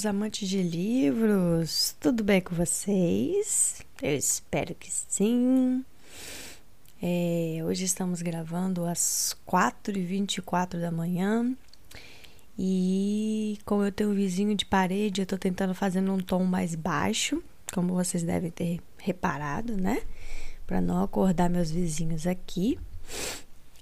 meus amantes de livros! Tudo bem com vocês? Eu espero que sim. É, hoje estamos gravando às 4h24 da manhã. E como eu tenho um vizinho de parede, eu tô tentando fazer num tom mais baixo, como vocês devem ter reparado, né? Para não acordar meus vizinhos aqui.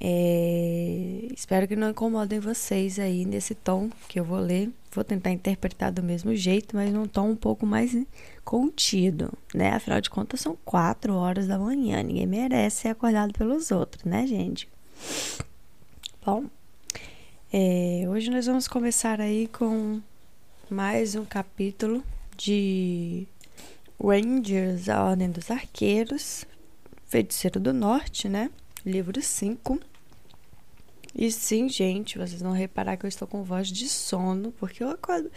É, espero que não incomodem vocês aí nesse tom que eu vou ler. Vou tentar interpretar do mesmo jeito, mas num tom um pouco mais contido, né? Afinal de contas, são quatro horas da manhã. Ninguém merece ser acordado pelos outros, né, gente? Bom, é, hoje nós vamos começar aí com mais um capítulo de Rangers, a Ordem dos Arqueiros, Feiticeiro do Norte, né? Livro 5. E sim, gente, vocês vão reparar que eu estou com voz de sono, porque eu acordo.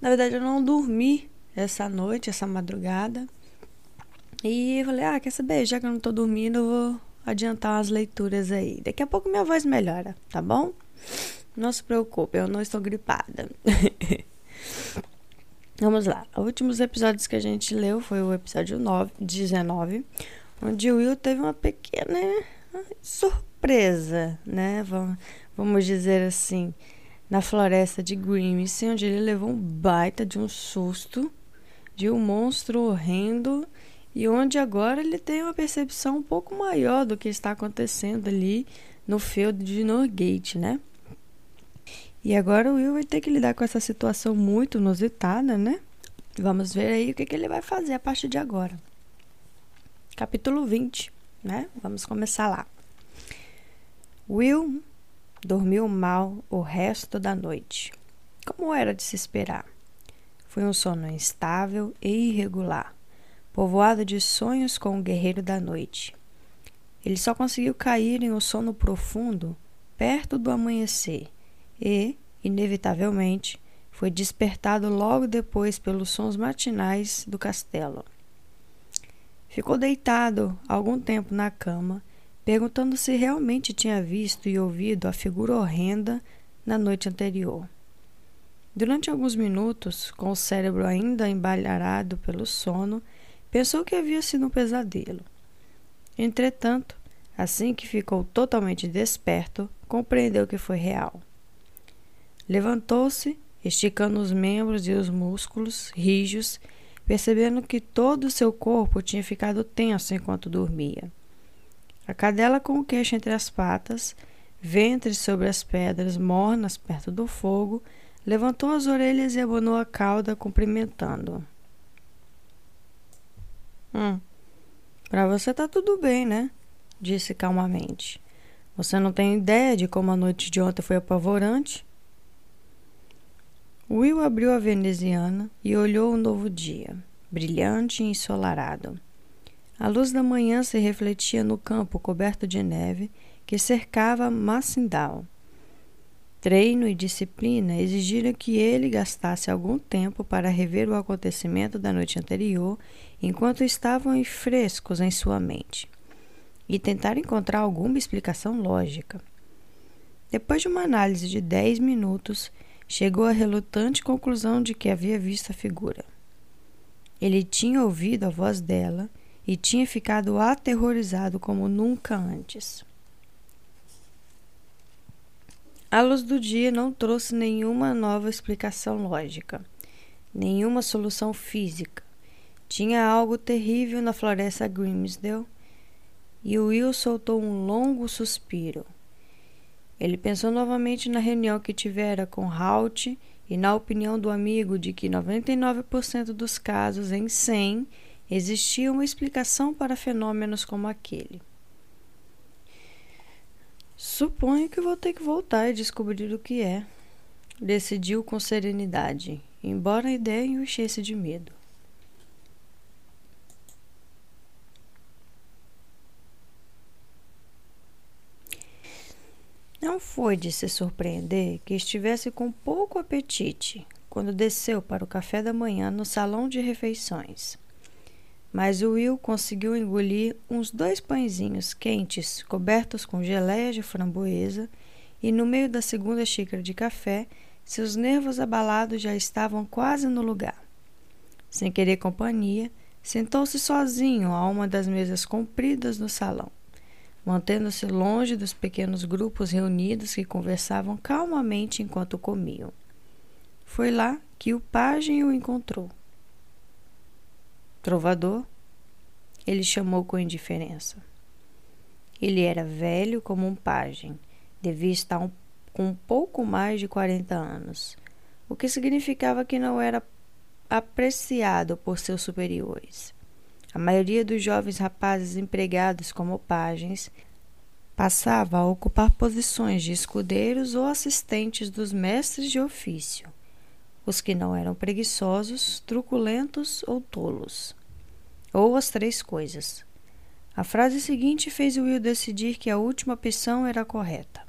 Na verdade, eu não dormi essa noite, essa madrugada. E eu falei, ah, quer saber? Já que eu não estou dormindo, eu vou adiantar umas leituras aí. Daqui a pouco minha voz melhora, tá bom? Não se preocupe, eu não estou gripada. Vamos lá. Os últimos episódios que a gente leu foi o episódio 9, 19, onde o Will teve uma pequena surpresa, né? Vamos dizer assim, na floresta de Grimsby, onde ele levou um baita de um susto de um monstro horrendo e onde agora ele tem uma percepção um pouco maior do que está acontecendo ali no field de Norgate, né? E agora o Will vai ter que lidar com essa situação muito inusitada, né? Vamos ver aí o que, que ele vai fazer a partir de agora. Capítulo 20 né? Vamos começar lá. Will dormiu mal o resto da noite, como era de se esperar. Foi um sono instável e irregular, povoado de sonhos com o guerreiro da noite. Ele só conseguiu cair em um sono profundo perto do amanhecer e, inevitavelmente, foi despertado logo depois pelos sons matinais do castelo. Ficou deitado algum tempo na cama, perguntando se realmente tinha visto e ouvido a figura horrenda na noite anterior. Durante alguns minutos, com o cérebro ainda embalharado pelo sono, pensou que havia sido um pesadelo. Entretanto, assim que ficou totalmente desperto, compreendeu que foi real. Levantou-se, esticando os membros e os músculos rijos percebendo que todo o seu corpo tinha ficado tenso enquanto dormia. A cadela com o queixo entre as patas, ventre sobre as pedras mornas perto do fogo, levantou as orelhas e abonou a cauda, cumprimentando. Hum, para você tá tudo bem, né? Disse calmamente. Você não tem ideia de como a noite de ontem foi apavorante? Will abriu a veneziana e olhou o novo dia, brilhante e ensolarado. A luz da manhã se refletia no campo coberto de neve que cercava Massindal. Treino e disciplina exigiram que ele gastasse algum tempo para rever o acontecimento da noite anterior enquanto estavam frescos em sua mente e tentar encontrar alguma explicação lógica. Depois de uma análise de dez minutos, chegou à relutante conclusão de que havia visto a figura. Ele tinha ouvido a voz dela e tinha ficado aterrorizado como nunca antes. A luz do dia não trouxe nenhuma nova explicação lógica, nenhuma solução física. Tinha algo terrível na floresta Grimsdale e Will soltou um longo suspiro. Ele pensou novamente na reunião que tivera com Halt e na opinião do amigo de que 99% dos casos em 100 existia uma explicação para fenômenos como aquele. Suponho que vou ter que voltar e descobrir o que é, decidiu com serenidade, embora a ideia enchesse de medo. Não foi de se surpreender que estivesse com pouco apetite quando desceu para o café da manhã no salão de refeições. Mas Will conseguiu engolir uns dois pãezinhos quentes cobertos com geleia de framboesa e, no meio da segunda xícara de café, seus nervos abalados já estavam quase no lugar. Sem querer companhia, sentou-se sozinho a uma das mesas compridas no salão, mantendo-se longe dos pequenos grupos reunidos que conversavam calmamente enquanto comiam. Foi lá que o pajem o encontrou. Trovador, ele chamou com indiferença. Ele era velho como um pajem, devia estar um, com um pouco mais de 40 anos, o que significava que não era apreciado por seus superiores. A maioria dos jovens rapazes empregados como pajens passava a ocupar posições de escudeiros ou assistentes dos mestres de ofício, os que não eram preguiçosos, truculentos ou tolos, ou as três coisas. A frase seguinte fez Will decidir que a última opção era correta.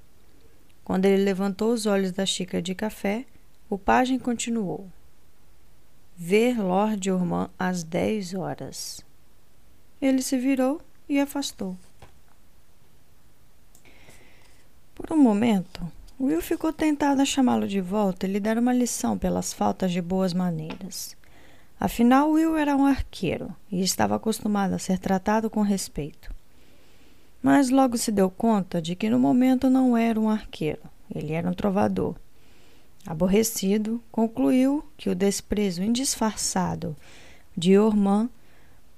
Quando ele levantou os olhos da xícara de café, o pajem continuou. Ver Lord Ormond às dez horas. Ele se virou e afastou. Por um momento, Will ficou tentado a chamá-lo de volta e lhe dar uma lição pelas faltas de boas maneiras. Afinal, Will era um arqueiro e estava acostumado a ser tratado com respeito. Mas logo se deu conta de que no momento não era um arqueiro, ele era um trovador. Aborrecido, concluiu que o desprezo indisfarçado de Ormand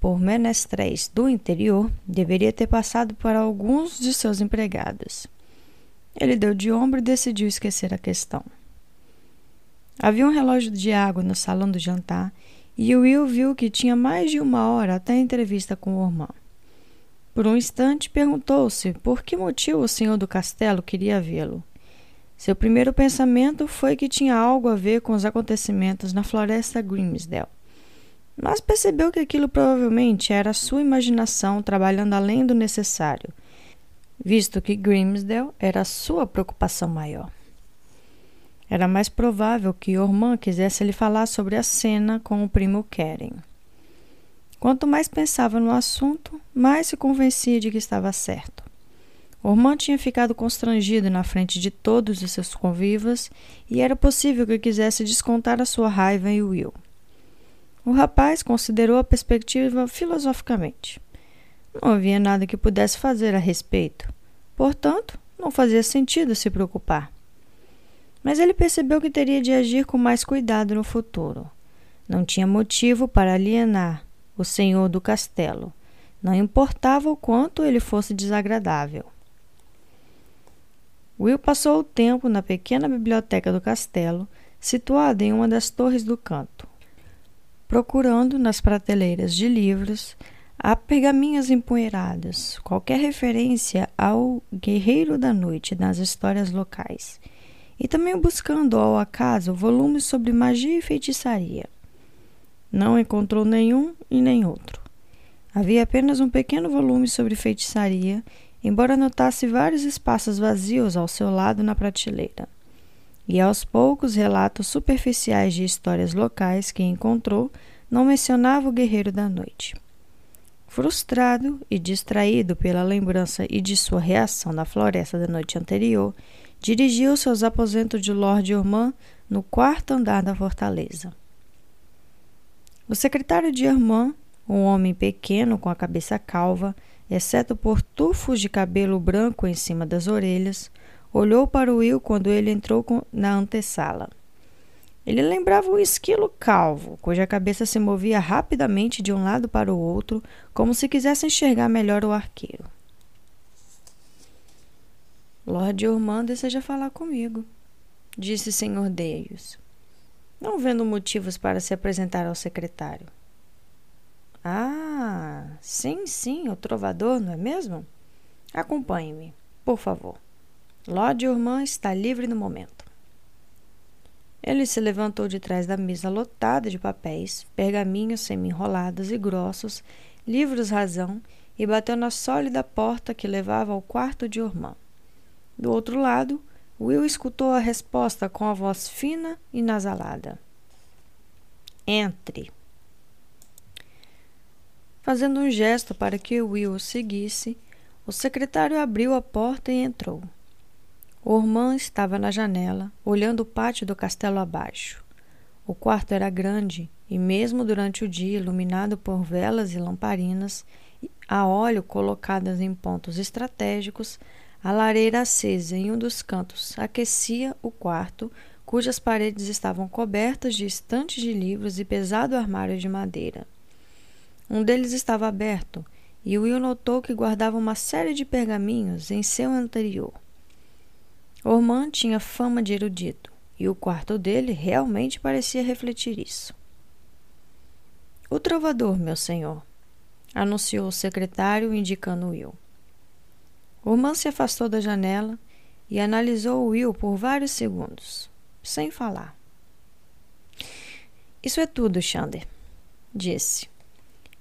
por menestréis do interior deveria ter passado para alguns de seus empregados. Ele deu de ombro e decidiu esquecer a questão. Havia um relógio de água no salão do jantar e Will viu que tinha mais de uma hora até a entrevista com Ormã. Por um instante perguntou-se por que motivo o senhor do castelo queria vê-lo. Seu primeiro pensamento foi que tinha algo a ver com os acontecimentos na floresta Grimsdale. Mas percebeu que aquilo provavelmente era sua imaginação trabalhando além do necessário, visto que Grimsdale era sua preocupação maior. Era mais provável que Ormand quisesse lhe falar sobre a cena com o primo Keren. Quanto mais pensava no assunto, mais se convencia de que estava certo. Ormand tinha ficado constrangido na frente de todos os seus convivas e era possível que quisesse descontar a sua raiva em Will. O rapaz considerou a perspectiva filosoficamente. Não havia nada que pudesse fazer a respeito. Portanto, não fazia sentido se preocupar. Mas ele percebeu que teria de agir com mais cuidado no futuro. Não tinha motivo para alienar o senhor do castelo. Não importava o quanto ele fosse desagradável. Will passou o tempo na pequena biblioteca do castelo, situada em uma das torres do canto, procurando nas prateleiras de livros há pergaminhos empoeirados, qualquer referência ao guerreiro da noite nas histórias locais e também buscando ao acaso volumes sobre magia e feitiçaria. Não encontrou nenhum e nem outro. Havia apenas um pequeno volume sobre feitiçaria, embora notasse vários espaços vazios ao seu lado na prateleira. E aos poucos relatos superficiais de histórias locais que encontrou não mencionava o guerreiro da noite. Frustrado e distraído pela lembrança e de sua reação na floresta da noite anterior, dirigiu-se aos aposentos de Lord Ormond no quarto andar da fortaleza. O secretário de Armand, um homem pequeno com a cabeça calva, exceto por tufos de cabelo branco em cima das orelhas, olhou para Will quando ele entrou na antessala. Ele lembrava um esquilo calvo, cuja cabeça se movia rapidamente de um lado para o outro, como se quisesse enxergar melhor o arqueiro. Lord Ormond deseja falar comigo, disse Sr. Deios, não vendo motivos para se apresentar ao secretário. Ah, sim, sim, o trovador, não é mesmo? Acompanhe-me, por favor. Lord Ormond está livre no momento. Ele se levantou de trás da mesa lotada de papéis, pergaminhos semi-enrolados e grossos, livros razão, e bateu na sólida porta que levava ao quarto de Ormond. Do outro lado, Will escutou a resposta com a voz fina e nasalada. Entre. Fazendo um gesto para que Will o seguisse, o secretário abriu a porta e entrou. Ormã estava na janela, olhando o pátio do castelo abaixo. O quarto era grande e, mesmo durante o dia, iluminado por velas e lamparinas, a óleo colocadas em pontos estratégicos, a lareira acesa em um dos cantos aquecia o quarto, cujas paredes estavam cobertas de estantes de livros e pesado armário de madeira. Um deles estava aberto e Will notou que guardava uma série de pergaminhos em seu anterior. Ormond tinha fama de erudito, e o quarto dele realmente parecia refletir isso. O trovador, meu senhor, anunciou o secretário, indicando Will. Ormond se afastou da janela e analisou Will por vários segundos, sem falar. Isso é tudo, Xander, disse.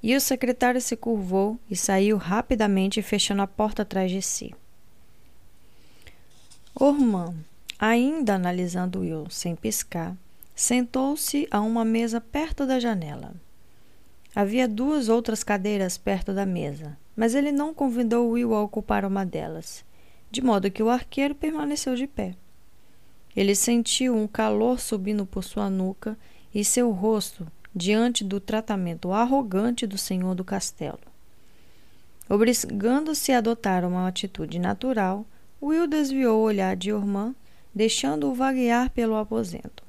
E o secretário se curvou e saiu rapidamente, fechando a porta atrás de si. Orman, ainda analisando Will sem piscar, sentou-se a uma mesa perto da janela. Havia duas outras cadeiras perto da mesa, mas ele não convidou Will a ocupar uma delas, de modo que o arqueiro permaneceu de pé. Ele sentiu um calor subindo por sua nuca e seu rosto diante do tratamento arrogante do senhor do castelo. Obrigando-se a adotar uma atitude natural, Will desviou o olhar de Ormã, deixando-o vaguear pelo aposento,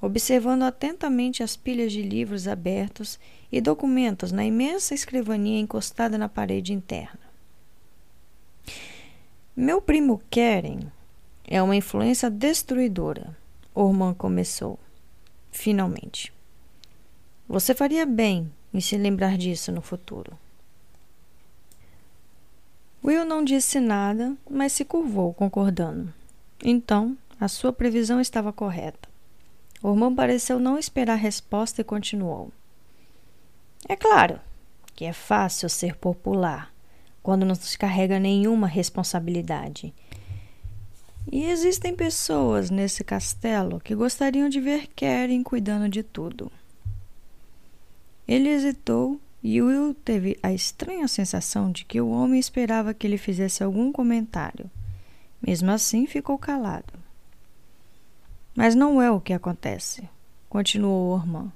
observando atentamente as pilhas de livros abertos e documentos na imensa escrivaninha encostada na parede interna. Meu primo Keren é uma influência destruidora, Ormã começou. Finalmente. Você faria bem em se lembrar disso no futuro. Will não disse nada, mas se curvou, concordando. Então, a sua previsão estava correta. Ormond pareceu não esperar resposta e continuou. É claro que é fácil ser popular quando não se carrega nenhuma responsabilidade. E existem pessoas nesse castelo que gostariam de ver Karen cuidando de tudo. Ele hesitou e Will teve a estranha sensação de que o homem esperava que ele fizesse algum comentário. Mesmo assim, ficou calado. Mas não é o que acontece, continuou Ormond.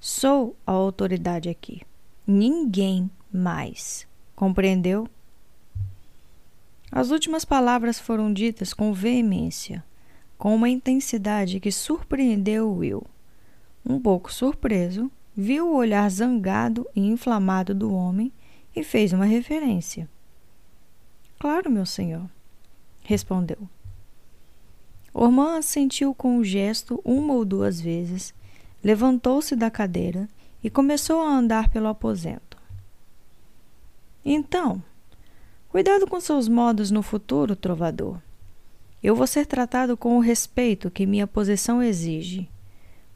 Sou a autoridade aqui. Ninguém mais. Compreendeu? As últimas palavras foram ditas com veemência, com uma intensidade que surpreendeu Will. Um pouco surpreso, viu o olhar zangado e inflamado do homem e fez uma referência. Claro, meu senhor, respondeu. Ormã assentiu com o gesto uma ou duas vezes, levantou-se da cadeira e começou a andar pelo aposento. Então, cuidado com seus modos no futuro, trovador. Eu vou ser tratado com o respeito que minha posição exige.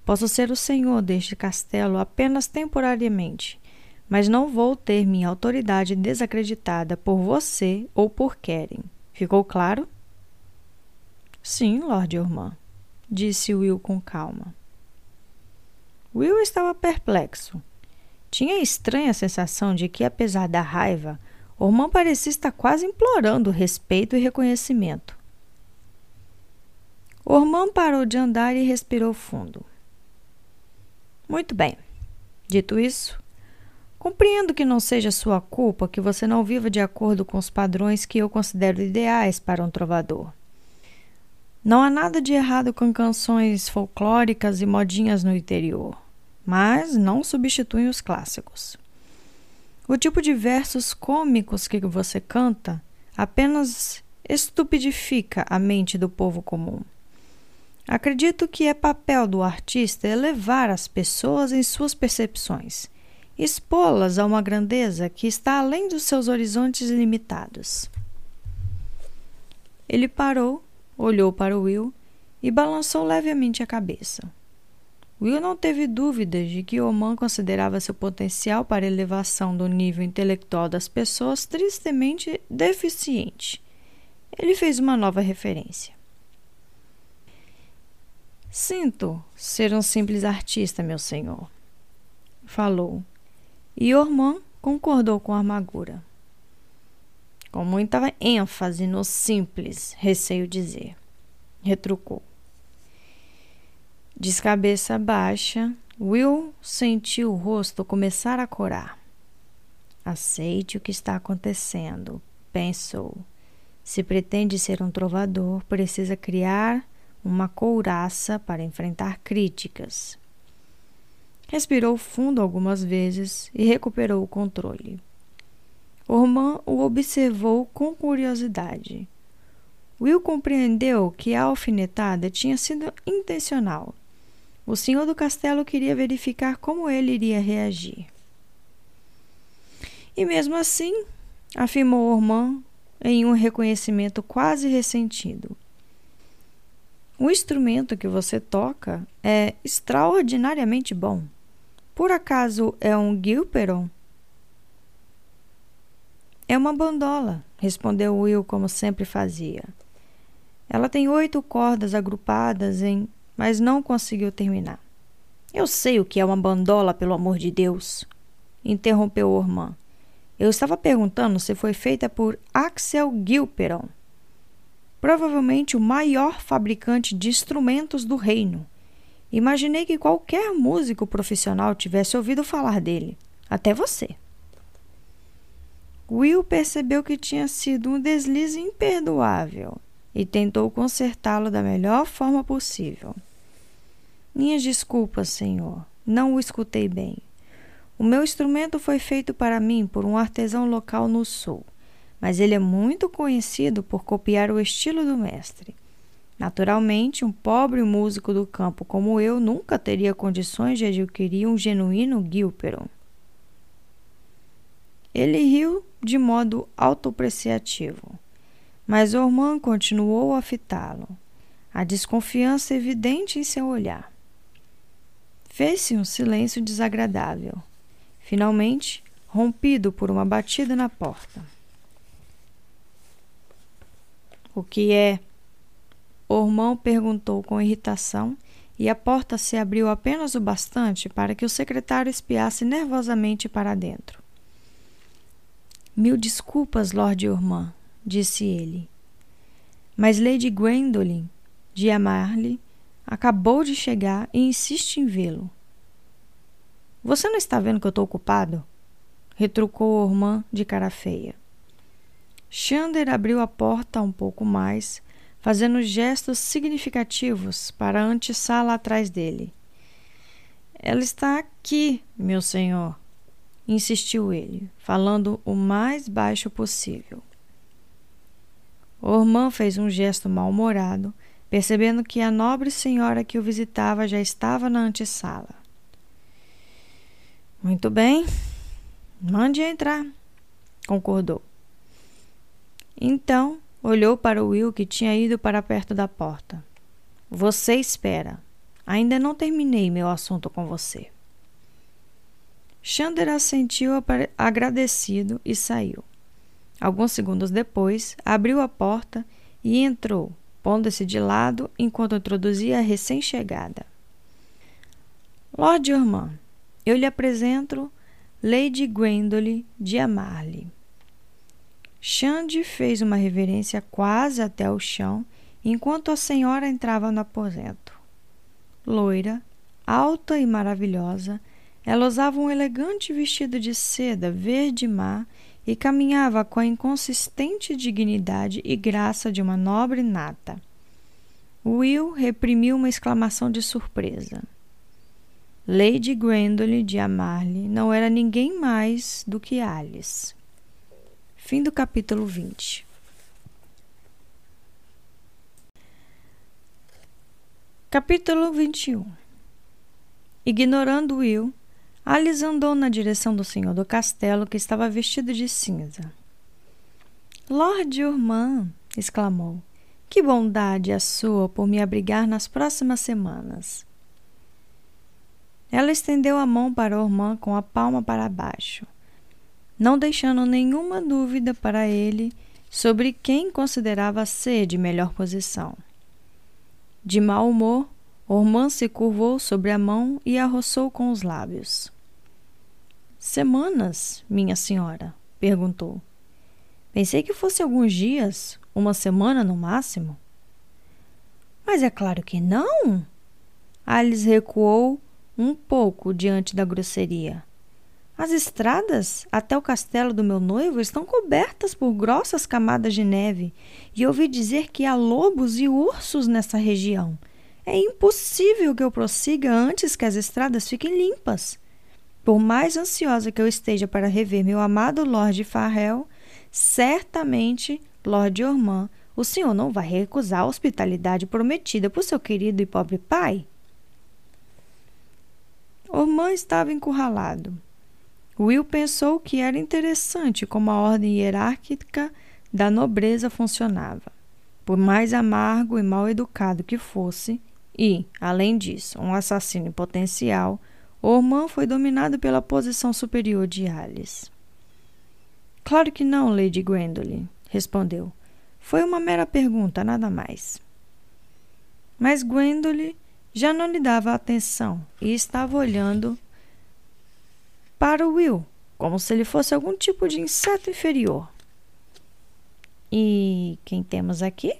Posso ser o senhor deste castelo apenas temporariamente, mas não vou ter minha autoridade desacreditada por você ou por Keren. Ficou claro? Sim, Lord Ormond, disse Will com calma. Will estava perplexo. Tinha a estranha sensação de que, apesar da raiva, Ormond parecia estar quase implorando respeito e reconhecimento. Ormond parou de andar e respirou fundo. Muito bem. Dito isso, compreendo que não seja sua culpa que você não viva de acordo com os padrões que eu considero ideais para um trovador. Não há nada de errado com canções folclóricas e modinhas no interior, mas não substituem os clássicos. O tipo de versos cômicos que você canta apenas estupidifica a mente do povo comum. Acredito que é papel do artista elevar as pessoas em suas percepções, expô-las a uma grandeza que está além dos seus horizontes limitados. Ele parou, olhou para Will e balançou levemente a cabeça. Will não teve dúvidas de que Oman considerava seu potencial para elevação do nível intelectual das pessoas tristemente deficiente. Ele fez uma nova referência. Sinto ser um simples artista, meu senhor, falou. E Ormond concordou com a amargura. Com muita ênfase no simples, receio dizer. retrucou. Descabeça baixa, Will sentiu o rosto começar a corar. Aceite o que está acontecendo, pensou. Se pretende ser um trovador, precisa criar uma couraça para enfrentar críticas. Respirou fundo algumas vezes e recuperou o controle. Ormand o observou com curiosidade. Will compreendeu que a alfinetada tinha sido intencional. O senhor do castelo queria verificar como ele iria reagir. E mesmo assim, afirmou Ormand em um reconhecimento quase ressentido. O instrumento que você toca é extraordinariamente bom. Por acaso é um Gilperon? É uma bandola, respondeu Will como sempre fazia. Ela tem oito cordas agrupadas em, mas não conseguiu terminar. Eu sei o que é uma bandola, pelo amor de Deus, interrompeu Ormand. Eu estava perguntando se foi feita por Axel Gilperon, provavelmente o maior fabricante de instrumentos do reino. Imaginei que qualquer músico profissional tivesse ouvido falar dele, até você. Will percebeu que tinha sido um deslize imperdoável e tentou consertá-lo da melhor forma possível. Minhas desculpas, senhor. Não o escutei bem. O meu instrumento foi feito para mim por um artesão local no sul, mas ele é muito conhecido por copiar o estilo do mestre. Naturalmente, um pobre músico do campo como eu nunca teria condições de adquirir um genuíno Gilperon. Ele riu de modo autopreciativo, mas Ormond continuou a fitá-lo, a desconfiança evidente em seu olhar. Fez-se um silêncio desagradável, finalmente rompido por uma batida na porta. O que é? Ormão perguntou com irritação e a porta se abriu apenas o bastante para que o secretário espiasse nervosamente para dentro. Mil desculpas, Lord Ormond, disse ele. Mas Lady Gwendolen de Amarle acabou de chegar e insiste em vê-lo. Você não está vendo que eu estou ocupado? retrucou Ormand de cara feia. Xander abriu a porta um pouco mais fazendo gestos significativos para a antessala atrás dele. Ela está aqui, meu senhor, insistiu ele, falando o mais baixo possível. Ormand fez um gesto mal-humorado, percebendo que a nobre senhora que o visitava já estava na antessala. Muito bem, mande entrar, concordou. Então Olhou para Will que tinha ido para perto da porta. Você espera. Ainda não terminei meu assunto com você. Xander assentiu agradecido e saiu. Alguns segundos depois, abriu a porta e entrou, pondo-se de lado enquanto introduzia a recém-chegada. Lord Ormond, eu lhe apresento Lady Gwendolen de Amarle. Xande fez uma reverência quase até o chão enquanto a senhora entrava no aposento. Loira, alta e maravilhosa, ela usava um elegante vestido de seda verde mar e caminhava com a inconsistente dignidade e graça de uma nobre nata. Will reprimiu uma exclamação de surpresa. Lady Gwendolen de Amarle não era ninguém mais do que Alice. Fim do capítulo 20. Capítulo 21 Ignorando Will, Alice andou na direção do senhor do castelo que estava vestido de cinza. Lord Urman, exclamou, que bondade a sua por me abrigar nas próximas semanas. Ela estendeu a mão para Ormand com a palma para baixo não deixando nenhuma dúvida para ele sobre quem considerava ser de melhor posição. De mau humor, Ormand se curvou sobre a mão e a roçou com os lábios. Semanas, minha senhora? perguntou. Pensei que fosse alguns dias, uma semana no máximo. Mas é claro que não. Alice recuou um pouco diante da grosseria. As estradas até o castelo do meu noivo estão cobertas por grossas camadas de neve e ouvi dizer que há lobos e ursos nessa região. É impossível que eu prossiga antes que as estradas fiquem limpas. Por mais ansiosa que eu esteja para rever meu amado Lord Farrell, certamente, Lord Ormond, o senhor não vai recusar a hospitalidade prometida por seu querido e pobre pai? Ormond estava encurralado. Will pensou que era interessante como a ordem hierárquica da nobreza funcionava. Por mais amargo e mal educado que fosse, e, além disso, um assassino potencial, Ormond foi dominado pela posição superior de Alice. Claro que não, Lady Gwendolen, respondeu. Foi uma mera pergunta, nada mais. Mas Gwendolen já não lhe dava atenção e estava olhando para Will, como se ele fosse algum tipo de inseto inferior. E quem temos aqui?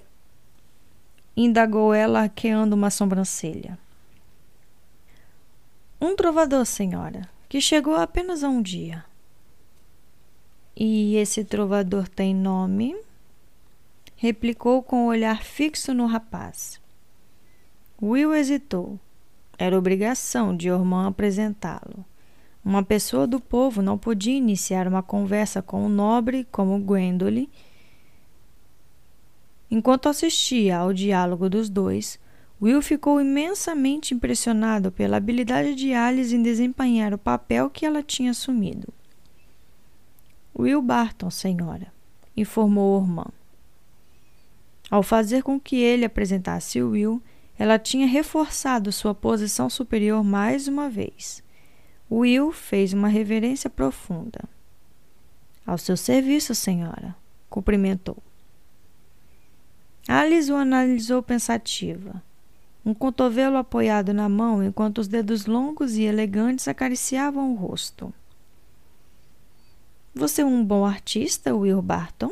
Indagou ela, arqueando uma sobrancelha. Um trovador, senhora, que chegou apenas há um dia. E esse trovador tem nome? Replicou com o olhar fixo no rapaz. Will hesitou. Era obrigação de Ormond apresentá-lo. Uma pessoa do povo não podia iniciar uma conversa com um nobre como Gwendolen. Enquanto assistia ao diálogo dos dois, Will ficou imensamente impressionado pela habilidade de Alice em desempenhar o papel que ela tinha assumido. Will Barton, senhora, informou Ormond. Ao fazer com que ele apresentasse Will, ela tinha reforçado sua posição superior mais uma vez. Will fez uma reverência profunda. Ao seu serviço, senhora, cumprimentou. Alice o analisou pensativa. Um cotovelo apoiado na mão enquanto os dedos longos e elegantes acariciavam o rosto. Você é um bom artista, Will Barton?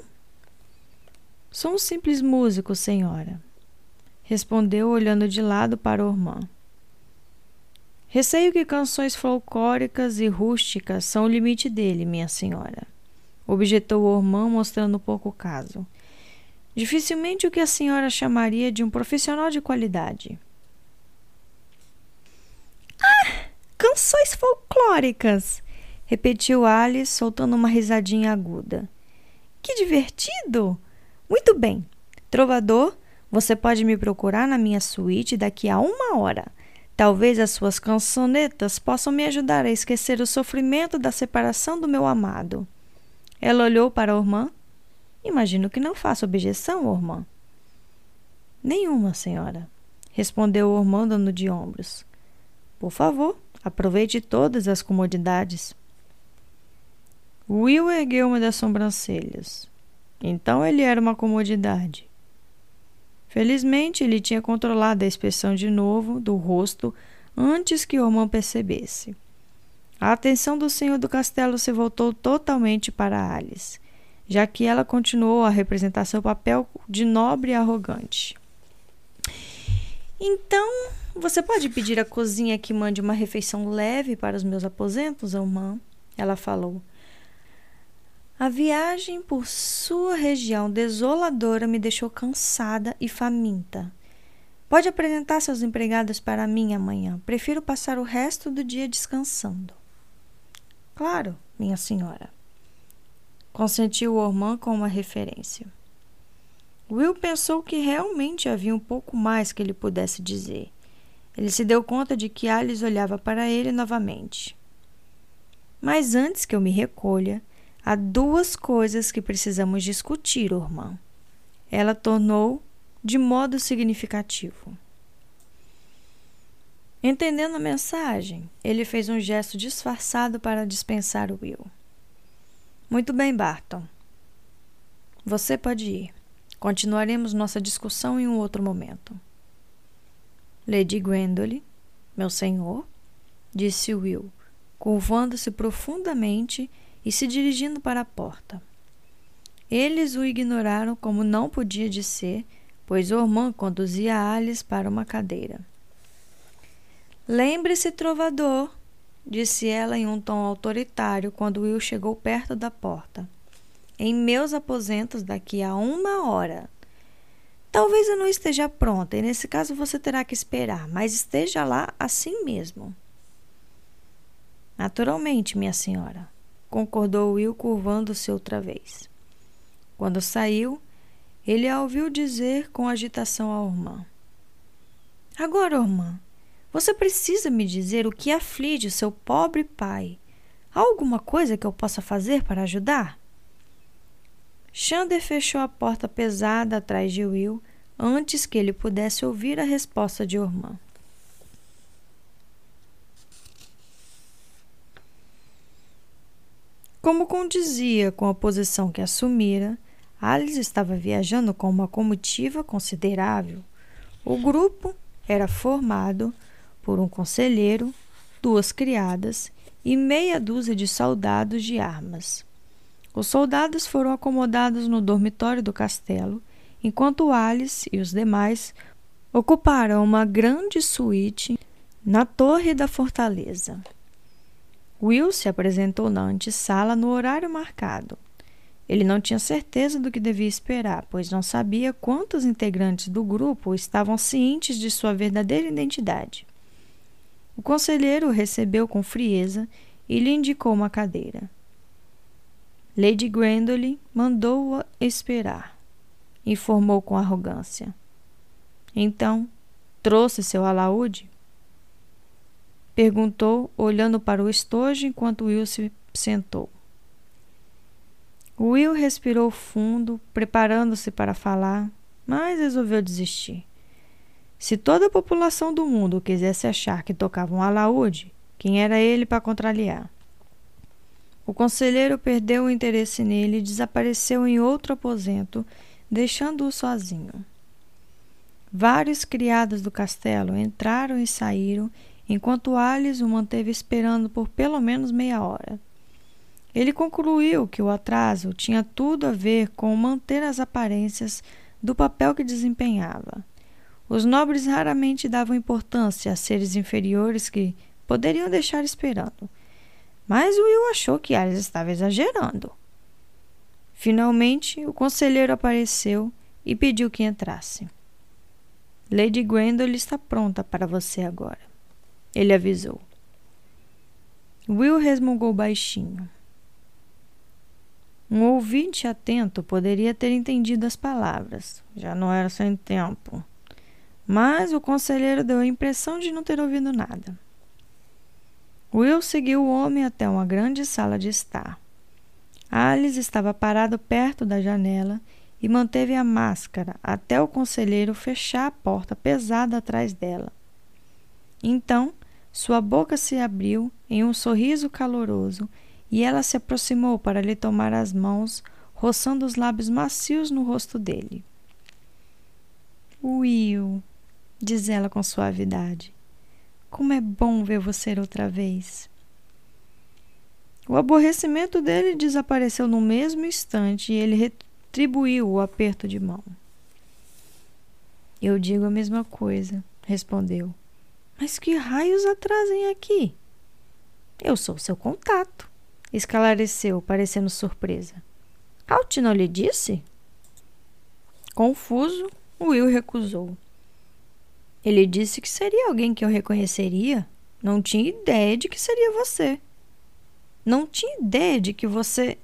Sou um simples músico, senhora respondeu olhando de lado para Ormã. Receio que canções folclóricas e rústicas são o limite dele, minha senhora, objetou Ormã, mostrando pouco caso. Dificilmente o que a senhora chamaria de um profissional de qualidade. Ah, canções folclóricas! repetiu Alice, soltando uma risadinha aguda. Que divertido! Muito bem. Trovador, você pode me procurar na minha suíte daqui a uma hora. Talvez as suas cançonetas possam me ajudar a esquecer o sofrimento da separação do meu amado. Ela olhou para Ormã. Imagino que não faça objeção, Ormã. Nenhuma, senhora, respondeu Ormã dando de ombros. Por favor, aproveite todas as comodidades. Will ergueu uma das sobrancelhas. Então ele era uma comodidade. Felizmente, ele tinha controlado a expressão de novo do rosto antes que Ormond percebesse. A atenção do senhor do castelo se voltou totalmente para Alice, já que ela continuou a representar seu papel de nobre e arrogante. Então, você pode pedir à cozinha que mande uma refeição leve para os meus aposentos, Ormond? Ela falou. A viagem por sua região desoladora me deixou cansada e faminta. Pode apresentar seus empregados para mim amanhã. Prefiro passar o resto do dia descansando. Claro, minha senhora. Consentiu Ormond com uma referência. Will pensou que realmente havia um pouco mais que ele pudesse dizer. Ele se deu conta de que Alice olhava para ele novamente. Mas antes que eu me recolha, Há duas coisas que precisamos discutir, irmã. Ela tornou de modo significativo. Entendendo a mensagem, ele fez um gesto disfarçado para dispensar Will. Muito bem, Barton. Você pode ir. Continuaremos nossa discussão em um outro momento. Lady Gwendolen, meu senhor, disse Will, curvando-se profundamente e se dirigindo para a porta. Eles o ignoraram como não podia de ser, pois Ormã conduzia Alice para uma cadeira. Lembre-se, trovador, disse ela em um tom autoritário quando Will chegou perto da porta. Em meus aposentos daqui a uma hora. Talvez eu não esteja pronta, e nesse caso você terá que esperar, mas esteja lá assim mesmo. Naturalmente, minha senhora, concordou Will, curvando-se outra vez. Quando saiu, ele a ouviu dizer com agitação a Ormã: Agora, Ormã, você precisa me dizer o que aflige o seu pobre pai. Há alguma coisa que eu possa fazer para ajudar? Xander fechou a porta pesada atrás de Will antes que ele pudesse ouvir a resposta de Ormã. Como condizia com a posição que assumira, Alice estava viajando com uma comitiva considerável. O grupo era formado por um conselheiro, duas criadas e meia dúzia de soldados de armas. Os soldados foram acomodados no dormitório do castelo, enquanto Alice e os demais ocuparam uma grande suíte na torre da fortaleza. Will se apresentou na antessala no horário marcado. Ele não tinha certeza do que devia esperar, pois não sabia quantos integrantes do grupo estavam cientes de sua verdadeira identidade. O conselheiro o recebeu com frieza e lhe indicou uma cadeira. Lady Gwendolen mandou-o esperar, informou com arrogância. Então, trouxe seu alaúde? Perguntou, olhando para o estojo enquanto Will se sentou. Will respirou fundo, preparando-se para falar, mas resolveu desistir. Se toda a população do mundo quisesse achar que tocava um alaúde, quem era ele para contrariar? O conselheiro perdeu o interesse nele e desapareceu em outro aposento, deixando-o sozinho. Vários criados do castelo entraram e saíram, enquanto Alice o manteve esperando por pelo menos meia hora. Ele concluiu que o atraso tinha tudo a ver com manter as aparências do papel que desempenhava. Os nobres raramente davam importância a seres inferiores que poderiam deixar esperando. Mas Will achou que Alice estava exagerando. Finalmente, o conselheiro apareceu e pediu que entrasse. Lady Gwendolen está pronta para você agora. Ele avisou. Will resmungou baixinho. Um ouvinte atento poderia ter entendido as palavras. Já não era sem tempo mas o conselheiro deu a impressão de não ter ouvido nada. Will seguiu o homem até uma grande sala de estar. Alice estava parado perto da janela e manteve a máscara até o conselheiro fechar a porta pesada atrás dela. Então, sua boca se abriu em um sorriso caloroso e ela se aproximou para lhe tomar as mãos, roçando os lábios macios no rosto dele. Will, diz ela com suavidade. Como é bom ver você outra vez. O aborrecimento dele desapareceu no mesmo instante e ele retribuiu o aperto de mão. Eu digo a mesma coisa, respondeu. Mas que raios atrasem aqui? Eu sou seu contato, esclareceu, parecendo surpresa. Alt não lhe disse? Confuso, Will recusou. Ele disse que seria alguém que eu reconheceria. Não tinha ideia de que seria você. Não tinha ideia de que você.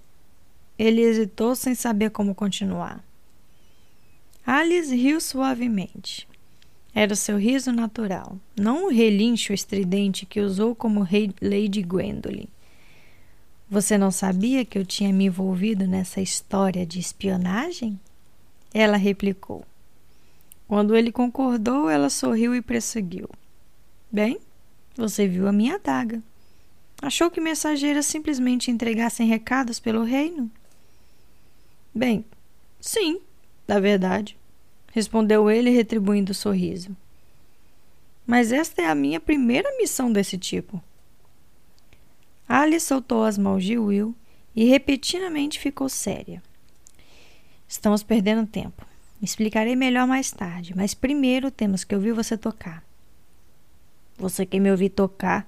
Ele hesitou sem saber como continuar. Alice riu suavemente. Era seu riso natural, não o relincho estridente que usou como Lady Gwendolen. Você não sabia que eu tinha me envolvido nessa história de espionagem? Ela replicou. Quando ele concordou, ela sorriu e prosseguiu. Bem, você viu a minha adaga. Achou que mensageiras simplesmente entregassem recados pelo reino? Bem, sim, na verdade, respondeu ele, retribuindo o sorriso. Mas esta é a minha primeira missão desse tipo. Alice soltou as mãos de Will e repentinamente ficou séria. Estamos perdendo tempo. Explicarei melhor mais tarde, mas primeiro temos que ouvir você tocar. Você quer me ouvir tocar?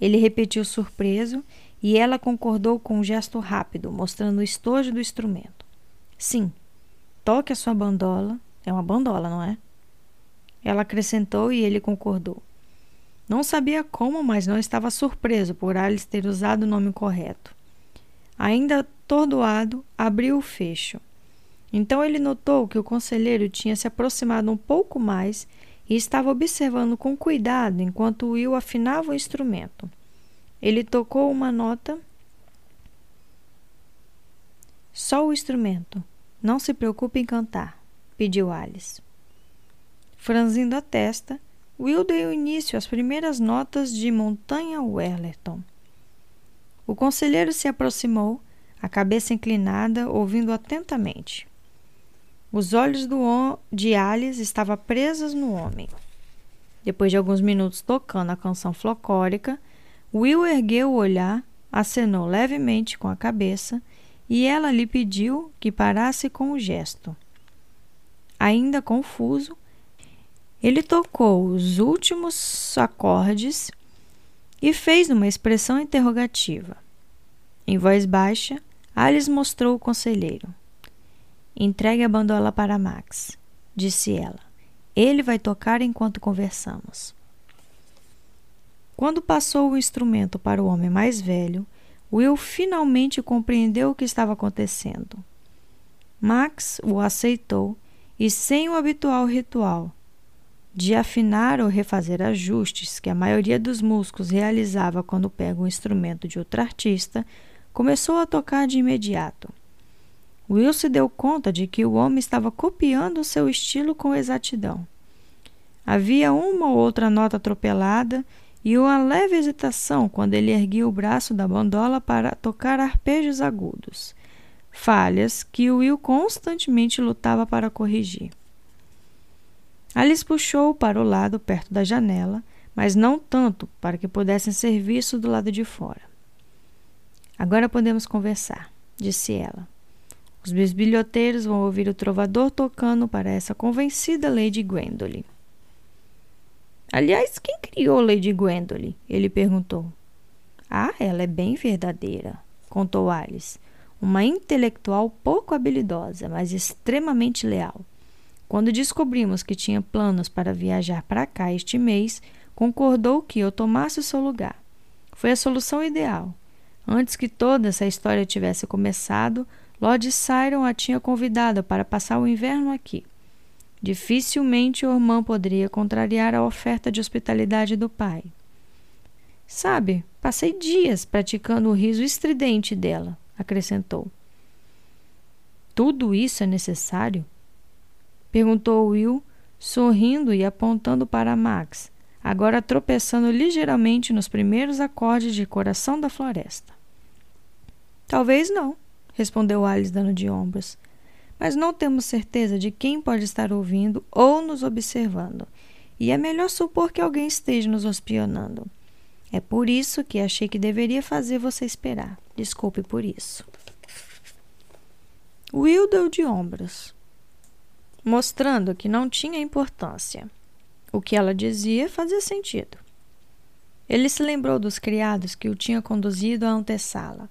Ele repetiu surpreso e ela concordou com um gesto rápido, mostrando o estojo do instrumento. Sim, toque a sua bandola. É uma bandola, não é? Ela acrescentou e ele concordou. Não sabia como, mas não estava surpreso por Alice ter usado o nome correto. Ainda atordoado, abriu o fecho. Então ele notou que o conselheiro tinha se aproximado um pouco mais e estava observando com cuidado enquanto Will afinava o instrumento. Ele tocou uma nota. Só o instrumento. Não se preocupe em cantar, pediu Alice. Franzindo a testa, Will deu início às primeiras notas de Montanha Wellerton. O conselheiro se aproximou, a cabeça inclinada, ouvindo atentamente. Os olhos de Alice estavam presos no homem. Depois de alguns minutos tocando a canção folclórica, Will ergueu o olhar, acenou levemente com a cabeça e ela lhe pediu que parasse com o gesto. Ainda confuso, ele tocou os últimos acordes e fez uma expressão interrogativa. Em voz baixa, Alice mostrou o conselheiro. Entregue a bandola para Max, disse ela. Ele vai tocar enquanto conversamos. Quando passou o instrumento para o homem mais velho, Will finalmente compreendeu o que estava acontecendo. Max o aceitou e, sem o habitual ritual, de afinar ou refazer ajustes que a maioria dos músicos realizava quando pega um instrumento de outro artista, começou a tocar de imediato. Will se deu conta de que o homem estava copiando seu estilo com exatidão. Havia uma ou outra nota atropelada e uma leve hesitação quando ele erguia o braço da bandola para tocar arpejos agudos, falhas que Will constantemente lutava para corrigir. Alice puxou para o lado perto da janela, mas não tanto para que pudessem ser vistos do lado de fora. Agora podemos conversar, disse ela. Os bisbilhoteiros vão ouvir o trovador tocando para essa convencida Lady Gwendolen. Aliás, quem criou Lady Gwendolen? Ele perguntou. Ah, ela é bem verdadeira, contou Alice. Uma intelectual pouco habilidosa, mas extremamente leal. Quando descobrimos que tinha planos para viajar para cá este mês, concordou que eu tomasse o seu lugar. Foi a solução ideal. Antes que toda essa história tivesse começado, Lord Siron a tinha convidado para passar o inverno aqui. Dificilmente Ormã poderia contrariar a oferta de hospitalidade do pai. Sabe, passei dias praticando o riso estridente dela, acrescentou. Tudo isso é necessário? Perguntou Will, sorrindo e apontando para Max, agora tropeçando ligeiramente nos primeiros acordes de Coração da Floresta. Talvez não, respondeu Alice dando de ombros. Mas não temos certeza de quem pode estar ouvindo ou nos observando, e é melhor supor que alguém esteja nos espionando. É por isso que achei que deveria fazer você esperar. Desculpe por isso. Will deu de ombros mostrando que não tinha importância. O que ela dizia fazia sentido. Ele se lembrou dos criados que o tinham conduzido à antessala.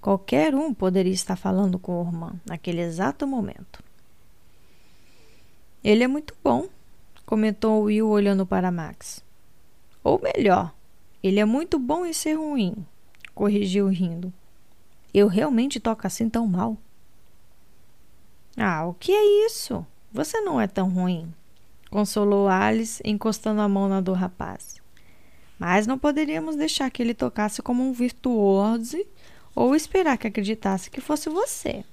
Qualquer um poderia estar falando com o irmão naquele exato momento. Ele é muito bom, comentou Will olhando para Max. Ou melhor, ele é muito bom em ser ruim, corrigiu rindo. Eu realmente toco assim tão mal. Ah, o que é isso? Você não é tão ruim, consolou Alice, encostando a mão na do rapaz. Mas não poderíamos deixar que ele tocasse como um virtuoso ou esperar que acreditasse que fosse você.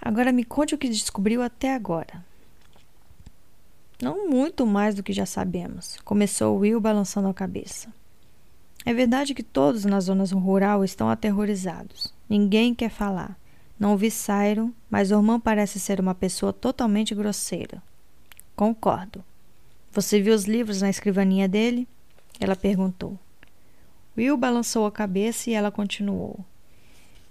Agora me conte o que descobriu até agora. Não muito mais do que já sabemos, começou Will balançando a cabeça. É verdade que todos na zona rural estão aterrorizados. Ninguém quer falar. Não vi Cyrus, mas Ormã parece ser uma pessoa totalmente grosseira. Concordo. Você viu os livros na escrivaninha dele? Ela perguntou. Will balançou a cabeça e ela continuou.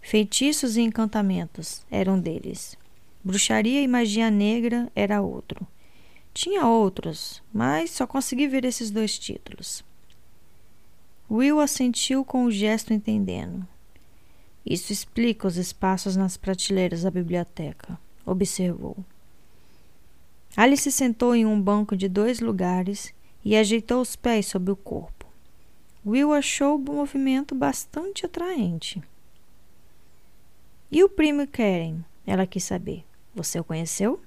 Feitiços e encantamentos eram deles. Bruxaria e magia negra era outro. Tinha outros, mas só consegui ver esses dois títulos. Will assentiu com o gesto entendendo. Isso explica os espaços nas prateleiras da biblioteca, observou. Alice sentou em um banco de dois lugares e ajeitou os pés sobre o corpo. Will achou o movimento bastante atraente. E o primo Karen? Ela quis saber. Você o conheceu?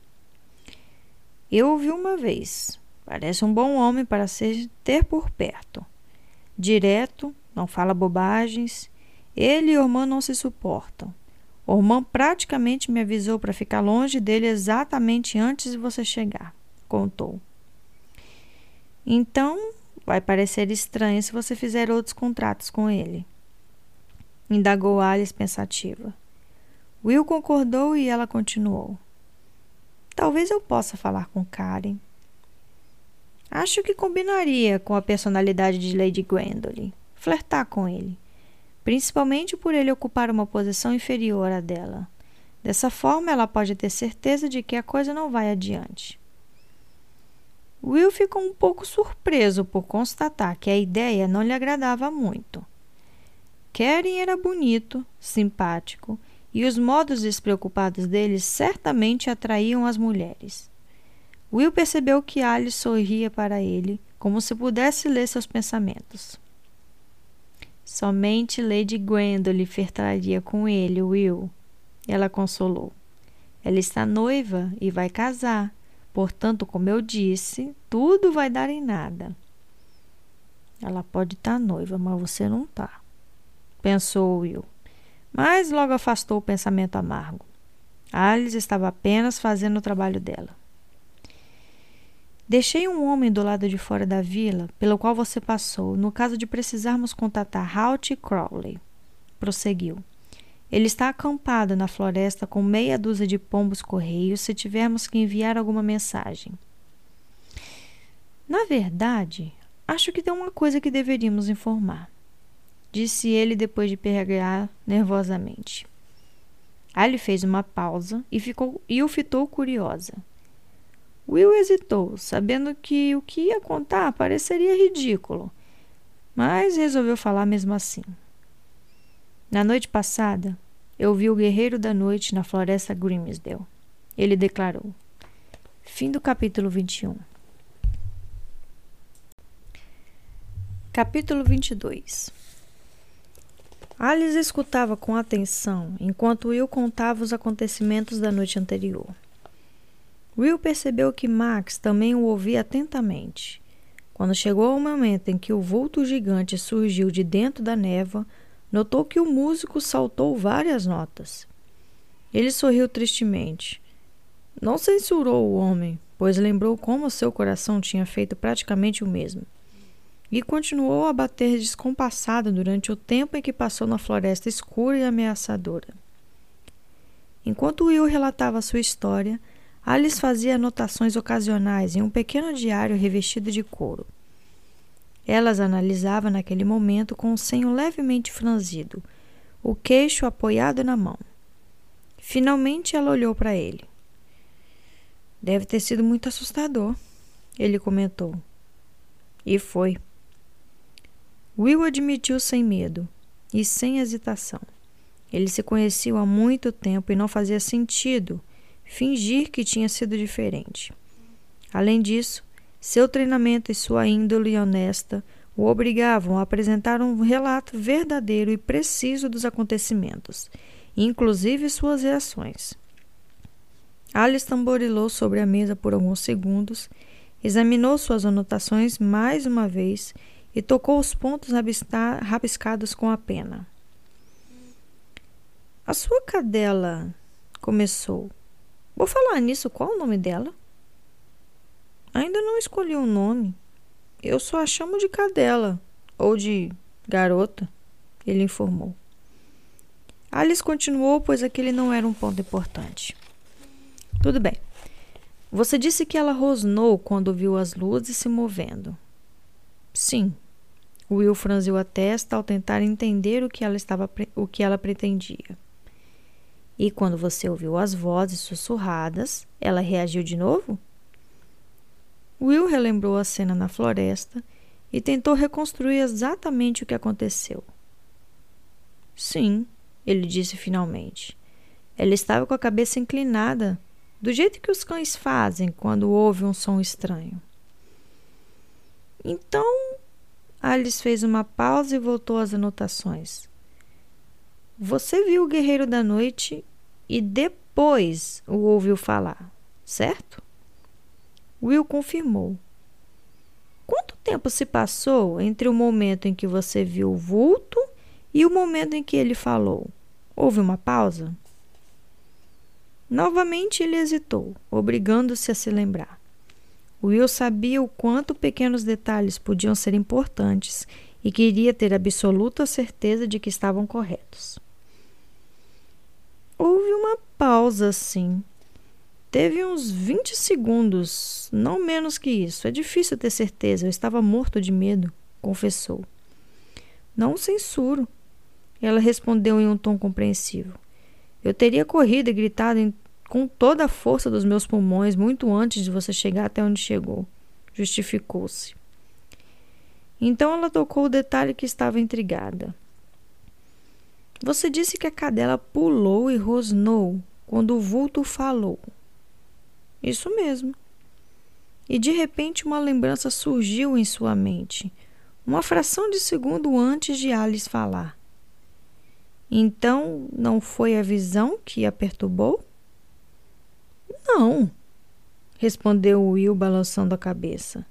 Eu o vi uma vez. Parece um bom homem para ser ter por perto direto, não fala bobagens. Ele e Ormã não se suportam. Ormã praticamente me avisou para ficar longe dele exatamente antes de você chegar, contou. Então, vai parecer estranho se você fizer outros contratos com ele. Indagou Alice pensativa. Will concordou e ela continuou. Talvez eu possa falar com Karen. Acho que combinaria com a personalidade de Lady Gwendolen, flertar com ele, principalmente por ele ocupar uma posição inferior à dela. Dessa forma, ela pode ter certeza de que a coisa não vai adiante. Will ficou um pouco surpreso por constatar que a ideia não lhe agradava muito. Karen era bonito, simpático, e os modos despreocupados dele certamente atraíam as mulheres. Will percebeu que Alice sorria para ele, como se pudesse ler seus pensamentos. Somente Lady Gwendolen flertaria com ele, Will. Ela consolou. Ela está noiva e vai casar. Portanto, como eu disse, tudo vai dar em nada. Ela pode estar noiva, mas você não está, pensou Will. Mas logo afastou o pensamento amargo. Alice estava apenas fazendo o trabalho dela. Deixei um homem do lado de fora da vila, pelo qual você passou, no caso de precisarmos contatar Halt Crowley. Prosseguiu. Ele está acampado na floresta com meia dúzia de pombos correios se tivermos que enviar alguma mensagem. Na verdade, acho que tem uma coisa que deveríamos informar, disse ele depois de perregar nervosamente. Ali fez uma pausa e, ficou, e o fitou curiosa. Will hesitou, sabendo que o que ia contar pareceria ridículo, mas resolveu falar mesmo assim. Na noite passada, eu vi o Guerreiro da Noite na floresta Grimsdale. Ele declarou. Fim do capítulo 21. Capítulo 22 Alice escutava com atenção enquanto Will contava os acontecimentos da noite anterior. Will percebeu que Max também o ouvia atentamente. Quando chegou ao momento em que o vulto gigante surgiu de dentro da névoa, notou que o músico saltou várias notas. Ele sorriu tristemente. Não censurou o homem, pois lembrou como seu coração tinha feito praticamente o mesmo. E continuou a bater descompassado durante o tempo em que passou na floresta escura e ameaçadora. Enquanto Will relatava sua história, Alice fazia anotações ocasionais em um pequeno diário revestido de couro. Elas analisava naquele momento com o senho levemente franzido, o queixo apoiado na mão. Finalmente ela olhou para ele. Deve ter sido muito assustador, ele comentou. E foi. Will admitiu sem medo e sem hesitação. Eles se conheciam há muito tempo e não fazia sentido fingir que tinha sido diferente. Além disso, seu treinamento e sua índole honesta o obrigavam a apresentar um relato verdadeiro e preciso dos acontecimentos, inclusive suas reações. Alice tamborilou sobre a mesa por alguns segundos, examinou suas anotações mais uma vez e tocou os pontos rabiscados com a pena. A sua cadela começou. Vou falar nisso, qual o nome dela? Ainda não escolhi o um nome. Eu só a chamo de cadela ou de garota, ele informou. Alice continuou, pois aquele não era um ponto importante. Tudo bem. Você disse que ela rosnou quando viu as luzes se movendo. Sim. Will franziu a testa ao tentar entender o que ela, estava, o que ela pretendia. E quando você ouviu as vozes sussurradas, ela reagiu de novo? Will relembrou a cena na floresta e tentou reconstruir exatamente o que aconteceu. Sim, ele disse finalmente. Ela estava com a cabeça inclinada, do jeito que os cães fazem quando ouvem um som estranho. Então, Alice fez uma pausa e voltou às anotações. Você viu o Guerreiro da Noite e depois o ouviu falar, certo? Will confirmou. Quanto tempo se passou entre o momento em que você viu o vulto e o momento em que ele falou? Houve uma pausa? Novamente ele hesitou, obrigando-se a se lembrar. Will sabia o quanto pequenos detalhes podiam ser importantes e queria ter absoluta certeza de que estavam corretos. Houve uma pausa, sim. Teve uns 20 segundos, não menos que isso. É difícil ter certeza, eu estava morto de medo, confessou. Não censuro. Ela respondeu em um tom compreensivo. Eu teria corrido e gritado em, com toda a força dos meus pulmões muito antes de você chegar até onde chegou. Justificou-se. Então ela tocou o detalhe que estava intrigada. Você disse que a cadela pulou e rosnou quando o vulto falou. Isso mesmo. E de repente uma lembrança surgiu em sua mente, uma fração de segundo antes de Alice falar. Então não foi a visão que a perturbou? Não, respondeu Will balançando a cabeça.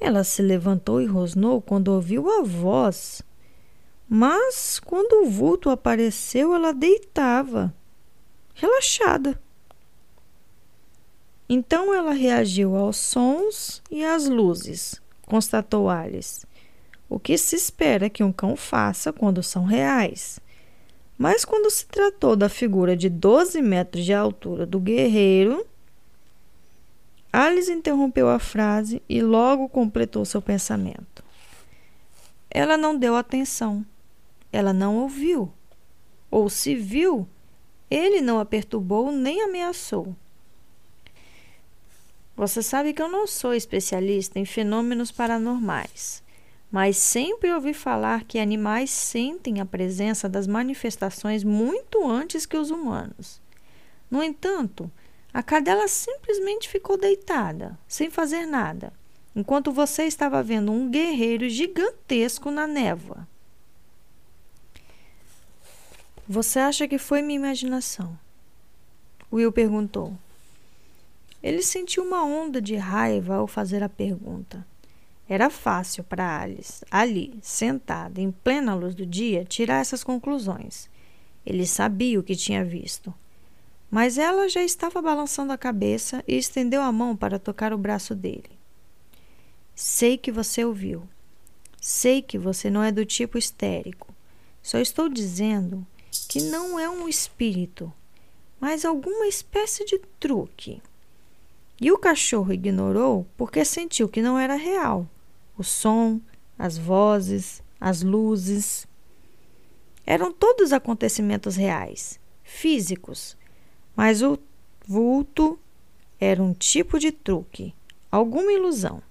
Ela se levantou e rosnou quando ouviu a voz mas quando o vulto apareceu, ela deitava, relaxada. Então ela reagiu aos sons e às luzes, constatou Alice. O que se espera que um cão faça quando são reais. Mas quando se tratou da figura de 12 metros de altura do guerreiro, Alice interrompeu a frase e logo completou seu pensamento. Ela não deu atenção ela não ouviu. Ou se viu, ele não a perturbou nem ameaçou. Você sabe que eu não sou especialista em fenômenos paranormais, mas sempre ouvi falar que animais sentem a presença das manifestações muito antes que os humanos. No entanto, a cadela simplesmente ficou deitada, sem fazer nada, enquanto você estava vendo um guerreiro gigantesco na névoa. Você acha que foi minha imaginação? Will perguntou. Ele sentiu uma onda de raiva ao fazer a pergunta. Era fácil para Alice, ali, sentada, em plena luz do dia, tirar essas conclusões. Ele sabia o que tinha visto. Mas ela já estava balançando a cabeça e estendeu a mão para tocar o braço dele. Sei que você ouviu. Sei que você não é do tipo histérico. Só estou dizendo que não é um espírito, mas alguma espécie de truque. E o cachorro ignorou porque sentiu que não era real. O som, as vozes, as luzes. Eram todos acontecimentos reais, físicos, mas o vulto era um tipo de truque, alguma ilusão.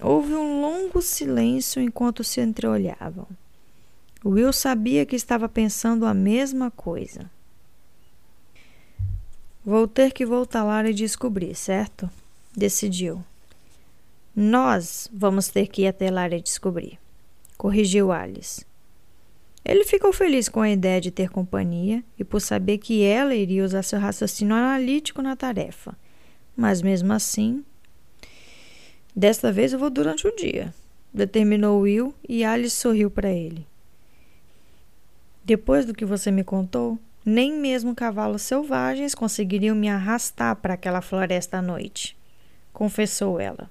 Houve um longo silêncio enquanto se entreolhavam. Will sabia que estava pensando a mesma coisa. Vou ter que voltar lá e descobrir, certo? Decidiu. Nós vamos ter que ir até lá e descobrir, corrigiu Alice. Ele ficou feliz com a ideia de ter companhia e por saber que ela iria usar seu raciocínio analítico na tarefa. Mas mesmo assim. Desta vez eu vou durante o dia, determinou Will e Alice sorriu para ele. Depois do que você me contou, nem mesmo cavalos selvagens conseguiriam me arrastar para aquela floresta à noite, confessou ela.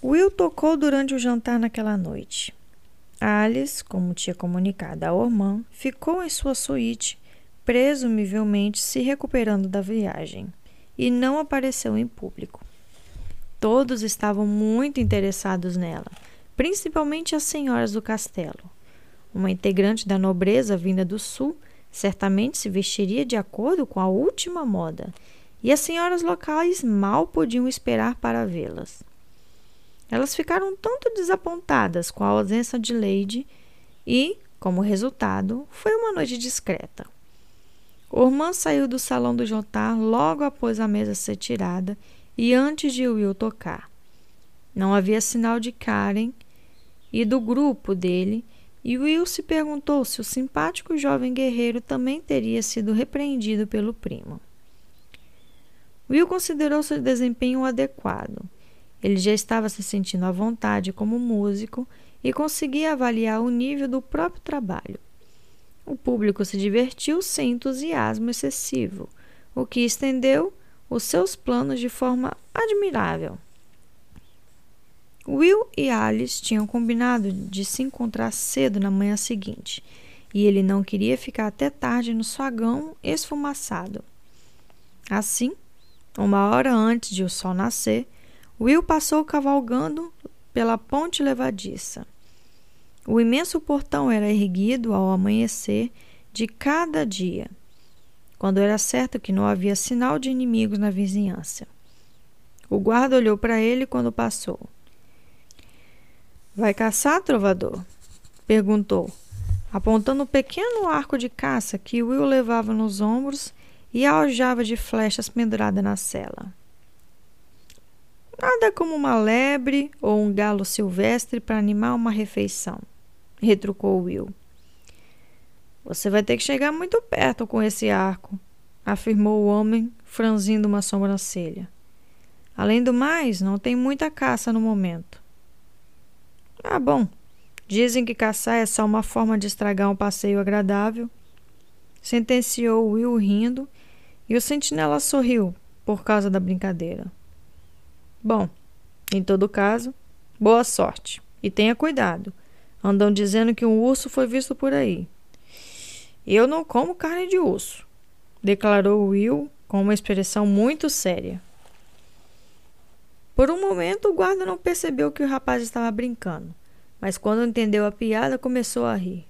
Will tocou durante o jantar naquela noite. Alice, como tinha comunicado a Ormand, ficou em sua suíte, presumivelmente se recuperando da viagem, e não apareceu em público. Todos estavam muito interessados nela principalmente as senhoras do castelo. Uma integrante da nobreza vinda do sul certamente se vestiria de acordo com a última moda, e as senhoras locais mal podiam esperar para vê-las. Elas ficaram tanto desapontadas com a ausência de Lady e, como resultado, foi uma noite discreta. Ormand saiu do salão do jantar logo após a mesa ser tirada e antes de Will tocar. Não havia sinal de Karen e do grupo dele, e Will se perguntou se o simpático jovem guerreiro também teria sido repreendido pelo primo. Will considerou seu desempenho adequado. Ele já estava se sentindo à vontade como músico e conseguia avaliar o nível do próprio trabalho. O público se divertiu sem entusiasmo excessivo, o que estendeu os seus planos de forma admirável. Will e Alice tinham combinado de se encontrar cedo na manhã seguinte, e ele não queria ficar até tarde no sagão esfumaçado. Assim, uma hora antes de o sol nascer, Will passou cavalgando pela ponte levadiça. O imenso portão era erguido ao amanhecer de cada dia, quando era certo que não havia sinal de inimigos na vizinhança. O guarda olhou para ele quando passou. Vai caçar, trovador? perguntou, apontando o pequeno arco de caça que Will levava nos ombros e aljava de flechas pendurada na cela. Nada como uma lebre ou um galo silvestre para animar uma refeição, retrucou Will. Você vai ter que chegar muito perto com esse arco, afirmou o homem, franzindo uma sobrancelha. Além do mais, não tem muita caça no momento. Ah, bom. Dizem que caçar é só uma forma de estragar um passeio agradável. Sentenciou Will rindo e o sentinela sorriu por causa da brincadeira. Bom, em todo caso, boa sorte e tenha cuidado. Andam dizendo que um urso foi visto por aí. Eu não como carne de urso, declarou Will com uma expressão muito séria. Por um momento, o guarda não percebeu que o rapaz estava brincando, mas quando entendeu a piada, começou a rir.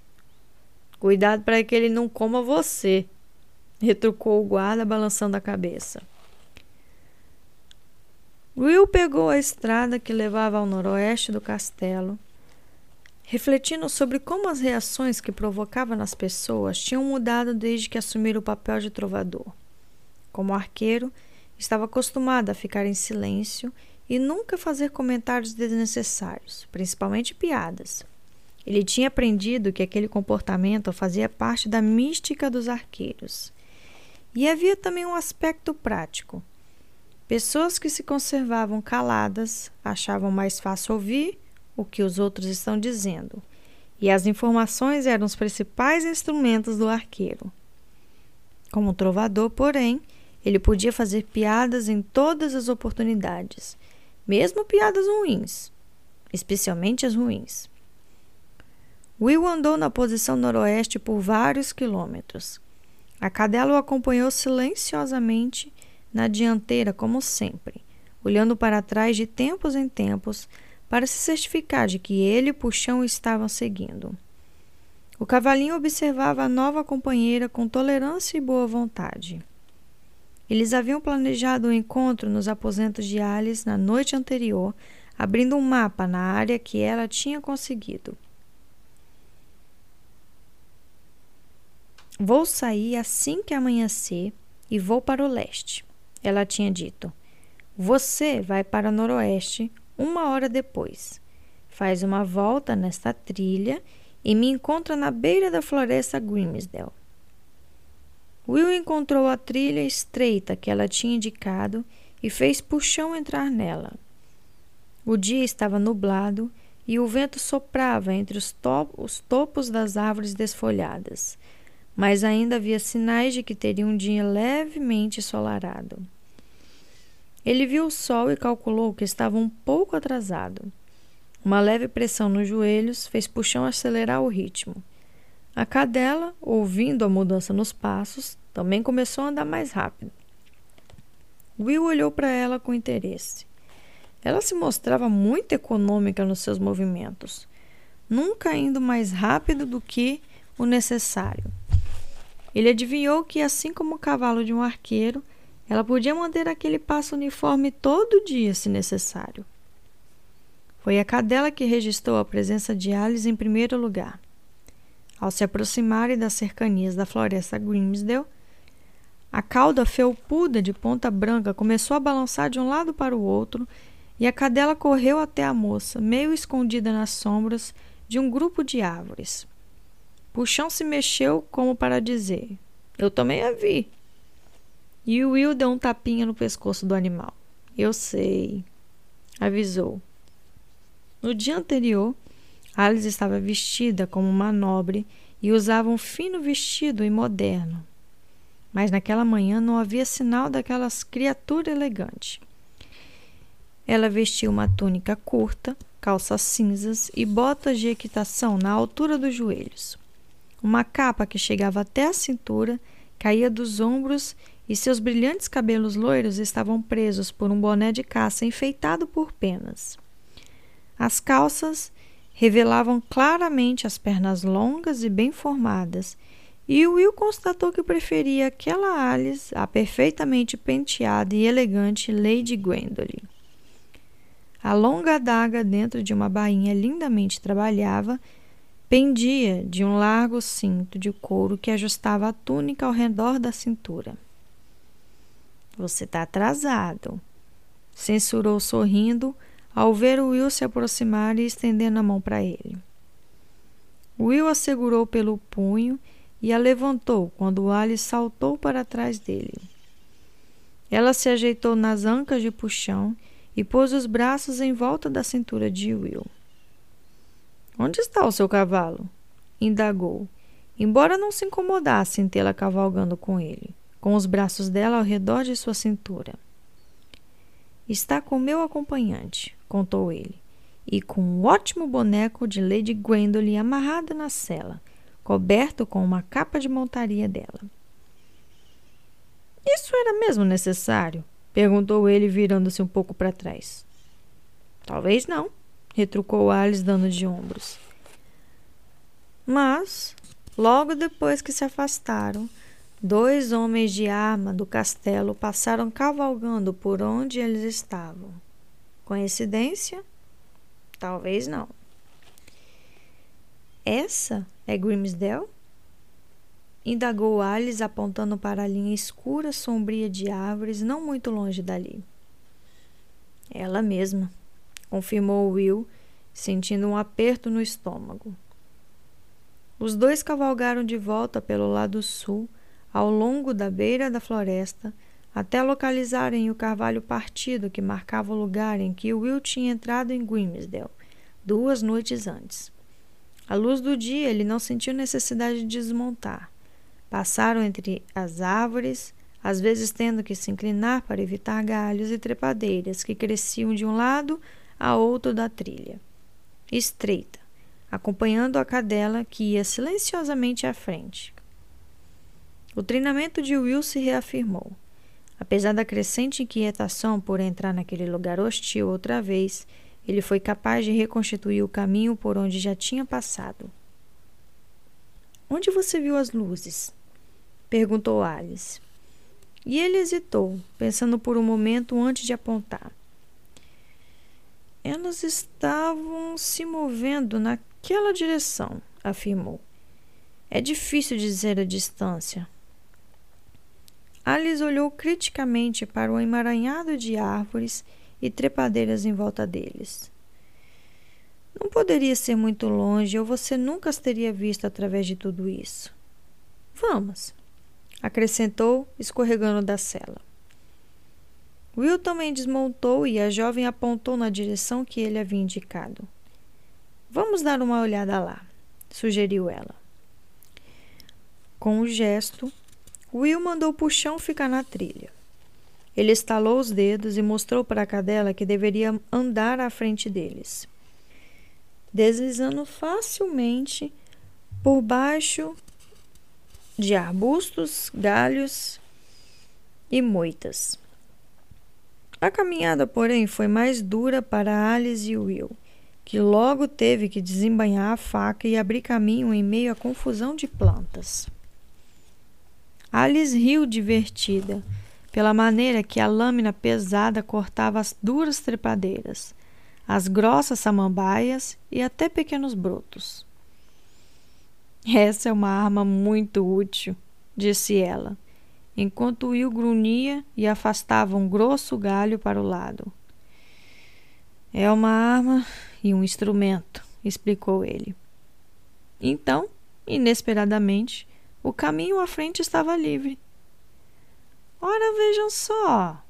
Cuidado para que ele não coma você, retrucou o guarda, balançando a cabeça. Will pegou a estrada que levava ao noroeste do castelo, refletindo sobre como as reações que provocava nas pessoas tinham mudado desde que assumiu o papel de trovador. Como arqueiro, estava acostumado a ficar em silêncio e nunca fazer comentários desnecessários, principalmente piadas. Ele tinha aprendido que aquele comportamento fazia parte da mística dos arqueiros. E havia também um aspecto prático. Pessoas que se conservavam caladas achavam mais fácil ouvir o que os outros estão dizendo, e as informações eram os principais instrumentos do arqueiro. Como trovador, porém, ele podia fazer piadas em todas as oportunidades, mesmo piadas ruins, especialmente as ruins. Will andou na posição noroeste por vários quilômetros. A cadela o acompanhou silenciosamente na dianteira, como sempre, olhando para trás de tempos em tempos para se certificar de que ele e o puxão estavam seguindo. O cavalinho observava a nova companheira com tolerância e boa vontade. Eles haviam planejado o um encontro nos aposentos de Alice na noite anterior, abrindo um mapa na área que ela tinha conseguido. Vou sair assim que amanhecer e vou para o leste. Ela tinha dito. Você vai para o noroeste uma hora depois. Faz uma volta nesta trilha e me encontra na beira da floresta Grimsdale. Will encontrou a trilha estreita que ela tinha indicado e fez puxão entrar nela. O dia estava nublado e o vento soprava entre os, to os topos das árvores desfolhadas mas ainda havia sinais de que teria um dia levemente ensolarado. Ele viu o sol e calculou que estava um pouco atrasado. Uma leve pressão nos joelhos fez Puxão acelerar o ritmo. A cadela, ouvindo a mudança nos passos, também começou a andar mais rápido. Will olhou para ela com interesse. Ela se mostrava muito econômica nos seus movimentos, nunca indo mais rápido do que o necessário. Ele adivinhou que, assim como o cavalo de um arqueiro, ela podia manter aquele passo uniforme todo dia, se necessário. Foi a cadela que registrou a presença de Alice em primeiro lugar. Ao se aproximarem das cercanias da floresta Grimsdale, a cauda felpuda de ponta branca começou a balançar de um lado para o outro e a cadela correu até a moça, meio escondida nas sombras de um grupo de árvores. Puxão se mexeu como para dizer: Eu também a vi. E o Will deu um tapinha no pescoço do animal. Eu sei, avisou. No dia anterior, Alice estava vestida como uma nobre e usava um fino vestido e moderno. Mas naquela manhã não havia sinal daquelas criatura elegante. Ela vestia uma túnica curta, calças cinzas e botas de equitação na altura dos joelhos. Uma capa que chegava até a cintura caía dos ombros e seus brilhantes cabelos loiros estavam presos por um boné de caça enfeitado por penas. As calças revelavam claramente as pernas longas e bem formadas, e Will constatou que preferia aquela Alice à perfeitamente penteada e elegante Lady Gwendolen. A longa adaga dentro de uma bainha lindamente trabalhava pendia de um largo cinto de couro que ajustava a túnica ao redor da cintura. Você está atrasado, censurou sorrindo ao ver Will se aproximar e estendendo a mão para ele. Will a segurou pelo punho e a levantou quando Alice saltou para trás dele. Ela se ajeitou nas ancas de puxão e pôs os braços em volta da cintura de Will. Onde está o seu cavalo? indagou, embora não se incomodasse em tê-la cavalgando com ele, com os braços dela ao redor de sua cintura. Está com meu acompanhante, contou ele, e com um ótimo boneco de Lady Gwendolen amarrado na cela, coberto com uma capa de montaria dela. Isso era mesmo necessário? Perguntou ele, virando-se um pouco para trás. Talvez não, retrucou Alice, dando de ombros. Mas, logo depois que se afastaram, dois homens de arma do castelo passaram cavalgando por onde eles estavam. Coincidência? Talvez não. Essa é Grimsdale? indagou Alice apontando para a linha escura sombria de árvores não muito longe dali. Ela mesma, confirmou Will, sentindo um aperto no estômago. Os dois cavalgaram de volta pelo lado sul, ao longo da beira da floresta, até localizarem o carvalho partido que marcava o lugar em que Will tinha entrado em Grimsdale, duas noites antes. À luz do dia, ele não sentiu necessidade de desmontar. Passaram entre as árvores, às vezes tendo que se inclinar para evitar galhos e trepadeiras que cresciam de um lado a outro da trilha, estreita, acompanhando a cadela que ia silenciosamente à frente. O treinamento de Will se reafirmou. Apesar da crescente inquietação por entrar naquele lugar hostil outra vez, ele foi capaz de reconstituir o caminho por onde já tinha passado. Onde você viu as luzes? perguntou Alice. E ele hesitou, pensando por um momento antes de apontar. Elas estavam se movendo naquela direção, afirmou. É difícil dizer a distância. Alice olhou criticamente para o emaranhado de árvores e trepadeiras em volta deles. Não poderia ser muito longe ou você nunca as teria visto através de tudo isso. Vamos acrescentou, escorregando da cela. Will também desmontou e a jovem apontou na direção que ele havia indicado. Vamos dar uma olhada lá, sugeriu ela. Com um gesto, Will mandou o puxão ficar na trilha. Ele estalou os dedos e mostrou para a cadela que deveria andar à frente deles. Deslizando facilmente por baixo de arbustos, galhos e moitas. A caminhada, porém, foi mais dura para Alice e Will, que logo teve que desembanhar a faca e abrir caminho em meio à confusão de plantas. Alice riu divertida pela maneira que a lâmina pesada cortava as duras trepadeiras, as grossas samambaias e até pequenos brotos. Essa é uma arma muito útil, disse ela enquanto Will grunhia e afastava um grosso galho para o lado. É uma arma e um instrumento, explicou ele. Então, inesperadamente, o caminho à frente estava livre. Ora, vejam só!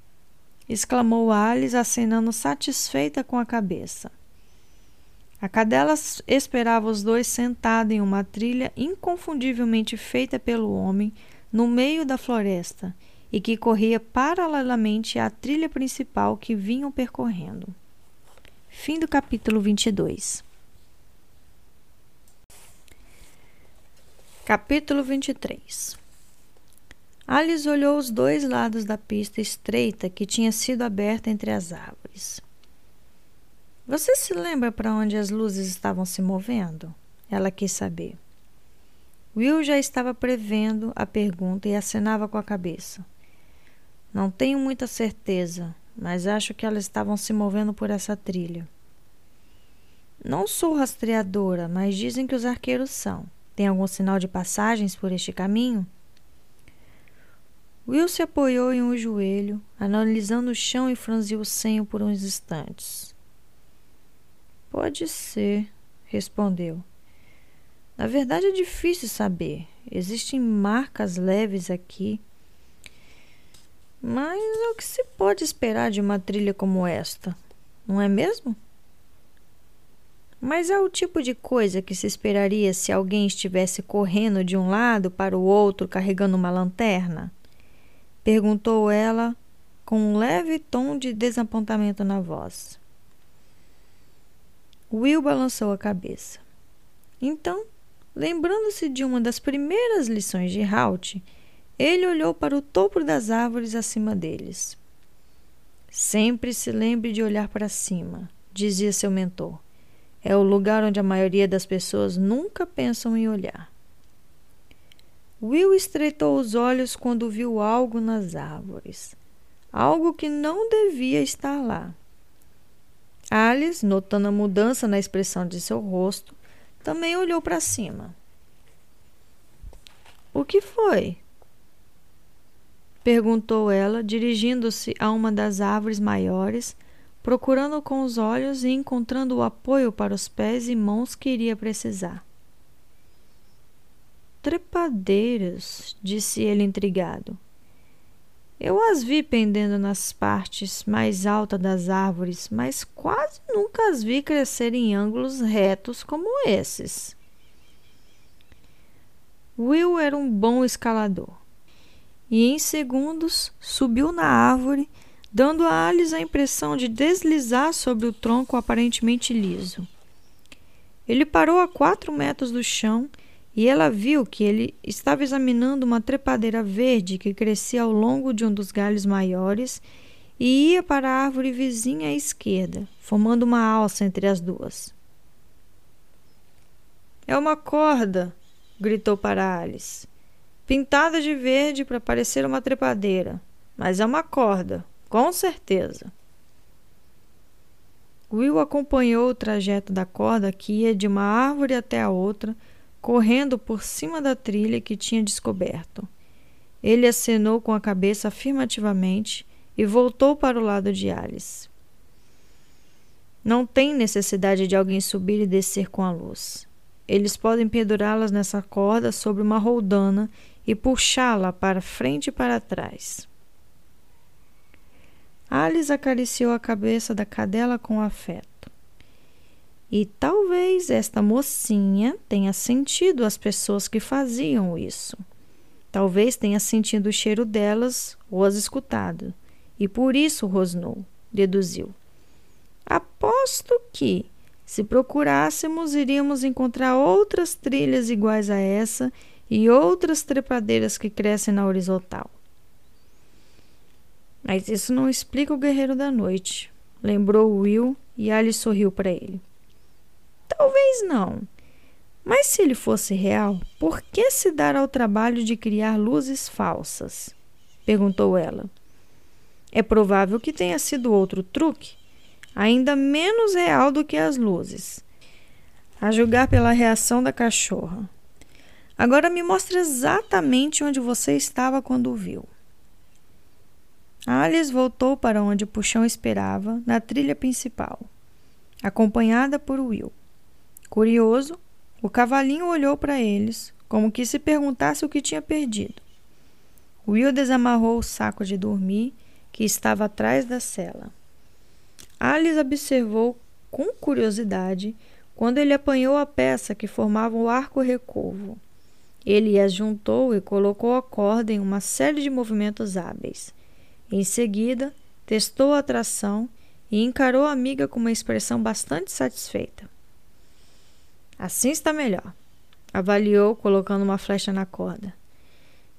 exclamou Alice, acenando satisfeita com a cabeça. A cadela esperava os dois sentados em uma trilha inconfundivelmente feita pelo homem no meio da floresta e que corria paralelamente à trilha principal que vinham percorrendo. Fim do capítulo 22. Capítulo 23 Alice olhou os dois lados da pista estreita que tinha sido aberta entre as árvores. Você se lembra para onde as luzes estavam se movendo? Ela quis saber. Will já estava prevendo a pergunta e acenava com a cabeça. Não tenho muita certeza, mas acho que elas estavam se movendo por essa trilha. Não sou rastreadora, mas dizem que os arqueiros são. Tem algum sinal de passagens por este caminho? Will se apoiou em um joelho, analisando o chão e franziu o senho por uns instantes. Pode ser, respondeu. Na verdade, é difícil saber. Existem marcas leves aqui. Mas é o que se pode esperar de uma trilha como esta, não é mesmo? Mas é o tipo de coisa que se esperaria se alguém estivesse correndo de um lado para o outro carregando uma lanterna? Perguntou ela com um leve tom de desapontamento na voz. Will balançou a cabeça. Então, Lembrando-se de uma das primeiras lições de Halt, ele olhou para o topo das árvores acima deles. Sempre se lembre de olhar para cima, dizia seu mentor. É o lugar onde a maioria das pessoas nunca pensam em olhar. Will estreitou os olhos quando viu algo nas árvores. Algo que não devia estar lá. Alice, notando a mudança na expressão de seu rosto, também olhou para cima. O que foi? perguntou ela, dirigindo-se a uma das árvores maiores, procurando com os olhos e encontrando o apoio para os pés e mãos que iria precisar. Trepadeiras, disse ele intrigado. Eu as vi pendendo nas partes mais altas das árvores, mas quase nunca as vi crescer em ângulos retos como esses. Will era um bom escalador e, em segundos, subiu na árvore, dando a Alice a impressão de deslizar sobre o tronco aparentemente liso. Ele parou a quatro metros do chão e ela viu que ele estava examinando uma trepadeira verde que crescia ao longo de um dos galhos maiores e ia para a árvore vizinha à esquerda, formando uma alça entre as duas. É uma corda, gritou para Alice. Pintada de verde para parecer uma trepadeira, mas é uma corda, com certeza. Will acompanhou o trajeto da corda que ia de uma árvore até a outra correndo por cima da trilha que tinha descoberto. Ele acenou com a cabeça afirmativamente e voltou para o lado de Alice. Não tem necessidade de alguém subir e descer com a luz. Eles podem pendurá-las nessa corda sobre uma roldana e puxá-la para frente e para trás. Alice acariciou a cabeça da cadela com afeto. E talvez esta mocinha tenha sentido as pessoas que faziam isso. Talvez tenha sentido o cheiro delas ou as escutado. E por isso rosnou, deduziu. Aposto que, se procurássemos, iríamos encontrar outras trilhas iguais a essa e outras trepadeiras que crescem na horizontal. Mas isso não explica o guerreiro da noite, lembrou Will e Alice sorriu para ele. Talvez não. Mas se ele fosse real, por que se dar ao trabalho de criar luzes falsas? perguntou ela. É provável que tenha sido outro truque, ainda menos real do que as luzes. A julgar pela reação da cachorra. Agora me mostre exatamente onde você estava quando o viu. Alice voltou para onde o puxão esperava, na trilha principal, acompanhada por Will. Curioso, o cavalinho olhou para eles, como que se perguntasse o que tinha perdido. Will desamarrou o saco de dormir que estava atrás da cela. Alice observou com curiosidade quando ele apanhou a peça que formava o arco recurvo. Ele as juntou e colocou a corda em uma série de movimentos hábeis. Em seguida, testou a tração e encarou a amiga com uma expressão bastante satisfeita. Assim está melhor, avaliou, colocando uma flecha na corda.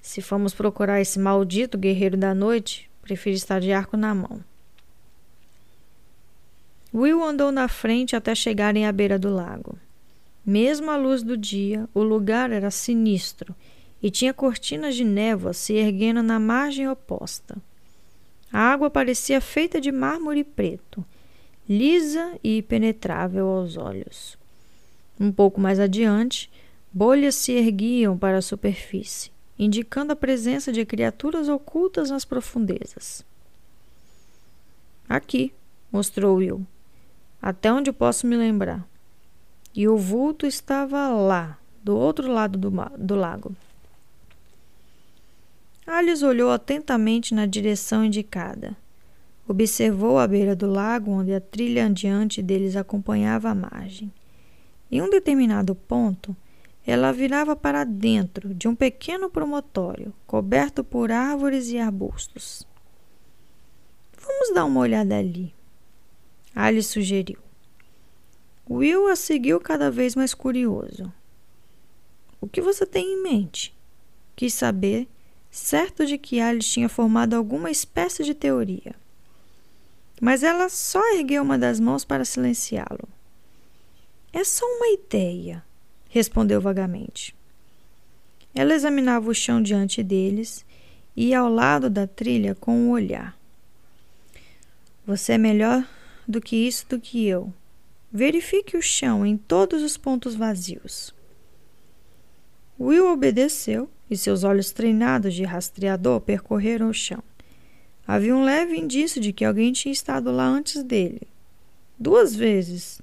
Se formos procurar esse maldito guerreiro da noite, prefiro estar de arco na mão. Will andou na frente até chegarem à beira do lago. Mesmo à luz do dia, o lugar era sinistro e tinha cortinas de névoa se erguendo na margem oposta. A água parecia feita de mármore preto, lisa e penetrável aos olhos. Um pouco mais adiante, bolhas se erguiam para a superfície, indicando a presença de criaturas ocultas nas profundezas. Aqui, mostrou Will, até onde posso me lembrar. E o vulto estava lá, do outro lado do, do lago. Alice olhou atentamente na direção indicada. Observou a beira do lago, onde a trilha adiante deles acompanhava a margem. Em um determinado ponto, ela virava para dentro de um pequeno promontório, coberto por árvores e arbustos. Vamos dar uma olhada ali, Alice sugeriu. Will a seguiu cada vez mais curioso. O que você tem em mente? Quis saber certo de que Alice tinha formado alguma espécie de teoria. Mas ela só ergueu uma das mãos para silenciá-lo. É só uma ideia, respondeu vagamente. Ela examinava o chão diante deles e ao lado da trilha com um olhar. Você é melhor do que isso do que eu. Verifique o chão em todos os pontos vazios. Will obedeceu e seus olhos treinados de rastreador percorreram o chão. Havia um leve indício de que alguém tinha estado lá antes dele. Duas vezes.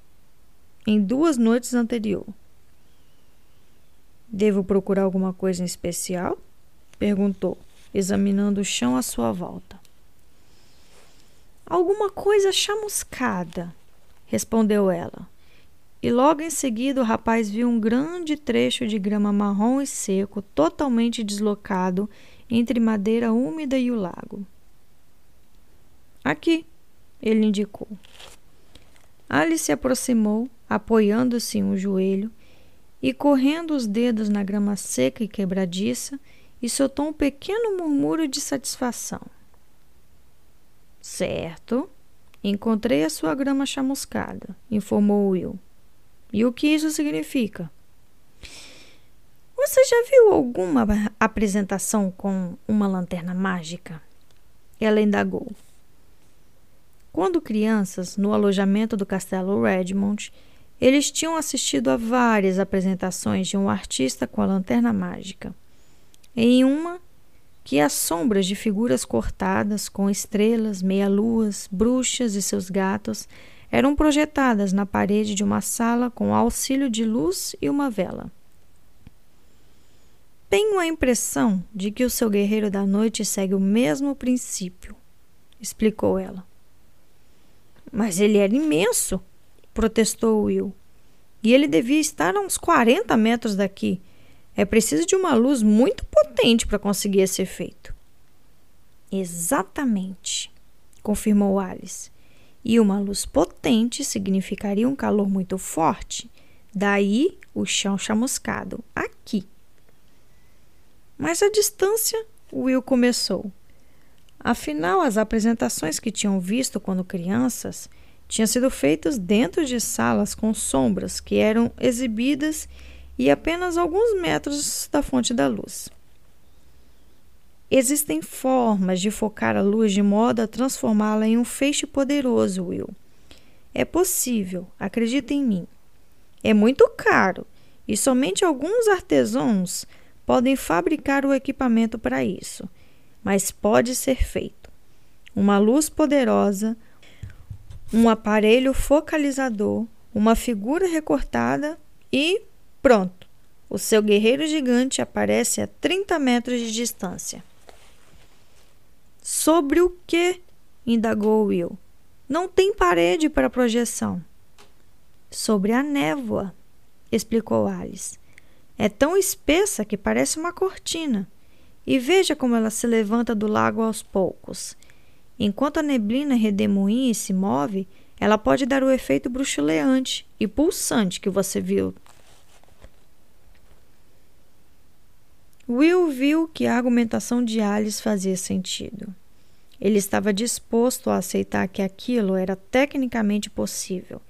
Em duas noites anterior. Devo procurar alguma coisa em especial? perguntou, examinando o chão à sua volta. Alguma coisa chamuscada, respondeu ela. E logo em seguida o rapaz viu um grande trecho de grama marrom e seco, totalmente deslocado entre madeira úmida e o lago. Aqui, ele indicou. Alice se aproximou, apoiando-se em um joelho e correndo os dedos na grama seca e quebradiça, e soltou um pequeno murmúrio de satisfação. Certo, encontrei a sua grama chamuscada, informou Will. E o que isso significa? Você já viu alguma apresentação com uma lanterna mágica? Ela indagou. Quando crianças, no alojamento do Castelo Redmond, eles tinham assistido a várias apresentações de um artista com a lanterna mágica. Em uma, que as sombras de figuras cortadas com estrelas, meia-luas, bruxas e seus gatos eram projetadas na parede de uma sala com auxílio de luz e uma vela. Tenho a impressão de que o seu guerreiro da noite segue o mesmo princípio, explicou ela. Mas ele era imenso, protestou Will. E ele devia estar a uns 40 metros daqui. É preciso de uma luz muito potente para conseguir esse efeito. Exatamente, confirmou Alice e uma luz potente significaria um calor muito forte. Daí o chão chamuscado, aqui. Mas a distância, Will começou. Afinal, as apresentações que tinham visto quando crianças tinham sido feitas dentro de salas com sombras que eram exibidas e apenas alguns metros da fonte da luz. Existem formas de focar a luz de modo a transformá-la em um feixe poderoso, Will. É possível, acredita em mim. É muito caro e somente alguns artesãos podem fabricar o equipamento para isso, mas pode ser feito. Uma luz poderosa, um aparelho focalizador, uma figura recortada e pronto. O seu guerreiro gigante aparece a 30 metros de distância. Sobre o que? indagou Will. Não tem parede para projeção. Sobre a névoa, explicou Alice. É tão espessa que parece uma cortina. E veja como ela se levanta do lago aos poucos. Enquanto a neblina redemoinha e se move, ela pode dar o efeito bruxuleante e pulsante que você viu. Will viu que a argumentação de Alice fazia sentido. Ele estava disposto a aceitar que aquilo era tecnicamente possível.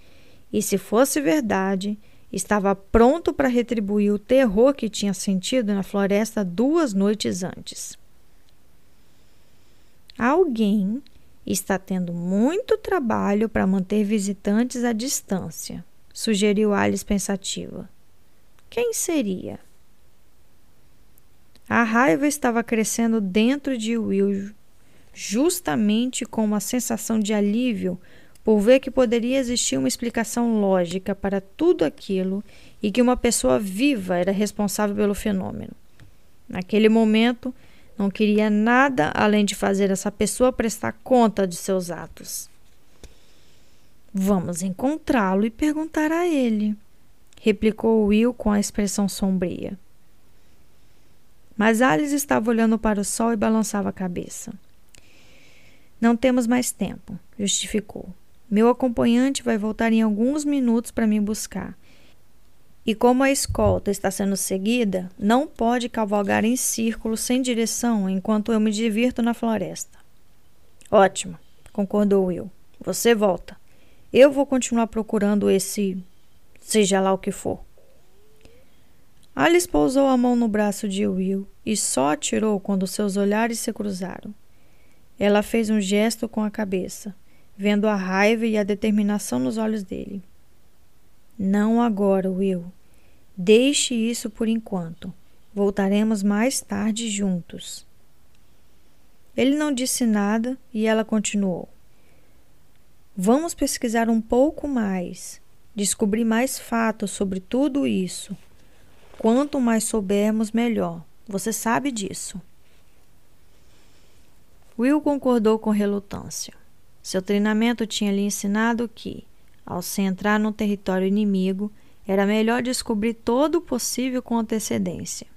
E se fosse verdade, estava pronto para retribuir o terror que tinha sentido na floresta duas noites antes. Alguém está tendo muito trabalho para manter visitantes à distância, sugeriu Alice pensativa. Quem seria? A raiva estava crescendo dentro de Will, justamente com uma sensação de alívio por ver que poderia existir uma explicação lógica para tudo aquilo e que uma pessoa viva era responsável pelo fenômeno. Naquele momento, não queria nada além de fazer essa pessoa prestar conta de seus atos. Vamos encontrá-lo e perguntar a ele, replicou Will com a expressão sombria. Mas Alice estava olhando para o sol e balançava a cabeça. Não temos mais tempo, justificou. Meu acompanhante vai voltar em alguns minutos para me buscar. E como a escolta está sendo seguida, não pode cavalgar em círculo sem direção enquanto eu me divirto na floresta. Ótimo, concordou Will. Você volta. Eu vou continuar procurando esse. seja lá o que for. Alice pousou a mão no braço de Will e só atirou quando seus olhares se cruzaram. Ela fez um gesto com a cabeça, vendo a raiva e a determinação nos olhos dele. Não agora, Will. Deixe isso por enquanto. Voltaremos mais tarde juntos. Ele não disse nada e ela continuou. Vamos pesquisar um pouco mais, descobrir mais fatos sobre tudo isso. Quanto mais soubermos, melhor. Você sabe disso. Will concordou com relutância. Seu treinamento tinha lhe ensinado que, ao se entrar no território inimigo, era melhor descobrir todo o possível com antecedência.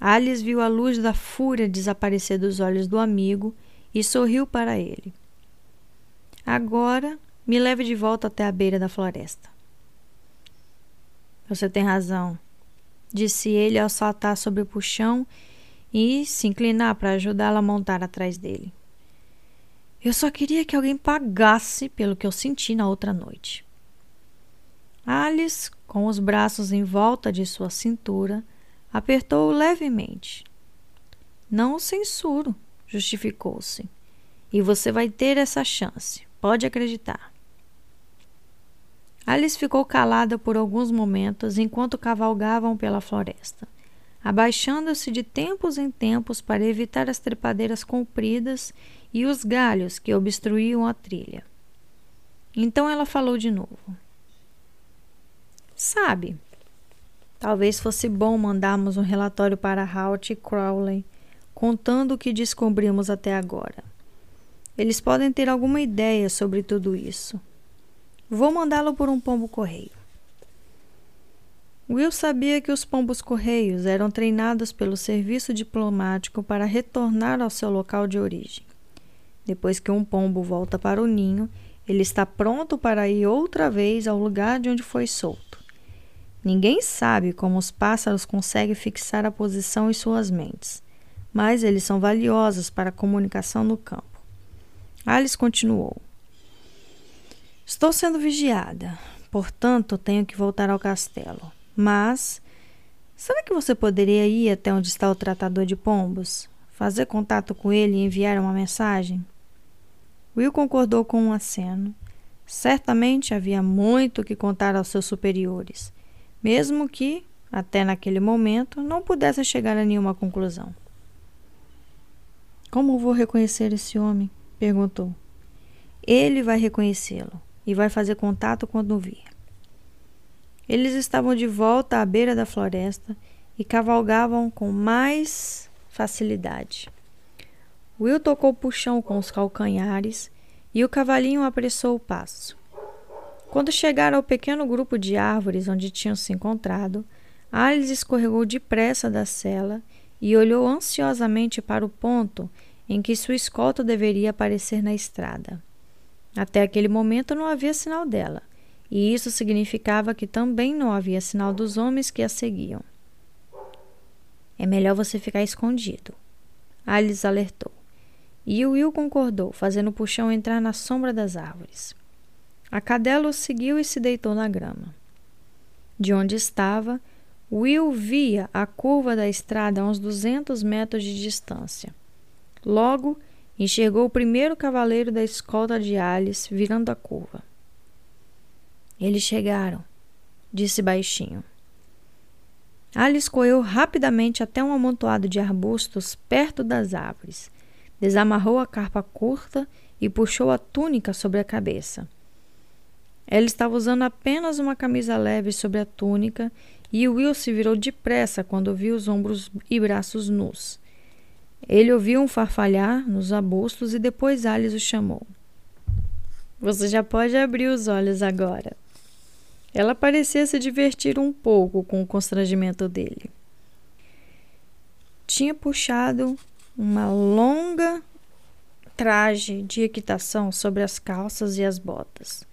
Alice viu a luz da fúria desaparecer dos olhos do amigo e sorriu para ele. Agora me leve de volta até a beira da floresta. Você tem razão, disse ele ao saltar sobre o puxão e se inclinar para ajudá-la a montar atrás dele. Eu só queria que alguém pagasse pelo que eu senti na outra noite. Alice, com os braços em volta de sua cintura, apertou-o levemente. Não o censuro, justificou-se. E você vai ter essa chance, pode acreditar. Alice ficou calada por alguns momentos enquanto cavalgavam pela floresta, abaixando-se de tempos em tempos para evitar as trepadeiras compridas e os galhos que obstruíam a trilha. Então ela falou de novo. Sabe, talvez fosse bom mandarmos um relatório para Halt e Crowley, contando o que descobrimos até agora. Eles podem ter alguma ideia sobre tudo isso. Vou mandá-lo por um pombo correio. Will sabia que os pombos correios eram treinados pelo serviço diplomático para retornar ao seu local de origem. Depois que um pombo volta para o ninho, ele está pronto para ir outra vez ao lugar de onde foi solto. Ninguém sabe como os pássaros conseguem fixar a posição em suas mentes, mas eles são valiosos para a comunicação no campo. Alice continuou: Estou sendo vigiada, portanto tenho que voltar ao castelo. Mas será que você poderia ir até onde está o tratador de pombos, fazer contato com ele e enviar uma mensagem? Will concordou com um aceno. Certamente havia muito que contar aos seus superiores, mesmo que, até naquele momento, não pudesse chegar a nenhuma conclusão. Como vou reconhecer esse homem? perguntou. Ele vai reconhecê-lo e vai fazer contato quando vir. Eles estavam de volta à beira da floresta e cavalgavam com mais facilidade. Will tocou o chão com os calcanhares e o cavalinho apressou o passo. Quando chegaram ao pequeno grupo de árvores onde tinham se encontrado, Alice escorregou depressa da cela e olhou ansiosamente para o ponto em que sua escolta deveria aparecer na estrada. Até aquele momento não havia sinal dela, e isso significava que também não havia sinal dos homens que a seguiam. É melhor você ficar escondido, Alice alertou. E Will concordou, fazendo o puxão entrar na sombra das árvores. A cadela o seguiu e se deitou na grama. De onde estava, Will via a curva da estrada a uns 200 metros de distância. Logo, enxergou o primeiro cavaleiro da escolta de Alice virando a curva. Eles chegaram, disse baixinho. Alice correu rapidamente até um amontoado de arbustos perto das árvores desamarrou a carpa curta e puxou a túnica sobre a cabeça. Ela estava usando apenas uma camisa leve sobre a túnica e Will se virou depressa quando viu os ombros e braços nus. Ele ouviu um farfalhar nos arbustos e depois Alice o chamou. Você já pode abrir os olhos agora. Ela parecia se divertir um pouco com o constrangimento dele. Tinha puxado uma longa traje de equitação sobre as calças e as botas.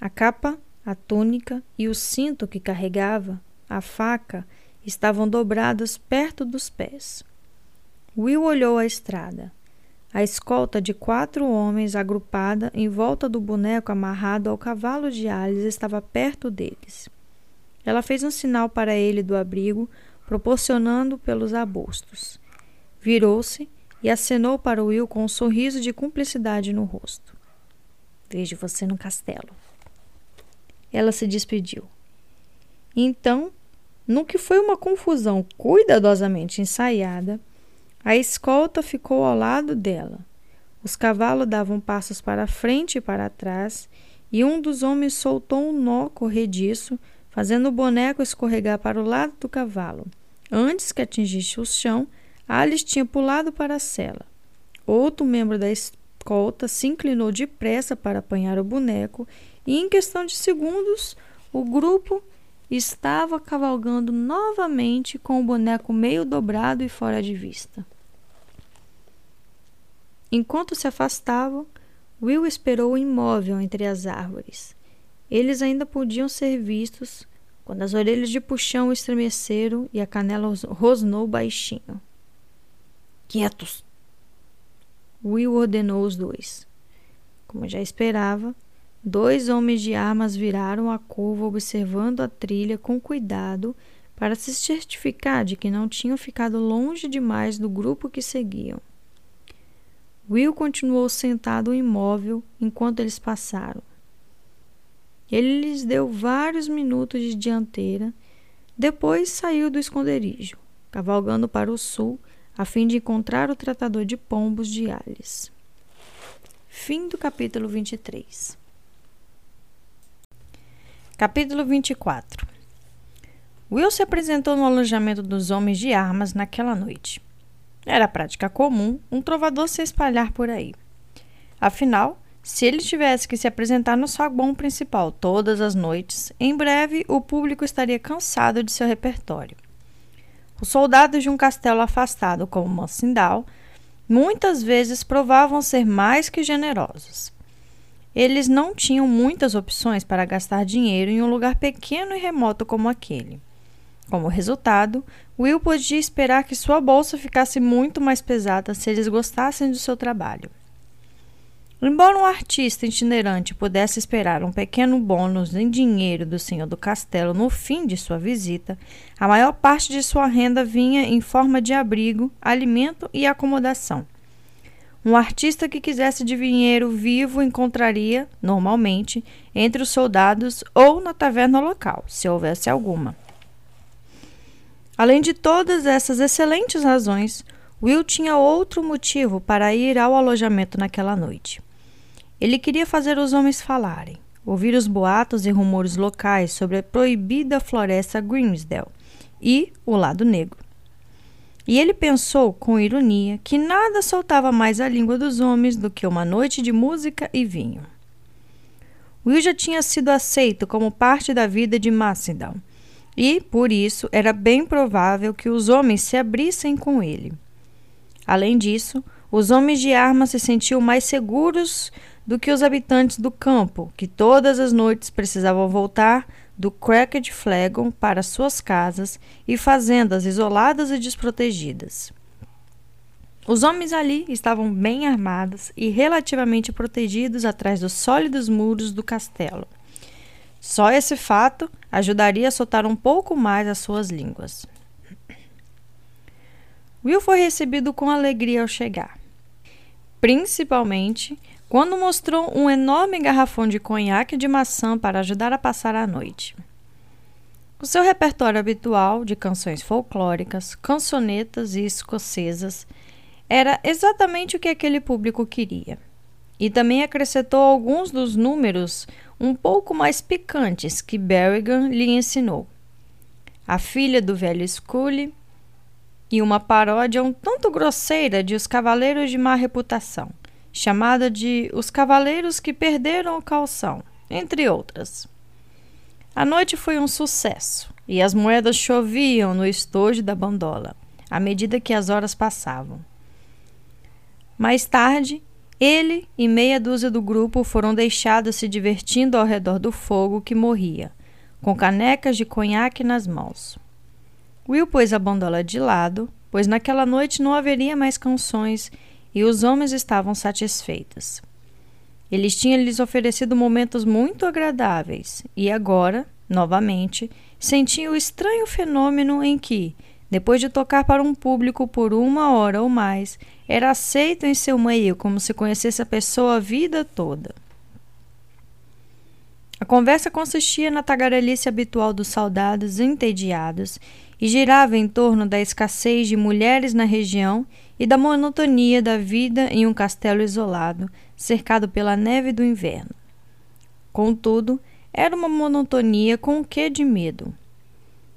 A capa, a túnica e o cinto que carregava, a faca, estavam dobrados perto dos pés. Will olhou a estrada. A escolta de quatro homens agrupada em volta do boneco amarrado ao cavalo de Alice estava perto deles. Ela fez um sinal para ele do abrigo, proporcionando pelos arbustos. Virou-se e acenou para Will com um sorriso de cumplicidade no rosto. Vejo você no castelo. Ela se despediu. Então, no que foi uma confusão cuidadosamente ensaiada, a escolta ficou ao lado dela. Os cavalos davam passos para frente e para trás, e um dos homens soltou um nó corrediço, fazendo o boneco escorregar para o lado do cavalo. Antes que atingisse o chão, Alice tinha pulado para a cela. Outro membro da escolta se inclinou depressa para apanhar o boneco e, em questão de segundos, o grupo estava cavalgando novamente com o boneco meio dobrado e fora de vista. Enquanto se afastavam, Will esperou imóvel entre as árvores. Eles ainda podiam ser vistos quando as orelhas de puxão estremeceram e a canela rosnou baixinho. Quietos! Will ordenou os dois. Como já esperava, dois homens de armas viraram a curva observando a trilha com cuidado para se certificar de que não tinham ficado longe demais do grupo que seguiam. Will continuou sentado imóvel enquanto eles passaram. Ele lhes deu vários minutos de dianteira, depois saiu do esconderijo, cavalgando para o sul a fim de encontrar o tratador de pombos de Alice. Fim do capítulo 23. Capítulo 24 Will se apresentou no alojamento dos homens de armas naquela noite. Era prática comum um trovador se espalhar por aí. Afinal, se ele tivesse que se apresentar no saguão principal todas as noites, em breve o público estaria cansado de seu repertório. Os soldados de um castelo afastado como Mansindal muitas vezes provavam ser mais que generosos. Eles não tinham muitas opções para gastar dinheiro em um lugar pequeno e remoto como aquele. Como resultado, Will podia esperar que sua bolsa ficasse muito mais pesada se eles gostassem do seu trabalho. Embora um artista itinerante pudesse esperar um pequeno bônus em dinheiro do senhor do castelo no fim de sua visita, a maior parte de sua renda vinha em forma de abrigo, alimento e acomodação. Um artista que quisesse dinheiro vivo encontraria, normalmente, entre os soldados ou na taverna local, se houvesse alguma. Além de todas essas excelentes razões, Will tinha outro motivo para ir ao alojamento naquela noite. Ele queria fazer os homens falarem, ouvir os boatos e rumores locais sobre a proibida floresta Grimsdale e o lado negro. E ele pensou com ironia que nada soltava mais a língua dos homens do que uma noite de música e vinho. Will já tinha sido aceito como parte da vida de Macedon, e, por isso, era bem provável que os homens se abrissem com ele. Além disso, os homens de armas se sentiam mais seguros do que os habitantes do campo, que todas as noites precisavam voltar do Cracked Flagon para suas casas e fazendas isoladas e desprotegidas. Os homens ali estavam bem armados e relativamente protegidos atrás dos sólidos muros do castelo. Só esse fato ajudaria a soltar um pouco mais as suas línguas. Will foi recebido com alegria ao chegar, principalmente quando mostrou um enorme garrafão de conhaque de maçã para ajudar a passar a noite. O seu repertório habitual de canções folclóricas, cançonetas e escocesas era exatamente o que aquele público queria. E também acrescentou alguns dos números um pouco mais picantes que Berrigan lhe ensinou. A filha do velho Scully e uma paródia um tanto grosseira de Os Cavaleiros de Má Reputação chamada de Os Cavaleiros que Perderam o Calção, entre outras. A noite foi um sucesso e as moedas choviam no estojo da bandola, à medida que as horas passavam. Mais tarde, ele e meia dúzia do grupo foram deixados se divertindo ao redor do fogo que morria, com canecas de conhaque nas mãos. Will pôs a bandola de lado, pois naquela noite não haveria mais canções e os homens estavam satisfeitos. Eles tinham lhes oferecido momentos muito agradáveis e agora, novamente, sentiam o estranho fenômeno em que, depois de tocar para um público por uma hora ou mais, era aceito em seu meio como se conhecesse a pessoa a vida toda. A conversa consistia na tagarelice habitual dos soldados entediados e girava em torno da escassez de mulheres na região e da monotonia da vida em um castelo isolado, cercado pela neve do inverno. Contudo, era uma monotonia com o quê de medo.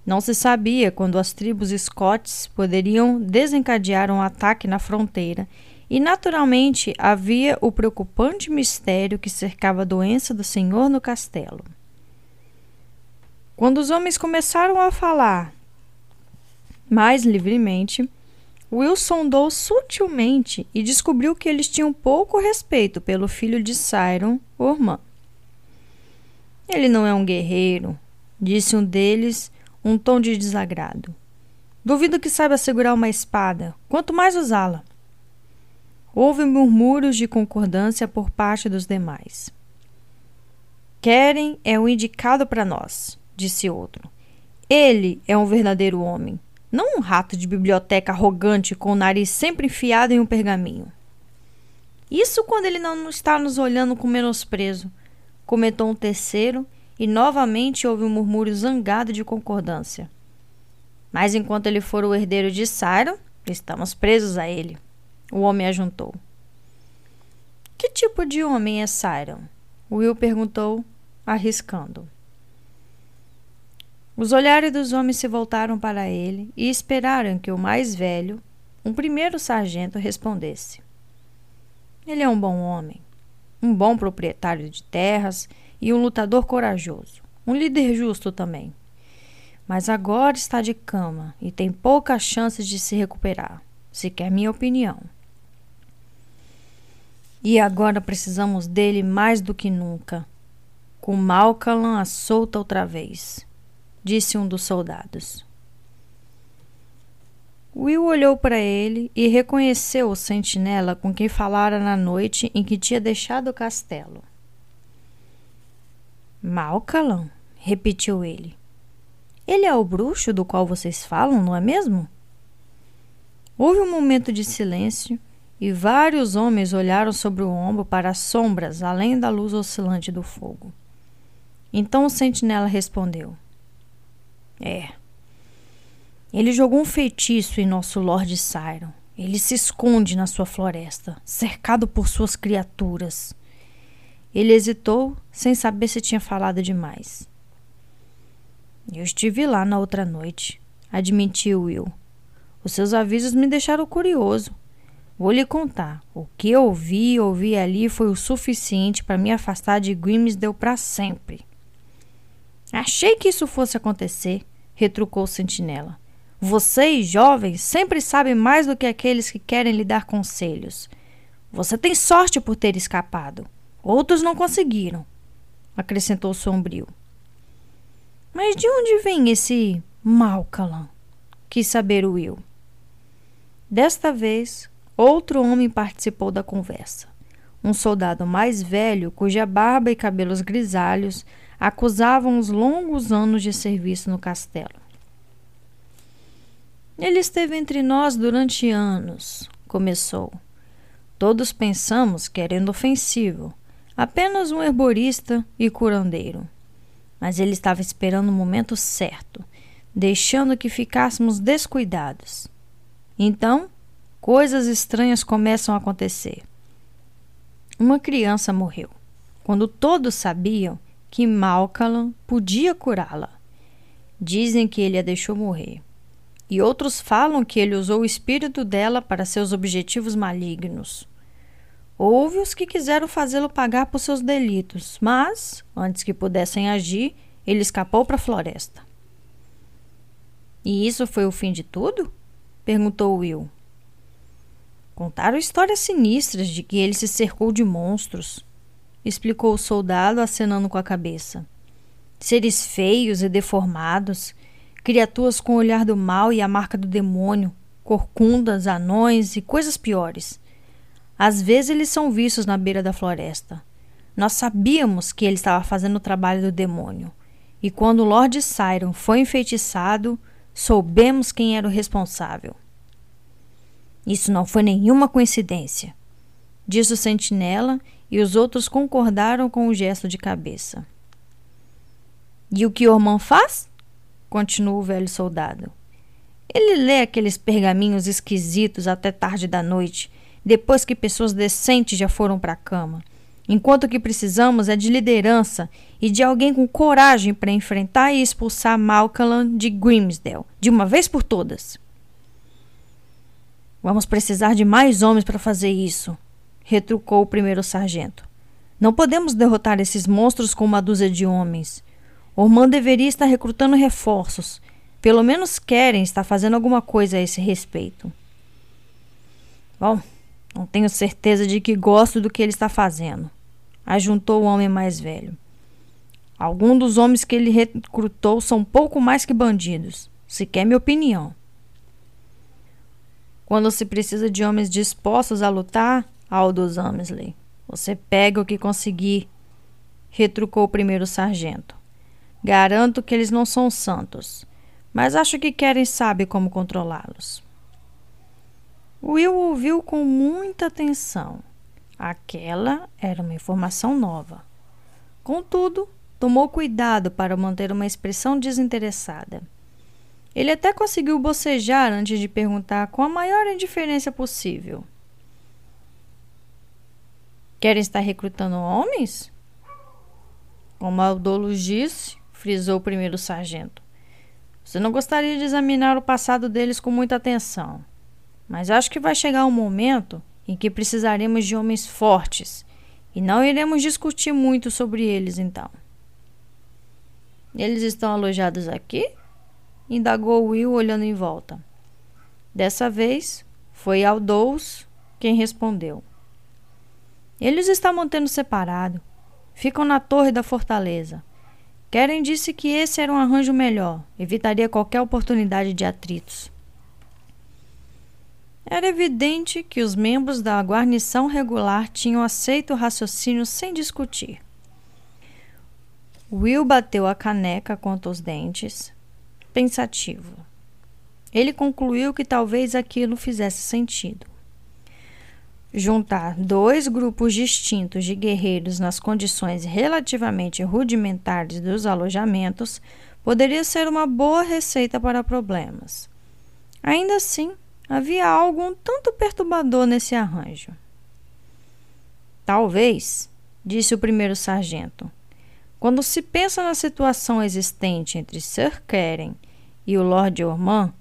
Não se sabia quando as tribos Scots poderiam desencadear um ataque na fronteira, e naturalmente havia o preocupante mistério que cercava a doença do senhor no castelo. Quando os homens começaram a falar mais livremente, Will sondou sutilmente e descobriu que eles tinham pouco respeito pelo filho de Siron, Ormã. Ele não é um guerreiro, disse um deles, um tom de desagrado. Duvido que saiba segurar uma espada, quanto mais usá-la. Houve murmúrios de concordância por parte dos demais. Querem é o indicado para nós, disse outro. Ele é um verdadeiro homem, não um rato de biblioteca arrogante com o nariz sempre enfiado em um pergaminho. Isso quando ele não está nos olhando com menosprezo, comentou um terceiro, e novamente houve um murmúrio zangado de concordância. Mas enquanto ele for o herdeiro de Siron, estamos presos a ele. O homem ajuntou. Que tipo de homem é Siron? Will perguntou, arriscando. Os olhares dos homens se voltaram para ele e esperaram que o mais velho, um primeiro sargento, respondesse. Ele é um bom homem, um bom proprietário de terras e um lutador corajoso, um líder justo também. Mas agora está de cama e tem poucas chances de se recuperar, se quer minha opinião. E agora precisamos dele mais do que nunca. Com Malcalan à solta outra vez disse um dos soldados. Will olhou para ele e reconheceu o sentinela com quem falara na noite em que tinha deixado o castelo. Malcalan, repetiu ele. Ele é o bruxo do qual vocês falam, não é mesmo? Houve um momento de silêncio e vários homens olharam sobre o ombro para as sombras além da luz oscilante do fogo. Então o sentinela respondeu: É. Ele jogou um feitiço em nosso Lord Siron. Ele se esconde na sua floresta, cercado por suas criaturas. Ele hesitou, sem saber se tinha falado demais. Eu estive lá na outra noite, admitiu Will. Os seus avisos me deixaram curioso. Vou lhe contar. O que eu vi e ouvi ali foi o suficiente para me afastar de Grimsdale para sempre. Achei que isso fosse acontecer, retrucou o sentinela. Vocês, jovens, sempre sabem mais do que aqueles que querem lhe dar conselhos. Você tem sorte por ter escapado. Outros não conseguiram, acrescentou sombrio. Mas de onde vem esse Malcalan? Quis saber Will. Desta vez, outro homem participou da conversa. Um soldado mais velho, cuja barba e cabelos grisalhos acusavam os longos anos de serviço no castelo. Ele esteve entre nós durante anos, começou. Todos pensamos que era inofensivo, apenas um herborista e curandeiro. Mas ele estava esperando o momento certo, deixando que ficássemos descuidados. Então, coisas estranhas começam a acontecer. Uma criança morreu, quando todos sabiam que Malcalan podia curá-la. Dizem que ele a deixou morrer e outros falam que ele usou o espírito dela para seus objetivos malignos. Houve os que quiseram fazê-lo pagar por seus delitos, mas, antes que pudessem agir, ele escapou para a floresta. E isso foi o fim de tudo? perguntou Will. Contaram histórias sinistras de que ele se cercou de monstros, explicou o soldado, acenando com a cabeça. Seres feios e deformados criaturas com o olhar do mal e a marca do demônio, corcundas, anões e coisas piores. Às vezes eles são vistos na beira da floresta. Nós sabíamos que ele estava fazendo o trabalho do demônio. E quando Lord Siron foi enfeitiçado, soubemos quem era o responsável. Isso não foi nenhuma coincidência, disse o sentinela, e os outros concordaram com o gesto de cabeça. E o que Ormond faz? continuou o velho soldado. Ele lê aqueles pergaminhos esquisitos até tarde da noite, depois que pessoas decentes já foram para a cama. Enquanto o que precisamos é de liderança e de alguém com coragem para enfrentar e expulsar Malcolm de Grimsdale, de uma vez por todas. Vamos precisar de mais homens para fazer isso, retrucou o primeiro sargento. Não podemos derrotar esses monstros com uma dúzia de homens. Ormond deveria estar recrutando reforços. Pelo menos querem estar fazendo alguma coisa a esse respeito. Bom, não tenho certeza de que gosto do que ele está fazendo, ajuntou o homem mais velho. Alguns dos homens que ele recrutou são pouco mais que bandidos, se quer minha opinião. Quando se precisa de homens dispostos a lutar, Aldous Amesley, você pega o que conseguir, retrucou o primeiro sargento. Garanto que eles não são santos, mas acho que querem saber como controlá-los. Will ouviu com muita atenção. Aquela era uma informação nova. Contudo, tomou cuidado para manter uma expressão desinteressada. Ele até conseguiu bocejar antes de perguntar com a maior indiferença possível. Querem estar recrutando homens? Como Aldoulos disse, frisou o primeiro sargento. Você não gostaria de examinar o passado deles com muita atenção. Mas acho que vai chegar um momento em que precisaremos de homens fortes e não iremos discutir muito sobre eles então. Eles estão alojados aqui? indagou Will olhando em volta. Dessa vez foi Aldous quem respondeu. Eles estão mantendo separado. Ficam na torre da fortaleza. Keren disse que esse era um arranjo melhor, evitaria qualquer oportunidade de atritos. Era evidente que os membros da guarnição regular tinham aceito o raciocínio sem discutir. Will bateu a caneca contra os dentes, pensativo. Ele concluiu que talvez aquilo fizesse sentido. Juntar dois grupos distintos de guerreiros nas condições relativamente rudimentares dos alojamentos poderia ser uma boa receita para problemas. Ainda assim, Havia algo um tanto perturbador nesse arranjo. Talvez, disse o primeiro sargento, quando se pensa na situação existente entre Sir Keren e o Lord Ormond,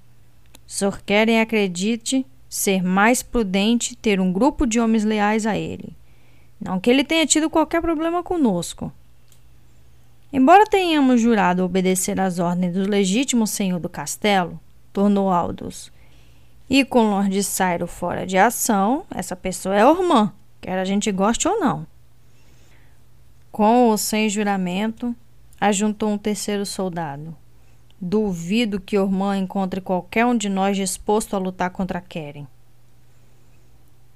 Sir Keren acredite ser mais prudente ter um grupo de homens leais a ele. Não que ele tenha tido qualquer problema conosco. Embora tenhamos jurado obedecer às ordens do legítimo senhor do castelo, tornou Aldous, e com Lord Sairo fora de ação, essa pessoa é Ormã, quer a gente goste ou não. Com ou sem juramento, ajuntou um terceiro soldado. Duvido que Ormã encontre qualquer um de nós disposto a lutar contra Keren.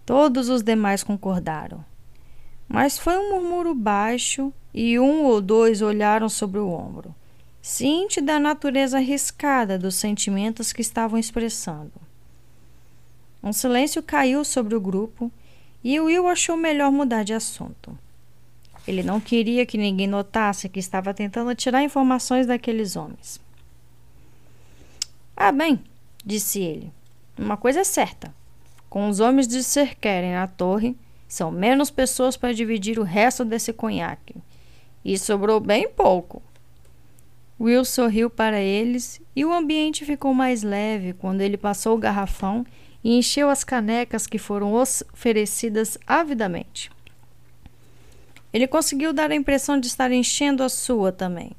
Todos os demais concordaram. Mas foi um murmúrio baixo e um ou dois olharam sobre o ombro, ciente da natureza arriscada dos sentimentos que estavam expressando. Um silêncio caiu sobre o grupo e Will achou melhor mudar de assunto. Ele não queria que ninguém notasse que estava tentando tirar informações daqueles homens. Ah, bem, disse ele. Uma coisa é certa. Com os homens de Serquerem na torre, são menos pessoas para dividir o resto desse conhaque. E sobrou bem pouco. Will sorriu para eles e o ambiente ficou mais leve quando ele passou o garrafão e encheu as canecas que foram oferecidas avidamente. Ele conseguiu dar a impressão de estar enchendo a sua também,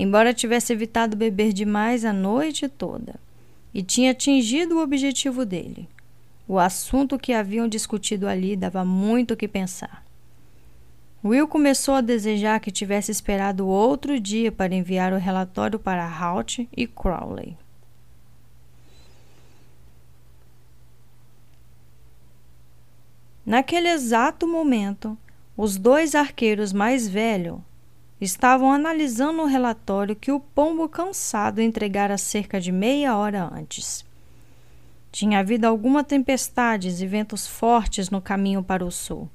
embora tivesse evitado beber demais a noite toda, e tinha atingido o objetivo dele. O assunto que haviam discutido ali dava muito o que pensar. Will começou a desejar que tivesse esperado outro dia para enviar o relatório para Halt e Crowley. Naquele exato momento, os dois arqueiros mais velhos estavam analisando o relatório que o pombo cansado entregara cerca de meia hora antes. Tinha havido alguma tempestades e ventos fortes no caminho para o sul,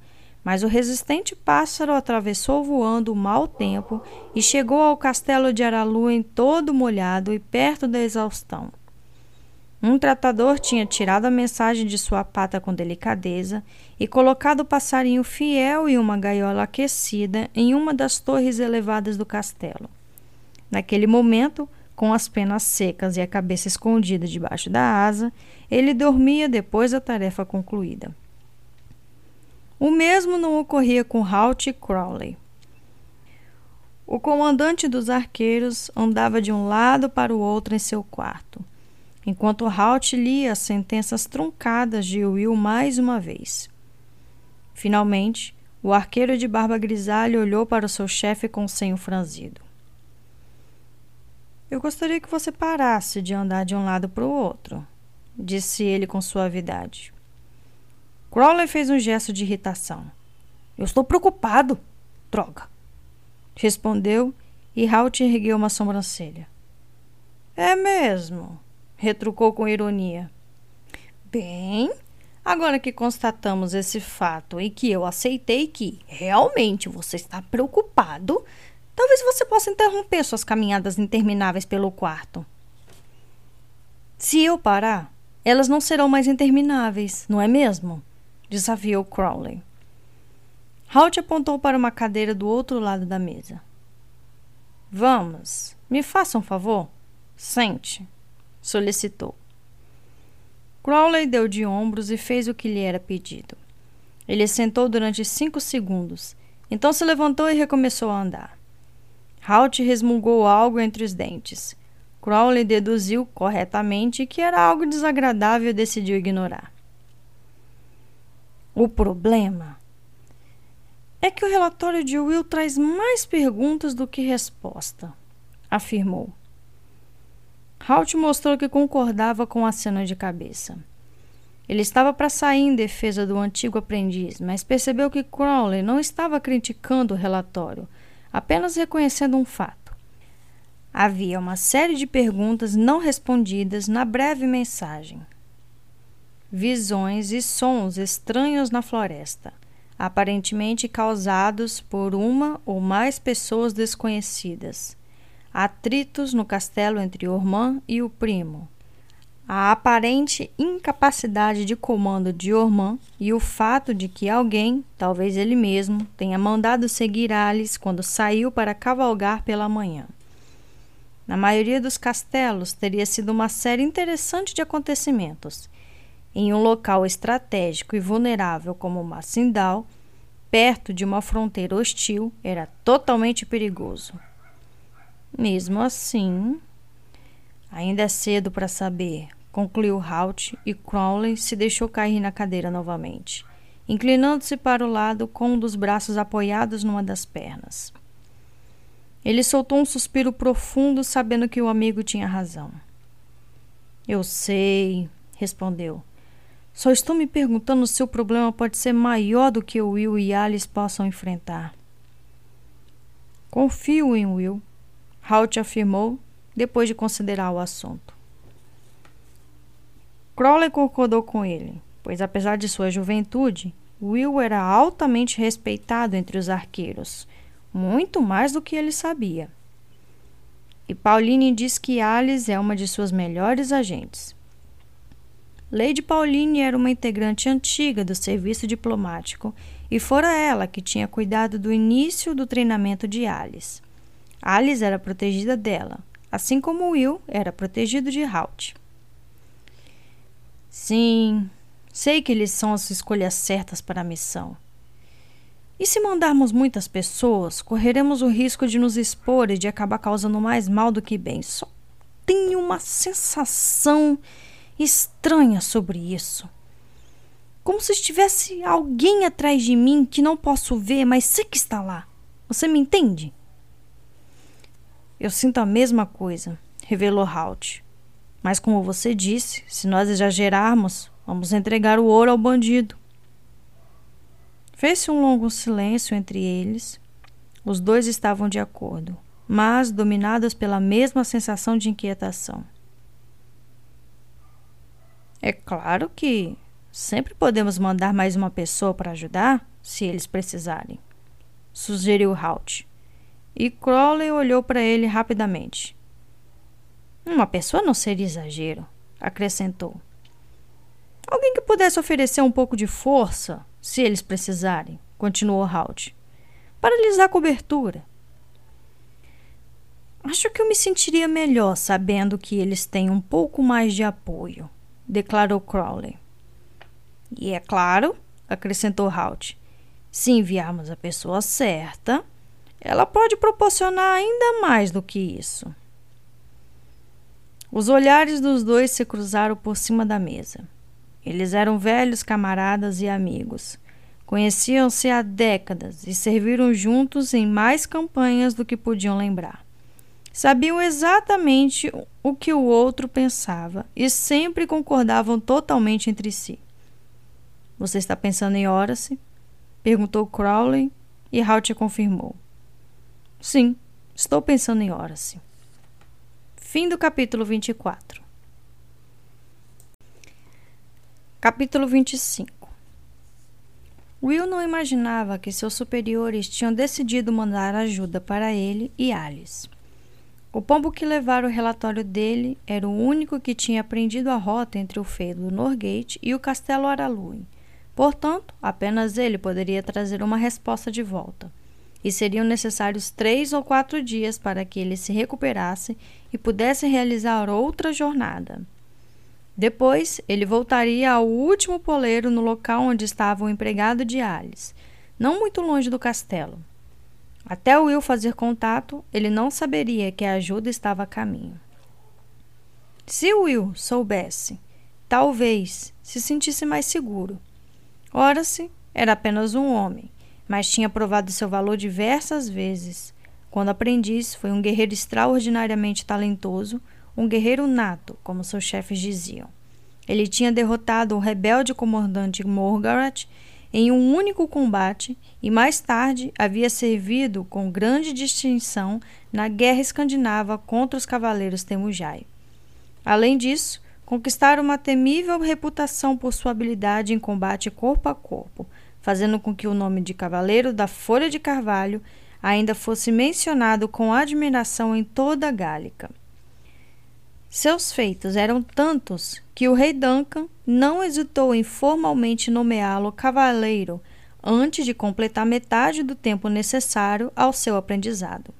mas o resistente pássaro atravessou voando o mau tempo e chegou ao castelo de Aralu em todo molhado e perto da exaustão. Um tratador tinha tirado a mensagem de sua pata com delicadeza e colocado o passarinho fiel em uma gaiola aquecida em uma das torres elevadas do castelo. Naquele momento, com as penas secas e a cabeça escondida debaixo da asa, ele dormia depois da tarefa concluída. O mesmo não ocorria com Halt e Crowley. O comandante dos arqueiros andava de um lado para o outro em seu quarto enquanto Halt lia as sentenças truncadas de Will mais uma vez. Finalmente, o arqueiro de barba grisalha olhou para o seu chefe com o senho franzido. Eu gostaria que você parasse de andar de um lado para o outro, disse ele com suavidade. Crowley fez um gesto de irritação. Eu estou preocupado. Droga. Respondeu e Halt ergueu uma sobrancelha. É mesmo? Retrucou com ironia. Bem, agora que constatamos esse fato e que eu aceitei que realmente você está preocupado, talvez você possa interromper suas caminhadas intermináveis pelo quarto. Se eu parar, elas não serão mais intermináveis, não é mesmo? desafiou Crowley. Halt apontou para uma cadeira do outro lado da mesa. Vamos, me faça um favor. Sente solicitou. Crowley deu de ombros e fez o que lhe era pedido. Ele sentou durante cinco segundos, então se levantou e recomeçou a andar. Halt resmungou algo entre os dentes. Crowley deduziu corretamente que era algo desagradável e decidiu ignorar. O problema é que o relatório de Will traz mais perguntas do que resposta, afirmou. Halt mostrou que concordava com a cena de cabeça. Ele estava para sair em defesa do antigo aprendiz, mas percebeu que Crowley não estava criticando o relatório, apenas reconhecendo um fato. Havia uma série de perguntas não respondidas na breve mensagem. Visões e sons estranhos na floresta, aparentemente causados por uma ou mais pessoas desconhecidas. Atritos no castelo entre Ormã e o primo a aparente incapacidade de comando de Ormã e o fato de que alguém, talvez ele mesmo, tenha mandado seguir Alice quando saiu para cavalgar pela manhã. Na maioria dos castelos teria sido uma série interessante de acontecimentos. Em um local estratégico e vulnerável como Macindal, perto de uma fronteira hostil, era totalmente perigoso. Mesmo assim, Ainda é cedo para saber, concluiu Halt e Crowley se deixou cair na cadeira novamente, inclinando-se para o lado com um dos braços apoiados numa das pernas. Ele soltou um suspiro profundo, sabendo que o amigo tinha razão. Eu sei, respondeu. Só estou me perguntando se o problema pode ser maior do que Will e Alice possam enfrentar. Confio em Will, Halt afirmou, depois de considerar o assunto. Crowley concordou com ele, pois apesar de sua juventude, Will era altamente respeitado entre os arqueiros, muito mais do que ele sabia. E Pauline diz que Alice é uma de suas melhores agentes. Lady Pauline era uma integrante antiga do serviço diplomático e fora ela que tinha cuidado do início do treinamento de Alice. Alice era protegida dela, assim como Will era protegido de Halt. Sim, sei que eles são as escolhas certas para a missão. E se mandarmos muitas pessoas, correremos o risco de nos expor e de acabar causando mais mal do que bem. Só tenho uma sensação estranha sobre isso. Como se estivesse alguém atrás de mim que não posso ver, mas sei que está lá. Você me entende? Eu sinto a mesma coisa, revelou Halt. Mas como você disse, se nós exagerarmos, vamos entregar o ouro ao bandido. Fez-se um longo silêncio entre eles. Os dois estavam de acordo, mas dominados pela mesma sensação de inquietação. É claro que sempre podemos mandar mais uma pessoa para ajudar, se eles precisarem, sugeriu Halt. E Crowley olhou para ele rapidamente. Uma pessoa não seria exagero, acrescentou. Alguém que pudesse oferecer um pouco de força, se eles precisarem, continuou Halt, para lhes dar cobertura. Acho que eu me sentiria melhor sabendo que eles têm um pouco mais de apoio, declarou Crowley. E é claro, acrescentou Halt, se enviarmos a pessoa certa, ela pode proporcionar ainda mais do que isso. Os olhares dos dois se cruzaram por cima da mesa. Eles eram velhos camaradas e amigos. Conheciam-se há décadas e serviram juntos em mais campanhas do que podiam lembrar. Sabiam exatamente o que o outro pensava e sempre concordavam totalmente entre si. Você está pensando em Horace? perguntou Crowley e Halt confirmou. Sim, estou pensando em Horace. Fim do capítulo 24. Capítulo 25 Will não imaginava que seus superiores tinham decidido mandar ajuda para ele e Alice. O pombo que levara o relatório dele era o único que tinha aprendido a rota entre o feudo Norgate e o castelo Araluin. Portanto, apenas ele poderia trazer uma resposta de volta e seriam necessários três ou quatro dias para que ele se recuperasse e pudesse realizar outra jornada. Depois, ele voltaria ao último poleiro no local onde estava o empregado de Alice, não muito longe do castelo. Até Will fazer contato, ele não saberia que a ajuda estava a caminho. Se Will soubesse, talvez se sentisse mais seguro. Ora-se, era apenas um homem, mas tinha provado seu valor diversas vezes. Quando aprendiz, foi um guerreiro extraordinariamente talentoso, um guerreiro nato, como seus chefes diziam. Ele tinha derrotado o rebelde comandante Morgaret em um único combate e mais tarde havia servido com grande distinção na guerra escandinava contra os cavaleiros Temujai. Além disso, conquistara uma temível reputação por sua habilidade em combate corpo a corpo, fazendo com que o nome de Cavaleiro da Folha de Carvalho ainda fosse mencionado com admiração em toda a Gálica. Seus feitos eram tantos que o rei Duncan não hesitou em formalmente nomeá-lo cavaleiro antes de completar metade do tempo necessário ao seu aprendizado.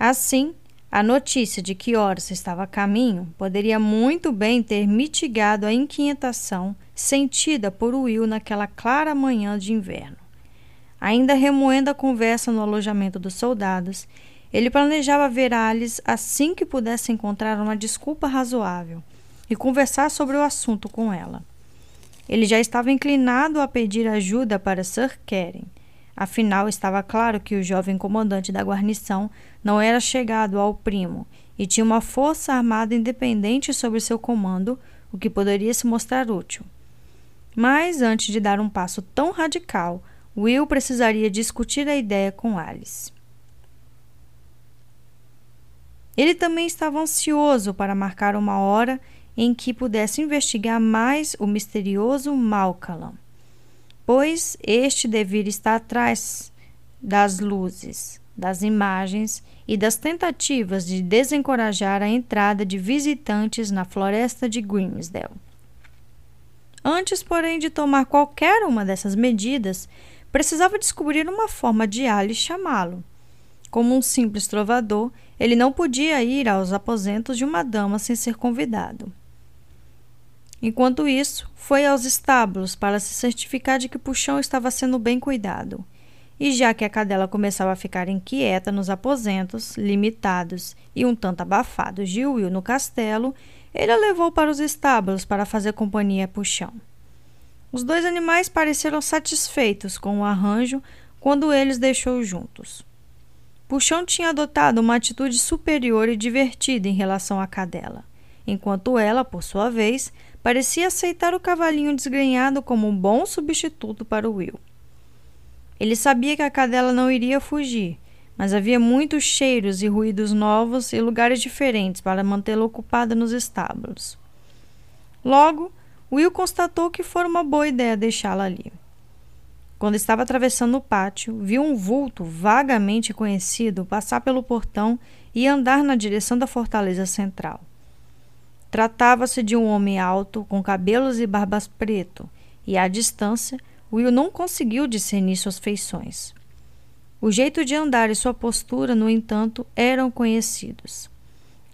Assim, a notícia de que Horus estava a caminho poderia muito bem ter mitigado a inquietação sentida por Will naquela clara manhã de inverno. Ainda remoendo a conversa no alojamento dos soldados, ele planejava ver Alice assim que pudesse encontrar uma desculpa razoável e conversar sobre o assunto com ela. Ele já estava inclinado a pedir ajuda para Sir Keren. Afinal, estava claro que o jovem comandante da guarnição não era chegado ao primo e tinha uma força armada independente sob seu comando, o que poderia se mostrar útil. Mas antes de dar um passo tão radical, Will precisaria discutir a ideia com Alice. Ele também estava ansioso para marcar uma hora em que pudesse investigar mais o misterioso Malcolm, pois este deveria estar atrás das luzes, das imagens e das tentativas de desencorajar a entrada de visitantes na floresta de Grimsdale. Antes, porém, de tomar qualquer uma dessas medidas, precisava descobrir uma forma de Alice chamá-lo. Como um simples trovador, ele não podia ir aos aposentos de uma dama sem ser convidado. Enquanto isso, foi aos estábulos para se certificar de que puxão estava sendo bem cuidado. E já que a cadela começava a ficar inquieta nos aposentos, limitados e um tanto abafados de Will no castelo, ele a levou para os estábulos para fazer companhia a puxão. Os dois animais pareceram satisfeitos com o arranjo quando eles deixou juntos. Puxão tinha adotado uma atitude superior e divertida em relação à cadela, enquanto ela, por sua vez, parecia aceitar o cavalinho desgrenhado como um bom substituto para Will. Ele sabia que a cadela não iria fugir, mas havia muitos cheiros e ruídos novos e lugares diferentes para mantê-la ocupada nos estábulos. Logo, Will constatou que fora uma boa ideia deixá-la ali. Quando estava atravessando o pátio, viu um vulto vagamente conhecido passar pelo portão e andar na direção da fortaleza central. Tratava-se de um homem alto, com cabelos e barbas preto, e à distância, Will não conseguiu discernir suas feições. O jeito de andar e sua postura, no entanto, eram conhecidos.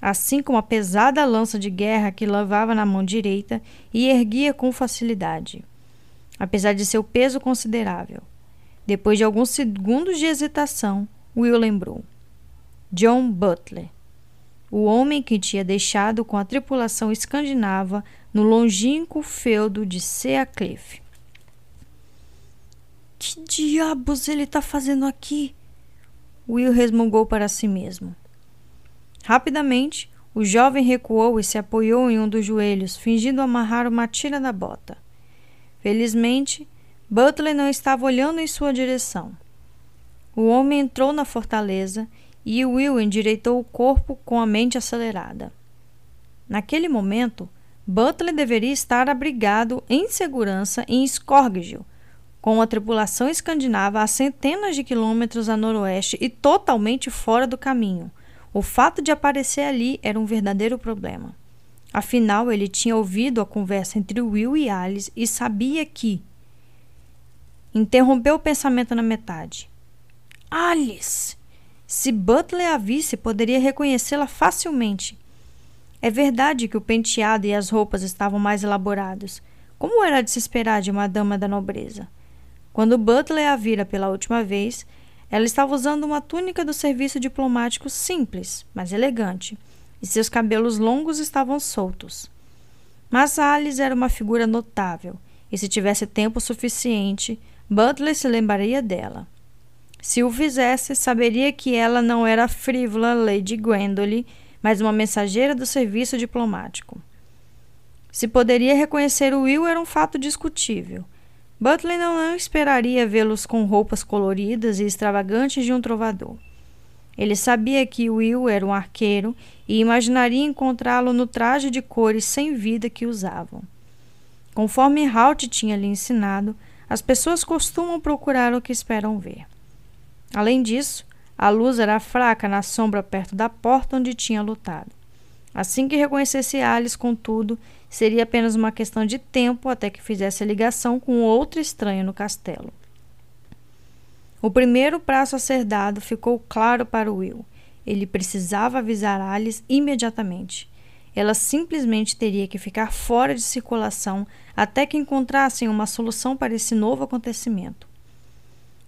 Assim como a pesada lança de guerra que levava na mão direita e erguia com facilidade apesar de seu peso considerável. Depois de alguns segundos de hesitação, Will lembrou. John Butler, o homem que tinha deixado com a tripulação escandinava no longínquo feudo de Seacliff. Que diabos ele está fazendo aqui? Will resmungou para si mesmo. Rapidamente, o jovem recuou e se apoiou em um dos joelhos, fingindo amarrar uma tira da bota. Felizmente, Butler não estava olhando em sua direção. O homem entrou na fortaleza e Will endireitou o corpo com a mente acelerada. Naquele momento, Butler deveria estar abrigado em segurança em Skorgil, com a tripulação escandinava a centenas de quilômetros a noroeste e totalmente fora do caminho. O fato de aparecer ali era um verdadeiro problema. Afinal, ele tinha ouvido a conversa entre Will e Alice e sabia que. Interrompeu o pensamento na metade. Alice! Se Butler a visse, poderia reconhecê-la facilmente. É verdade que o penteado e as roupas estavam mais elaborados. Como era de se esperar de uma dama da nobreza? Quando Butler a vira pela última vez, ela estava usando uma túnica do serviço diplomático simples, mas elegante e seus cabelos longos estavam soltos. Mas Alice era uma figura notável, e se tivesse tempo suficiente, Butler se lembraria dela. Se o fizesse, saberia que ela não era a frívola Lady Gwendolen, mas uma mensageira do serviço diplomático. Se poderia reconhecer Will era um fato discutível. Butler não esperaria vê-los com roupas coloridas e extravagantes de um trovador. Ele sabia que Will era um arqueiro e imaginaria encontrá-lo no traje de cores sem vida que usavam. Conforme Halt tinha lhe ensinado, as pessoas costumam procurar o que esperam ver. Além disso, a luz era fraca na sombra perto da porta onde tinha lutado. Assim que reconhecesse Alice, contudo, seria apenas uma questão de tempo até que fizesse a ligação com outro estranho no castelo. O primeiro prazo a ser dado ficou claro para Will. Ele precisava avisar Alice imediatamente. Ela simplesmente teria que ficar fora de circulação até que encontrassem uma solução para esse novo acontecimento.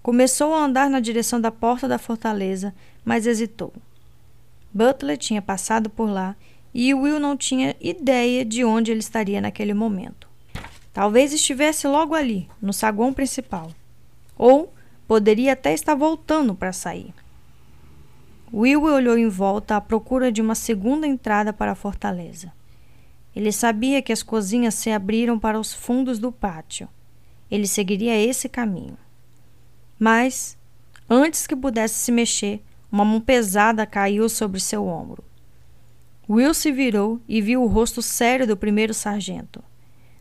Começou a andar na direção da porta da fortaleza, mas hesitou. Butler tinha passado por lá e Will não tinha ideia de onde ele estaria naquele momento. Talvez estivesse logo ali, no saguão principal. Ou poderia até estar voltando para sair. Will olhou em volta à procura de uma segunda entrada para a fortaleza. Ele sabia que as cozinhas se abriram para os fundos do pátio. Ele seguiria esse caminho. Mas, antes que pudesse se mexer, uma mão pesada caiu sobre seu ombro. Will se virou e viu o rosto sério do primeiro sargento.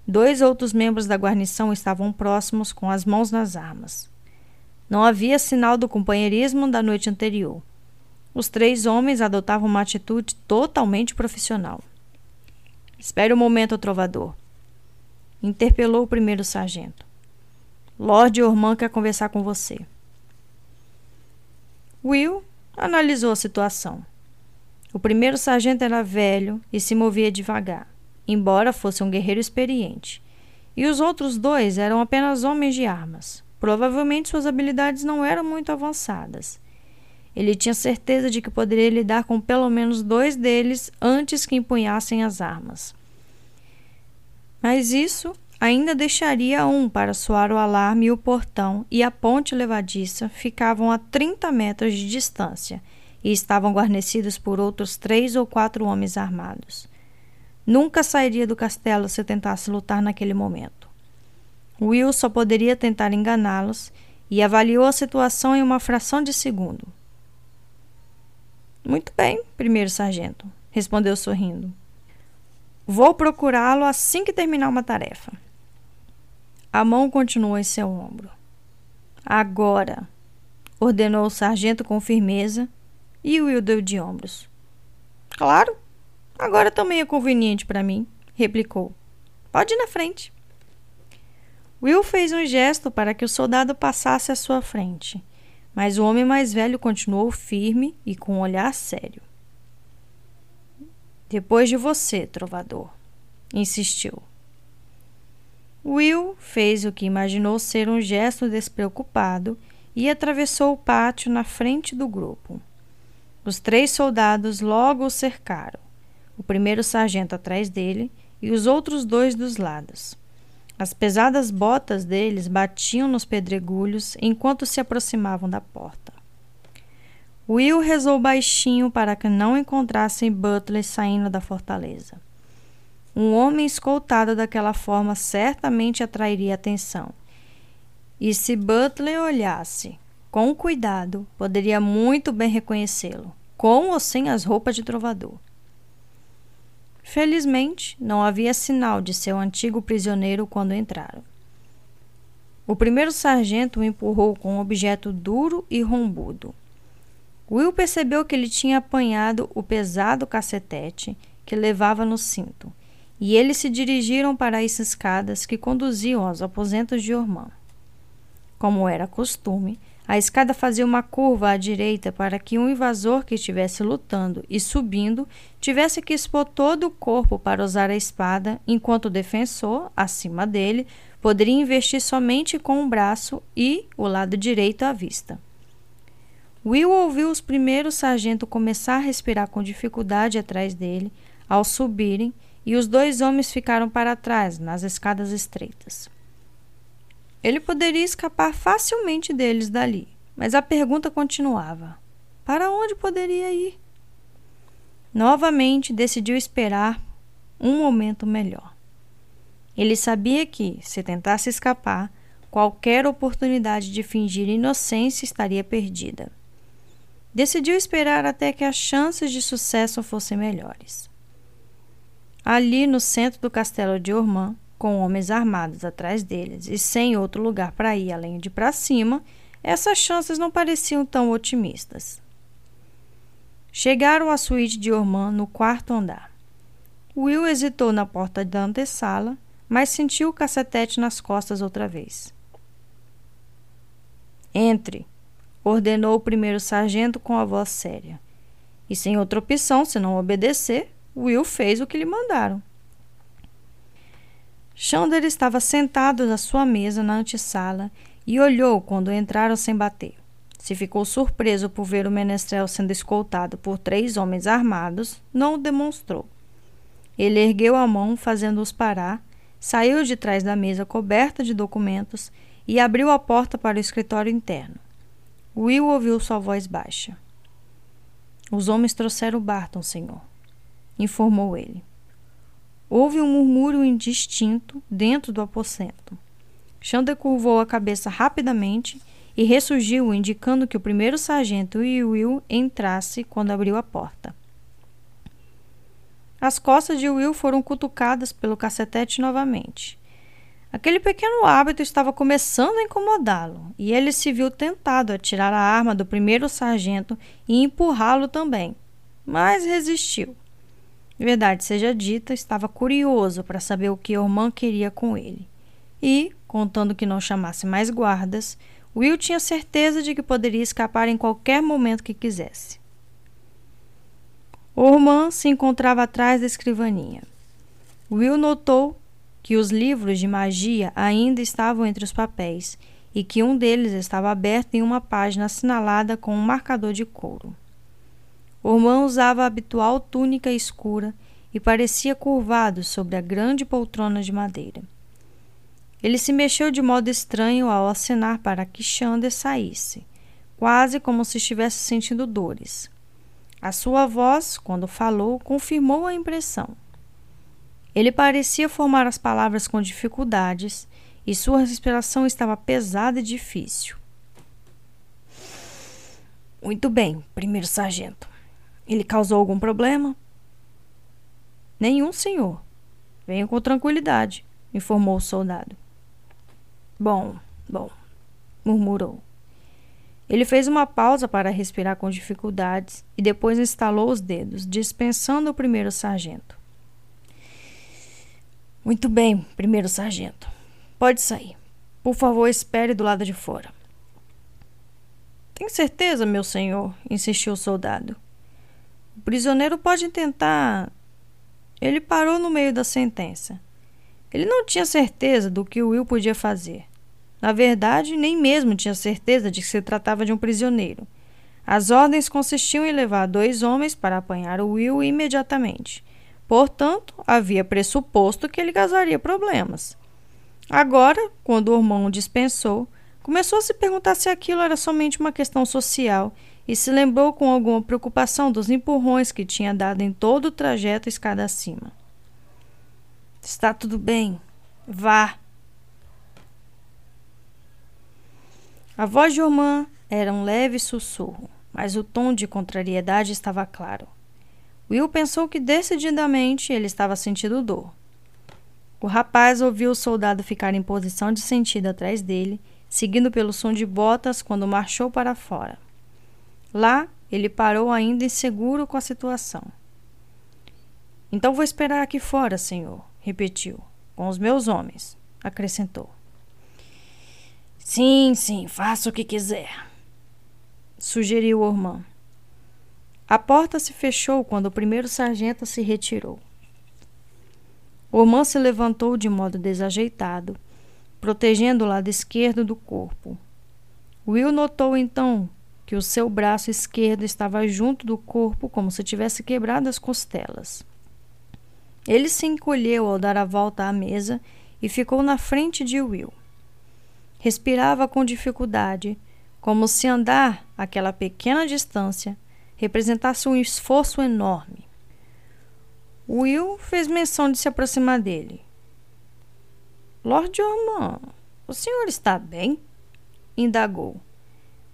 Dois outros membros da guarnição estavam próximos, com as mãos nas armas. Não havia sinal do companheirismo da noite anterior. Os três homens adotavam uma atitude totalmente profissional. Espere um momento, trovador. Interpelou o primeiro sargento. Lord Orman quer conversar com você. Will analisou a situação. O primeiro sargento era velho e se movia devagar, embora fosse um guerreiro experiente. E os outros dois eram apenas homens de armas. Provavelmente suas habilidades não eram muito avançadas. Ele tinha certeza de que poderia lidar com pelo menos dois deles antes que empunhassem as armas. Mas isso ainda deixaria um para soar o alarme e o portão e a ponte levadiça ficavam a 30 metros de distância e estavam guarnecidos por outros três ou quatro homens armados. Nunca sairia do castelo se tentasse lutar naquele momento. Will só poderia tentar enganá-los e avaliou a situação em uma fração de segundo. Muito bem, primeiro sargento, respondeu sorrindo. Vou procurá-lo assim que terminar uma tarefa. A mão continuou em seu ombro. Agora, ordenou o sargento com firmeza e Will deu de ombros. Claro, agora também é conveniente para mim, replicou. Pode ir na frente. Will fez um gesto para que o soldado passasse à sua frente, mas o homem mais velho continuou firme e com um olhar sério. Depois de você, trovador, insistiu. Will fez o que imaginou ser um gesto despreocupado e atravessou o pátio na frente do grupo. Os três soldados logo o cercaram, o primeiro sargento atrás dele e os outros dois dos lados. As pesadas botas deles batiam nos pedregulhos enquanto se aproximavam da porta. Will rezou baixinho para que não encontrassem Butler saindo da fortaleza. Um homem escoltado daquela forma certamente atrairia atenção. E se Butler olhasse com cuidado, poderia muito bem reconhecê-lo, com ou sem as roupas de trovador. Felizmente, não havia sinal de seu antigo prisioneiro quando entraram. O primeiro sargento o empurrou com um objeto duro e rombudo. Will percebeu que ele tinha apanhado o pesado cacetete que levava no cinto, e eles se dirigiram para as escadas que conduziam aos aposentos de Ormã. Como era costume, a escada fazia uma curva à direita para que um invasor que estivesse lutando e subindo tivesse que expor todo o corpo para usar a espada, enquanto o defensor, acima dele, poderia investir somente com um braço e o lado direito à vista. Will ouviu os primeiros sargentos começar a respirar com dificuldade atrás dele ao subirem e os dois homens ficaram para trás nas escadas estreitas. Ele poderia escapar facilmente deles dali, mas a pergunta continuava: para onde poderia ir? Novamente decidiu esperar um momento melhor. Ele sabia que, se tentasse escapar, qualquer oportunidade de fingir inocência estaria perdida. Decidiu esperar até que as chances de sucesso fossem melhores. Ali no centro do castelo de Ormã, com homens armados atrás deles e sem outro lugar para ir além de para cima, essas chances não pareciam tão otimistas. Chegaram à suíte de Ormã no quarto andar. Will hesitou na porta da antessala, mas sentiu o cacetete nas costas outra vez. Entre, ordenou o primeiro sargento com a voz séria. E sem outra opção, se não obedecer, Will fez o que lhe mandaram. Chandler estava sentado na sua mesa na antessala e olhou quando entraram sem bater. Se ficou surpreso por ver o menestrel sendo escoltado por três homens armados, não o demonstrou. Ele ergueu a mão, fazendo-os parar, saiu de trás da mesa coberta de documentos e abriu a porta para o escritório interno. Will ouviu sua voz baixa. Os homens trouxeram Barton, senhor, informou ele. Houve um murmúrio indistinto dentro do aposento. Xander curvou a cabeça rapidamente e ressurgiu, indicando que o primeiro sargento e Will entrasse quando abriu a porta. As costas de Will foram cutucadas pelo cacetete novamente. Aquele pequeno hábito estava começando a incomodá-lo, e ele se viu tentado a tirar a arma do primeiro sargento e empurrá-lo também, mas resistiu. Verdade seja dita, estava curioso para saber o que Orman queria com ele. E, contando que não chamasse mais guardas, Will tinha certeza de que poderia escapar em qualquer momento que quisesse. Orman se encontrava atrás da escrivaninha. Will notou que os livros de magia ainda estavam entre os papéis e que um deles estava aberto em uma página assinalada com um marcador de couro. Orman usava a habitual túnica escura e parecia curvado sobre a grande poltrona de madeira. Ele se mexeu de modo estranho ao acenar para que Xander saísse, quase como se estivesse sentindo dores. A sua voz, quando falou, confirmou a impressão. Ele parecia formar as palavras com dificuldades e sua respiração estava pesada e difícil. Muito bem, primeiro sargento. Ele causou algum problema? Nenhum, senhor. Venha com tranquilidade, informou o soldado. Bom, bom, murmurou. Ele fez uma pausa para respirar com dificuldades e depois instalou os dedos, dispensando o primeiro sargento. Muito bem, primeiro sargento. Pode sair. Por favor, espere do lado de fora. Tem certeza, meu senhor? insistiu o soldado. O prisioneiro pode tentar. Ele parou no meio da sentença. Ele não tinha certeza do que Will podia fazer. Na verdade, nem mesmo tinha certeza de que se tratava de um prisioneiro. As ordens consistiam em levar dois homens para apanhar o Will imediatamente. Portanto, havia pressuposto que ele causaria problemas. Agora, quando o irmão dispensou, começou a se perguntar se aquilo era somente uma questão social e se lembrou com alguma preocupação dos empurrões que tinha dado em todo o trajeto escada acima. Está tudo bem. Vá. A voz de Ormã era um leve sussurro, mas o tom de contrariedade estava claro. Will pensou que decididamente ele estava sentindo dor. O rapaz ouviu o soldado ficar em posição de sentido atrás dele, seguindo pelo som de botas quando marchou para fora. Lá, ele parou ainda inseguro com a situação. Então vou esperar aqui fora, senhor repetiu. Com os meus homens, acrescentou. Sim, sim, faça o que quiser, sugeriu Ormã. A porta se fechou quando o primeiro sargento se retirou. Ormã se levantou de modo desajeitado, protegendo o lado esquerdo do corpo. Will notou então que o seu braço esquerdo estava junto do corpo como se tivesse quebrado as costelas. Ele se encolheu ao dar a volta à mesa e ficou na frente de Will. Respirava com dificuldade, como se andar aquela pequena distância representasse um esforço enorme. Will fez menção de se aproximar dele. Lord Ormond, o senhor está bem? indagou.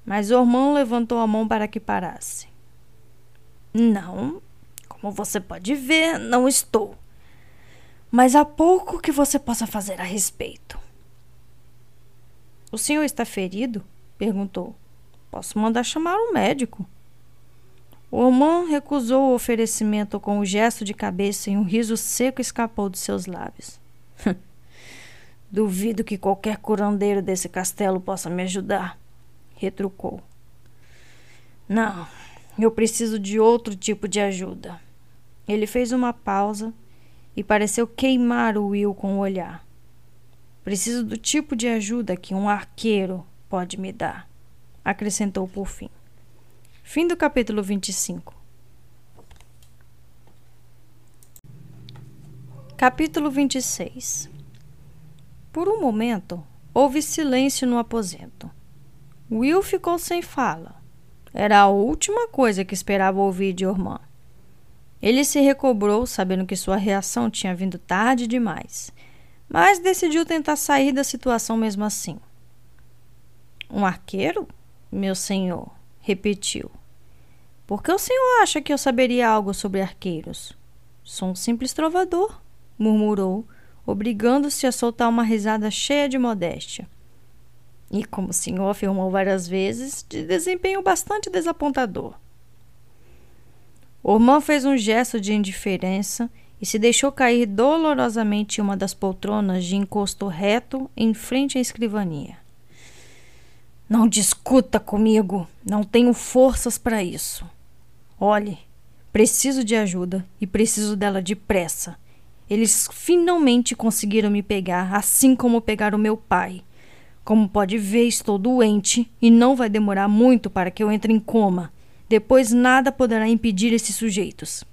Mas Ormond levantou a mão para que parasse. Não, como você pode ver, não estou. Mas há pouco que você possa fazer a respeito. O senhor está ferido? perguntou. Posso mandar chamar um médico. Ormond recusou o oferecimento com um gesto de cabeça e um riso seco escapou de seus lábios. Duvido que qualquer curandeiro desse castelo possa me ajudar, retrucou. Não, eu preciso de outro tipo de ajuda. Ele fez uma pausa e pareceu queimar o Will com o olhar. Preciso do tipo de ajuda que um arqueiro pode me dar, acrescentou por fim. Fim do capítulo 25. Capítulo 26 Por um momento, houve silêncio no aposento. Will ficou sem fala. Era a última coisa que esperava ouvir de Ormã. Ele se recobrou, sabendo que sua reação tinha vindo tarde demais, mas decidiu tentar sair da situação mesmo assim. Um arqueiro? Meu senhor, repetiu. Por que o senhor acha que eu saberia algo sobre arqueiros? Sou um simples trovador, murmurou, obrigando-se a soltar uma risada cheia de modéstia. E, como o senhor afirmou várias vezes, de desempenho bastante desapontador. Ormã fez um gesto de indiferença e se deixou cair dolorosamente em uma das poltronas de encosto reto em frente à escrivania. Não discuta comigo, não tenho forças para isso. Olhe, preciso de ajuda e preciso dela depressa. Eles finalmente conseguiram me pegar, assim como pegaram meu pai. Como pode ver, estou doente e não vai demorar muito para que eu entre em coma. Depois nada poderá impedir esses sujeitos.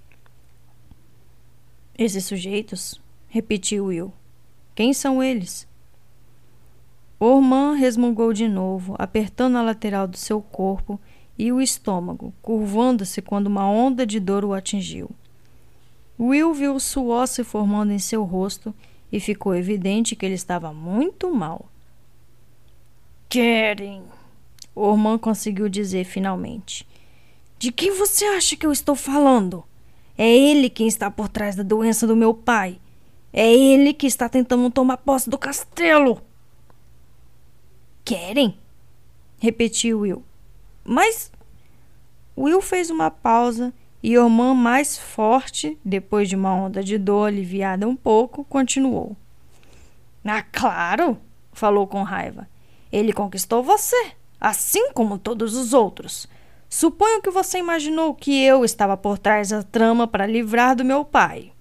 Esses sujeitos? repetiu Will. Quem são eles? Orman resmungou de novo, apertando a lateral do seu corpo e o estômago, curvando-se quando uma onda de dor o atingiu. Will viu o suor se formando em seu rosto e ficou evidente que ele estava muito mal. Querem, Orman conseguiu dizer finalmente. De quem você acha que eu estou falando? É ele quem está por trás da doença do meu pai. É ele que está tentando tomar posse do castelo. Querem? repetiu Will. Mas Will fez uma pausa e Orman, mais forte, depois de uma onda de dor aliviada um pouco, continuou. Ah, claro, falou com raiva. Ele conquistou você, assim como todos os outros. Suponho que você imaginou que eu estava por trás da trama para livrar do meu pai.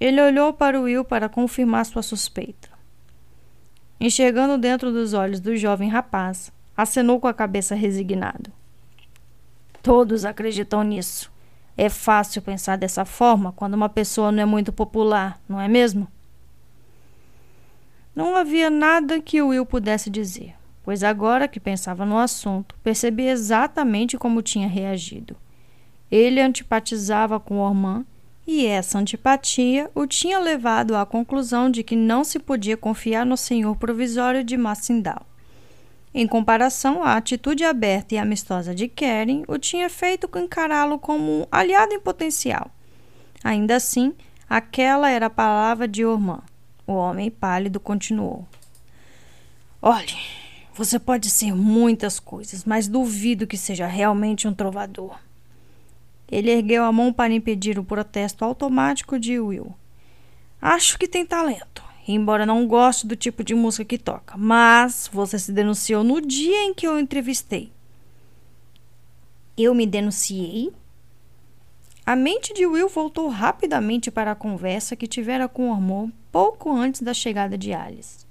Ele olhou para Will para confirmar sua suspeita. Enxergando dentro dos olhos do jovem rapaz, acenou com a cabeça resignado. Todos acreditam nisso. É fácil pensar dessa forma quando uma pessoa não é muito popular, não é mesmo? Não havia nada que Will pudesse dizer, pois agora que pensava no assunto, percebia exatamente como tinha reagido. Ele antipatizava com Ormand e essa antipatia o tinha levado à conclusão de que não se podia confiar no senhor provisório de Massindal. Em comparação, a atitude aberta e amistosa de Karen o tinha feito encará-lo como um aliado em potencial. Ainda assim, aquela era a palavra de Ormã. O homem pálido continuou. Olhe, você pode ser muitas coisas, mas duvido que seja realmente um trovador. Ele ergueu a mão para impedir o protesto automático de Will. Acho que tem talento embora não goste do tipo de música que toca. Mas você se denunciou no dia em que eu entrevistei. Eu me denunciei? A mente de Will voltou rapidamente para a conversa que tivera com o amor pouco antes da chegada de Alice.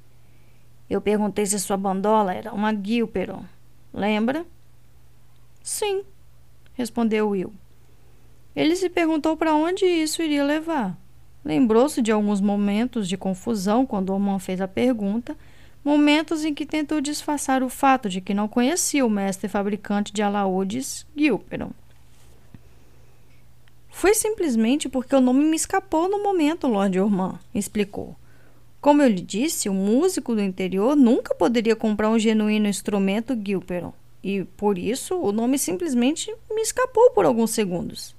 Eu perguntei se sua bandola era uma Gilperon. Lembra? Sim, respondeu Will. Ele se perguntou para onde isso iria levar. Lembrou-se de alguns momentos de confusão quando Oman fez a pergunta, momentos em que tentou disfarçar o fato de que não conhecia o mestre fabricante de alaúdes, Gilperon. Foi simplesmente porque o nome me escapou no momento, Lord Orman, explicou. Como eu lhe disse, o músico do interior nunca poderia comprar um genuíno instrumento Gilperon, e por isso o nome simplesmente me escapou por alguns segundos.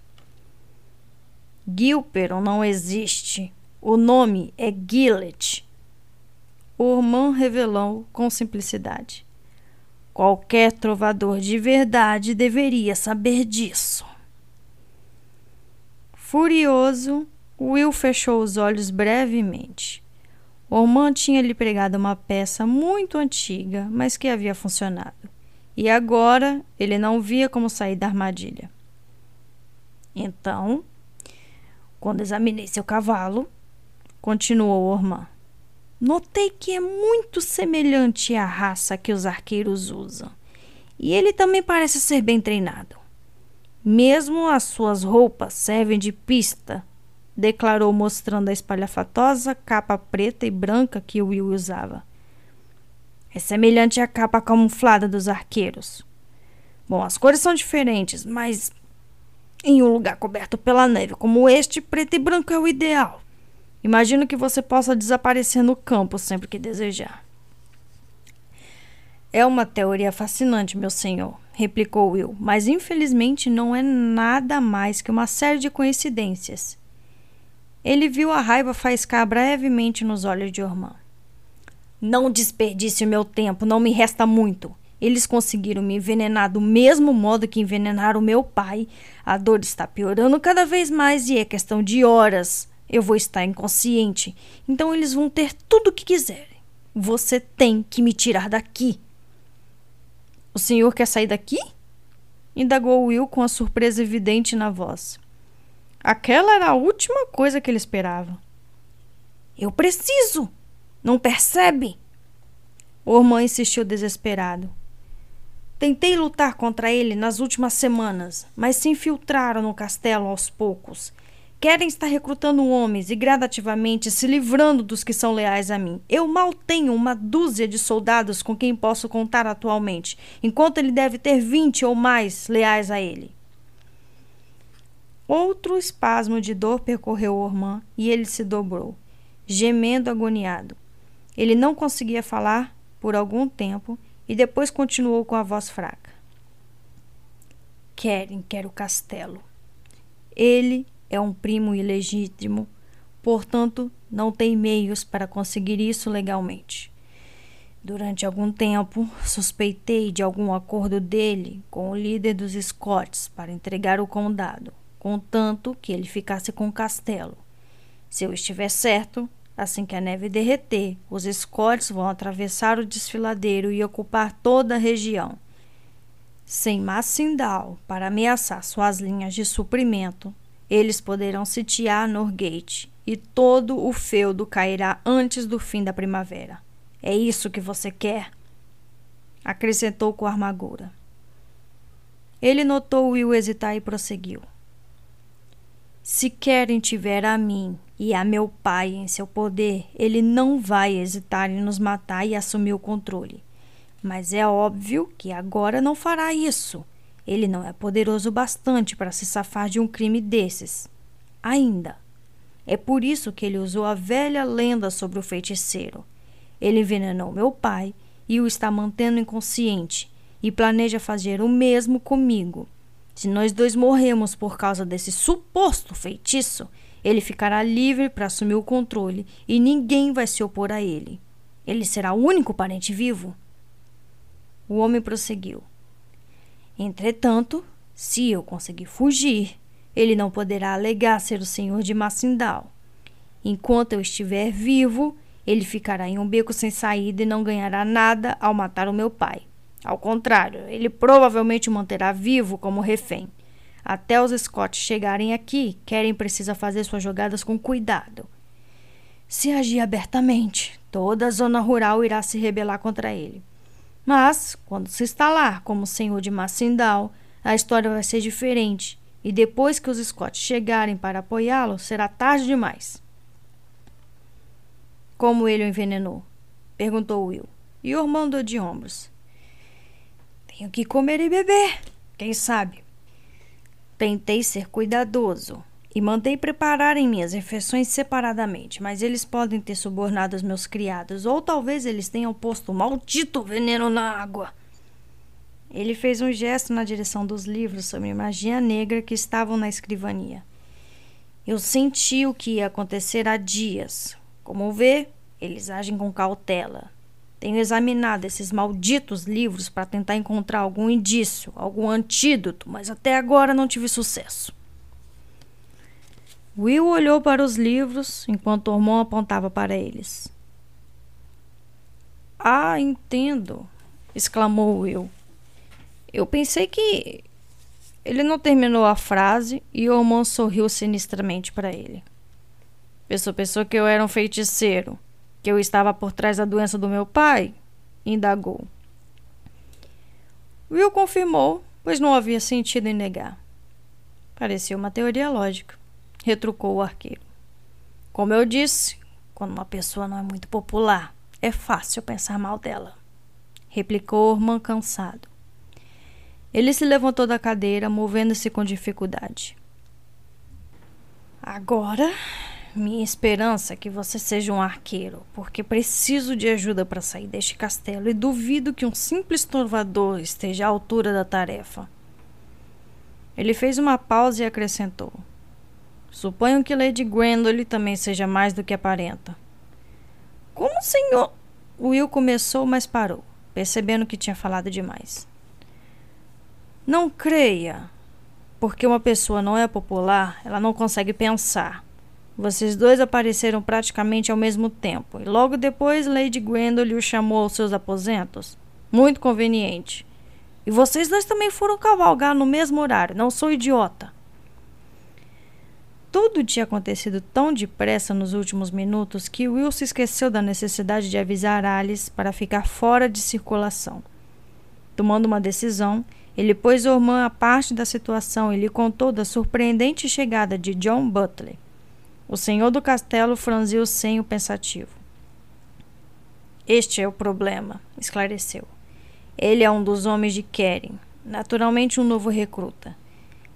Gilperon não existe. O nome é Gillet. Orman revelou com simplicidade. Qualquer trovador de verdade deveria saber disso. Furioso, Will fechou os olhos brevemente. Orman tinha lhe pregado uma peça muito antiga, mas que havia funcionado. E agora ele não via como sair da armadilha. Então, quando examinei seu cavalo, continuou Orman, notei que é muito semelhante à raça que os arqueiros usam. E ele também parece ser bem treinado. Mesmo as suas roupas servem de pista declarou mostrando a espalhafatosa capa preta e branca que Will usava. É semelhante à capa camuflada dos arqueiros. Bom, as cores são diferentes, mas em um lugar coberto pela neve como este, preto e branco é o ideal. Imagino que você possa desaparecer no campo sempre que desejar. É uma teoria fascinante, meu senhor, replicou Will, mas infelizmente não é nada mais que uma série de coincidências. Ele viu a raiva faiscar brevemente nos olhos de Ormã. Não desperdice o meu tempo, não me resta muito. Eles conseguiram me envenenar do mesmo modo que envenenaram meu pai. A dor está piorando cada vez mais e é questão de horas. Eu vou estar inconsciente, então eles vão ter tudo o que quiserem. Você tem que me tirar daqui. O senhor quer sair daqui? indagou Will com a surpresa evidente na voz. Aquela era a última coisa que ele esperava. Eu preciso! Não percebe? Ormã insistiu desesperado. Tentei lutar contra ele nas últimas semanas, mas se infiltraram no castelo aos poucos. Querem estar recrutando homens e gradativamente se livrando dos que são leais a mim. Eu mal tenho uma dúzia de soldados com quem posso contar atualmente, enquanto ele deve ter vinte ou mais leais a ele. Outro espasmo de dor percorreu Ormã e ele se dobrou, gemendo agoniado. Ele não conseguia falar por algum tempo e depois continuou com a voz fraca. Querem quer o castelo. Ele é um primo ilegítimo, portanto, não tem meios para conseguir isso legalmente. Durante algum tempo, suspeitei de algum acordo dele com o líder dos Scots para entregar o condado contanto que ele ficasse com o castelo. Se eu estiver certo, assim que a neve derreter, os Scots vão atravessar o desfiladeiro e ocupar toda a região. Sem Massindal para ameaçar suas linhas de suprimento, eles poderão sitiar Norgate e todo o feudo cairá antes do fim da primavera. É isso que você quer? Acrescentou com amargura. Ele notou Will hesitar e prosseguiu. Se querem tiver a mim e a meu pai em seu poder, ele não vai hesitar em nos matar e assumir o controle. Mas é óbvio que agora não fará isso. Ele não é poderoso bastante para se safar de um crime desses. Ainda. É por isso que ele usou a velha lenda sobre o feiticeiro. Ele envenenou meu pai e o está mantendo inconsciente e planeja fazer o mesmo comigo. Se nós dois morremos por causa desse suposto feitiço, ele ficará livre para assumir o controle e ninguém vai se opor a ele. Ele será o único parente vivo? O homem prosseguiu. Entretanto, se eu conseguir fugir, ele não poderá alegar ser o senhor de Massindal. Enquanto eu estiver vivo, ele ficará em um beco sem saída e não ganhará nada ao matar o meu pai. Ao contrário, ele provavelmente o manterá vivo como refém. Até os Scott chegarem aqui, Keren precisa fazer suas jogadas com cuidado. Se agir abertamente, toda a zona rural irá se rebelar contra ele. Mas, quando se instalar como senhor de Massindal, a história vai ser diferente, e depois que os Scott chegarem para apoiá-lo, será tarde demais. Como ele o envenenou? perguntou Will, e Ormond deu de ombros. Tenho que comer e beber, quem sabe? Tentei ser cuidadoso. E mandei prepararem minhas refeições separadamente, mas eles podem ter subornado os meus criados, ou talvez eles tenham posto o maldito veneno na água. Ele fez um gesto na direção dos livros sobre magia negra que estavam na escrivania. Eu senti o que ia acontecer há dias. Como vê, eles agem com cautela. Tenho examinado esses malditos livros para tentar encontrar algum indício, algum antídoto, mas até agora não tive sucesso. Will olhou para os livros enquanto Ormond apontava para eles. Ah, entendo, exclamou Will. Eu pensei que. Ele não terminou a frase e Ormond sorriu sinistramente para ele. Pensou, pensou que eu era um feiticeiro, que eu estava por trás da doença do meu pai? indagou. Will confirmou, pois não havia sentido em negar. Parecia uma teoria lógica, retrucou o arqueiro. Como eu disse, quando uma pessoa não é muito popular, é fácil pensar mal dela, replicou Orman cansado. Ele se levantou da cadeira, movendo-se com dificuldade. Agora, minha esperança é que você seja um arqueiro, porque preciso de ajuda para sair deste castelo e duvido que um simples trovador esteja à altura da tarefa. Ele fez uma pausa e acrescentou: Suponho que Lady Gwendolen também seja mais do que aparenta. Como o senhor. Will começou, mas parou, percebendo que tinha falado demais. Não creia. Porque uma pessoa não é popular, ela não consegue pensar. Vocês dois apareceram praticamente ao mesmo tempo, e logo depois Lady Gwendolen o chamou aos seus aposentos. Muito conveniente. E vocês dois também foram cavalgar no mesmo horário, não sou idiota. Tudo tinha acontecido tão depressa nos últimos minutos que Will se esqueceu da necessidade de avisar Alice para ficar fora de circulação. Tomando uma decisão, ele pôs Ormond à parte da situação e lhe contou da surpreendente chegada de John Butler. O senhor do castelo franziu o senho pensativo. Este é o problema, esclareceu. Ele é um dos homens de Keren, naturalmente um novo recruta.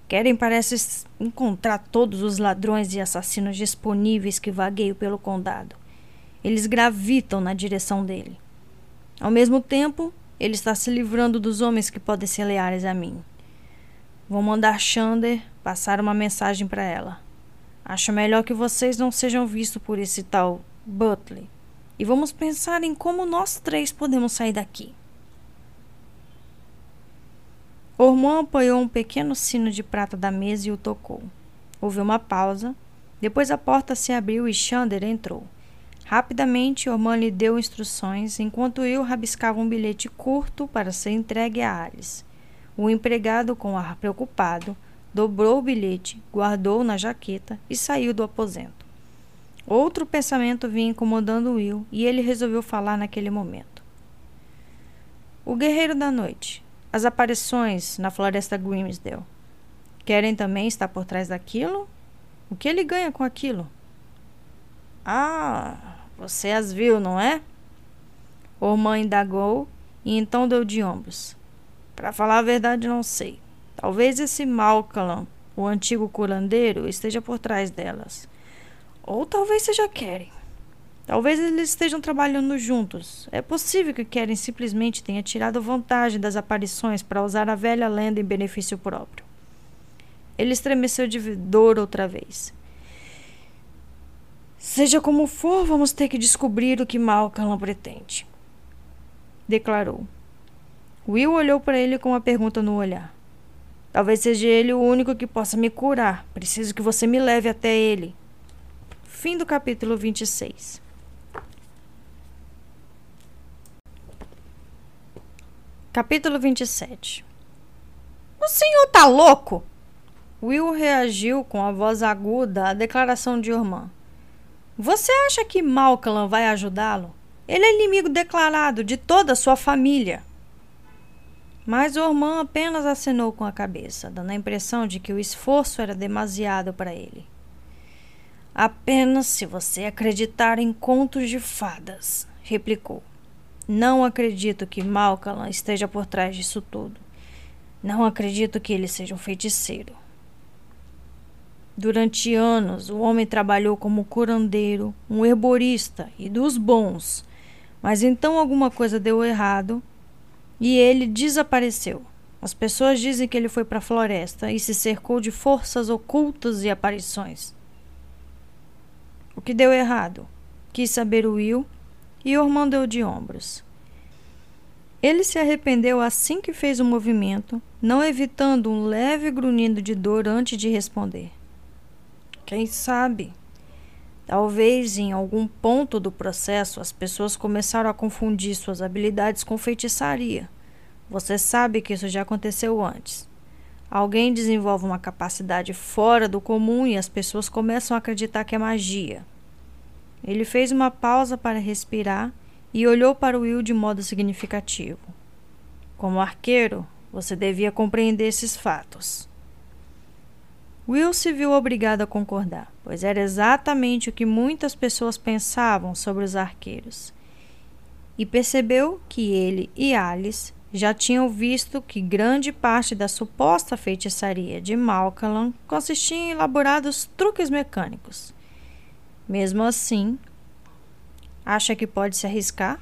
Keren parece encontrar todos os ladrões e assassinos disponíveis que vagueiam pelo condado. Eles gravitam na direção dele. Ao mesmo tempo, ele está se livrando dos homens que podem ser leais a mim. Vou mandar Xander passar uma mensagem para ela. Acho melhor que vocês não sejam vistos por esse tal Butler. E vamos pensar em como nós três podemos sair daqui. Ormond apoiou um pequeno sino de prata da mesa e o tocou. Houve uma pausa. Depois a porta se abriu e Xander entrou. Rapidamente, Orman lhe deu instruções, enquanto eu rabiscava um bilhete curto para ser entregue a Alice. O empregado, com ar preocupado, dobrou o bilhete, guardou-o na jaqueta e saiu do aposento. Outro pensamento vinha incomodando Will e ele resolveu falar naquele momento. O Guerreiro da Noite. As aparições na Floresta Grimsdale. Querem também estar por trás daquilo? O que ele ganha com aquilo? Ah, você as viu, não é? Ormã indagou e então deu de ombros. Para falar a verdade, não sei. Talvez esse Malcolm, o antigo curandeiro, esteja por trás delas. Ou talvez seja Keren. Talvez eles estejam trabalhando juntos. É possível que Keren simplesmente tenha tirado vantagem das aparições para usar a velha lenda em benefício próprio. Ele estremeceu de dor outra vez. Seja como for, vamos ter que descobrir o que Malcolm pretende. Declarou. Will olhou para ele com uma pergunta no olhar. Talvez seja ele o único que possa me curar. Preciso que você me leve até ele. Fim do capítulo 26. Capítulo 27 O senhor tá louco? Will reagiu com a voz aguda à declaração de Ormond. Você acha que Malcolm vai ajudá-lo? Ele é inimigo declarado de toda a sua família. Mas Ormond apenas acenou com a cabeça, dando a impressão de que o esforço era demasiado para ele. Apenas se você acreditar em contos de fadas, replicou. Não acredito que Malcolm esteja por trás disso tudo. Não acredito que ele seja um feiticeiro. Durante anos, o homem trabalhou como curandeiro, um herborista e dos bons. Mas então alguma coisa deu errado e ele desapareceu. As pessoas dizem que ele foi para a floresta e se cercou de forças ocultas e aparições. O que deu errado? Quis saber o Will e Ormond deu de ombros. Ele se arrependeu assim que fez o movimento, não evitando um leve grunhido de dor antes de responder. Quem sabe? Talvez em algum ponto do processo as pessoas começaram a confundir suas habilidades com feitiçaria. Você sabe que isso já aconteceu antes. Alguém desenvolve uma capacidade fora do comum e as pessoas começam a acreditar que é magia. Ele fez uma pausa para respirar e olhou para Will de modo significativo. Como arqueiro, você devia compreender esses fatos. Will se viu obrigado a concordar, pois era exatamente o que muitas pessoas pensavam sobre os arqueiros. E percebeu que ele e Alice já tinham visto que grande parte da suposta feitiçaria de Malkalan consistia em elaborados truques mecânicos. Mesmo assim, acha que pode se arriscar?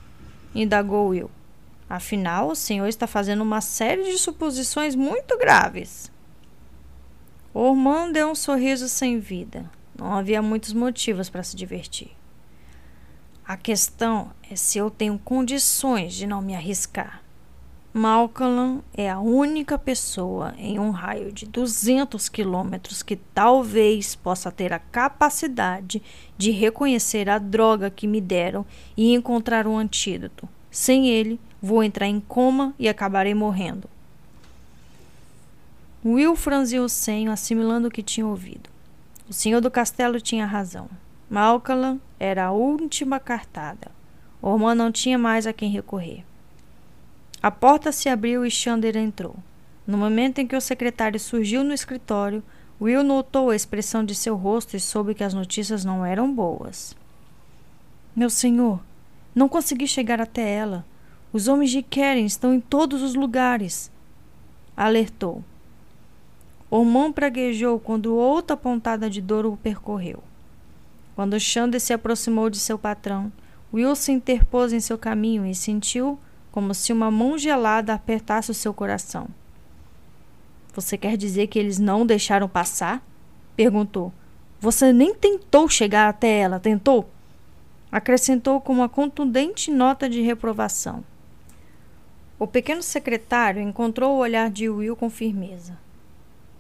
indagou Will. Afinal, o senhor está fazendo uma série de suposições muito graves. Ormond deu um sorriso sem vida. Não havia muitos motivos para se divertir. A questão é se eu tenho condições de não me arriscar. Malcolm é a única pessoa em um raio de 200 quilômetros que talvez possa ter a capacidade de reconhecer a droga que me deram e encontrar um antídoto. Sem ele, vou entrar em coma e acabarei morrendo. Will franziu o senho, assimilando o que tinha ouvido. O senhor do castelo tinha razão. Malcolm era a última cartada. Ormond não tinha mais a quem recorrer. A porta se abriu e Xander entrou. No momento em que o secretário surgiu no escritório, Will notou a expressão de seu rosto e soube que as notícias não eram boas. Meu senhor, não consegui chegar até ela. Os homens de Karen estão em todos os lugares. Alertou. Ormond praguejou quando outra pontada de dor o percorreu. Quando Xander se aproximou de seu patrão, Will se interpôs em seu caminho e sentiu como se uma mão gelada apertasse o seu coração. Você quer dizer que eles não deixaram passar? perguntou. Você nem tentou chegar até ela, tentou? Acrescentou com uma contundente nota de reprovação. O pequeno secretário encontrou o olhar de Will com firmeza.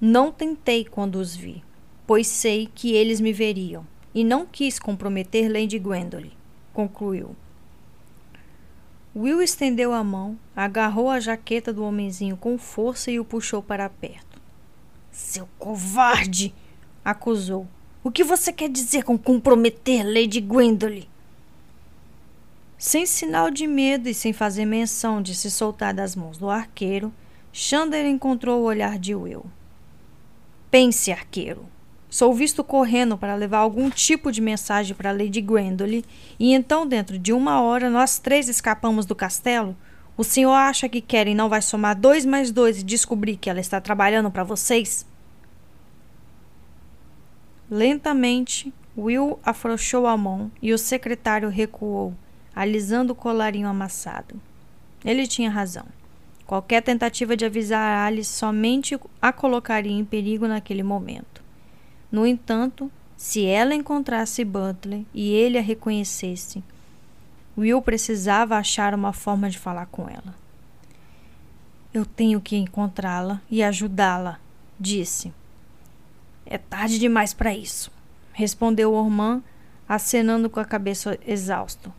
Não tentei quando os vi, pois sei que eles me veriam, e não quis comprometer Lady Gwendolen, concluiu. Will estendeu a mão, agarrou a jaqueta do homenzinho com força e o puxou para perto. Seu covarde! acusou. O que você quer dizer com comprometer Lady Gwendolen? Sem sinal de medo e sem fazer menção de se soltar das mãos do arqueiro, Xander encontrou o olhar de Will. Pense, arqueiro. Sou visto correndo para levar algum tipo de mensagem para Lady Gwendolen, e então, dentro de uma hora, nós três escapamos do castelo. O senhor acha que Keren não vai somar dois mais dois e descobrir que ela está trabalhando para vocês? Lentamente, Will afrouxou a mão e o secretário recuou, alisando o colarinho amassado. Ele tinha razão. Qualquer tentativa de avisar Alice somente a colocaria em perigo naquele momento. No entanto, se ela encontrasse Butler e ele a reconhecesse, Will precisava achar uma forma de falar com ela. Eu tenho que encontrá-la e ajudá-la, disse. É tarde demais para isso, respondeu Ormand, acenando com a cabeça exausto.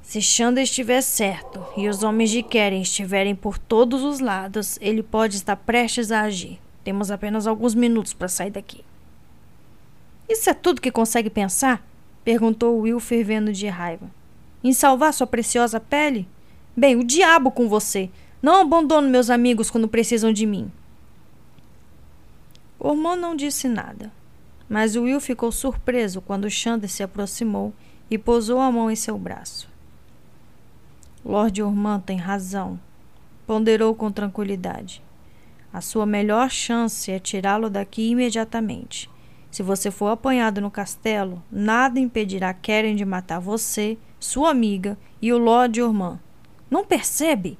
Se Xander estiver certo e os homens de Keren estiverem por todos os lados, ele pode estar prestes a agir. Temos apenas alguns minutos para sair daqui. Isso é tudo que consegue pensar? perguntou Will, fervendo de raiva. Em salvar sua preciosa pele? Bem, o diabo com você! Não abandono meus amigos quando precisam de mim. Ormond não disse nada, mas Will ficou surpreso quando Xander se aproximou e pousou a mão em seu braço. Lord Ormond tem razão, ponderou com tranquilidade. A sua melhor chance é tirá-lo daqui imediatamente Se você for apanhado no castelo, nada impedirá Keren de matar você, sua amiga e o Lord Orman. Não percebe?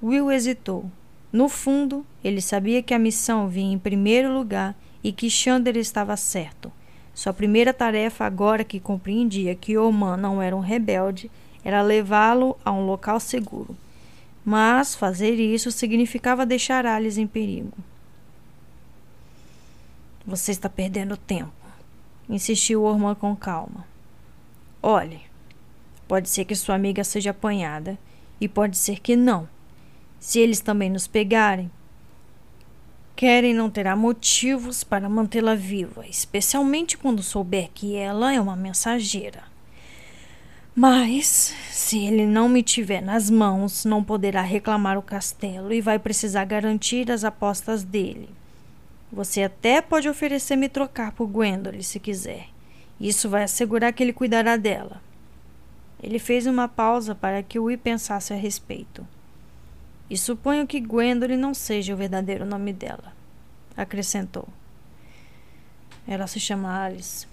Will hesitou. No fundo, ele sabia que a missão vinha em primeiro lugar e que Xander estava certo. Sua primeira tarefa, agora que compreendia que Oman não era um rebelde, era levá-lo a um local seguro. Mas fazer isso significava deixar Alice em perigo. Você está perdendo tempo, insistiu Orman com calma. Olhe, pode ser que sua amiga seja apanhada e pode ser que não. Se eles também nos pegarem, querem não terá motivos para mantê-la viva, especialmente quando souber que ela é uma mensageira. Mas, se ele não me tiver nas mãos, não poderá reclamar o castelo e vai precisar garantir as apostas dele. Você até pode oferecer me trocar por Gwendolyn se quiser. Isso vai assegurar que ele cuidará dela. Ele fez uma pausa para que Will pensasse a respeito. E suponho que Gwendolyn não seja o verdadeiro nome dela, acrescentou. Ela se chama Alice,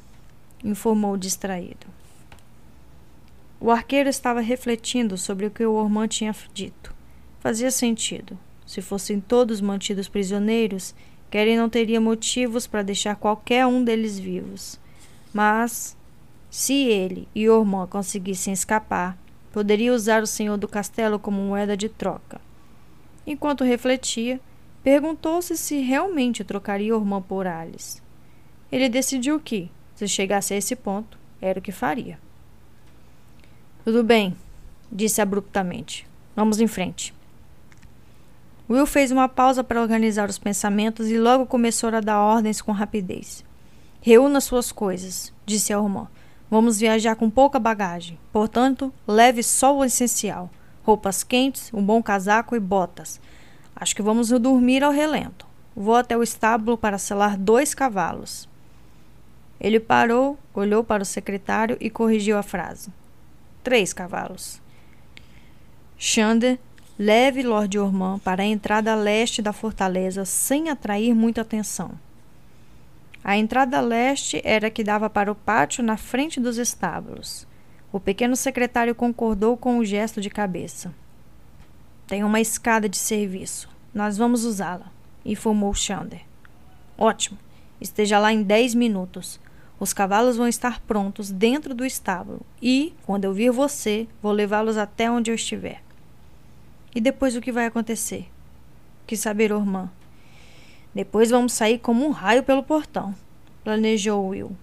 informou distraído. O arqueiro estava refletindo sobre o que o Ormond tinha dito. Fazia sentido. Se fossem todos mantidos prisioneiros, Keren não teria motivos para deixar qualquer um deles vivos. Mas, se ele e Ormond conseguissem escapar, poderia usar o senhor do castelo como moeda de troca. Enquanto refletia, perguntou-se se realmente trocaria Ormã por Alice. Ele decidiu que, se chegasse a esse ponto, era o que faria. Tudo bem, disse abruptamente. Vamos em frente. Will fez uma pausa para organizar os pensamentos e logo começou a dar ordens com rapidez. Reúna suas coisas, disse a irmã. Vamos viajar com pouca bagagem, portanto, leve só o essencial roupas quentes, um bom casaco e botas. Acho que vamos dormir ao relento. Vou até o estábulo para selar dois cavalos. Ele parou, olhou para o secretário e corrigiu a frase. Três cavalos. Xander leve Lord Ormond para a entrada leste da fortaleza sem atrair muita atenção. A entrada leste era a que dava para o pátio na frente dos estábulos. O pequeno secretário concordou com o gesto de cabeça. Tem uma escada de serviço. Nós vamos usá-la, informou Xander. Ótimo. Esteja lá em dez minutos. Os cavalos vão estar prontos dentro do estábulo e, quando eu vir você, vou levá-los até onde eu estiver. E depois o que vai acontecer? Quis saber Ormã. Depois vamos sair como um raio pelo portão, planejou Will.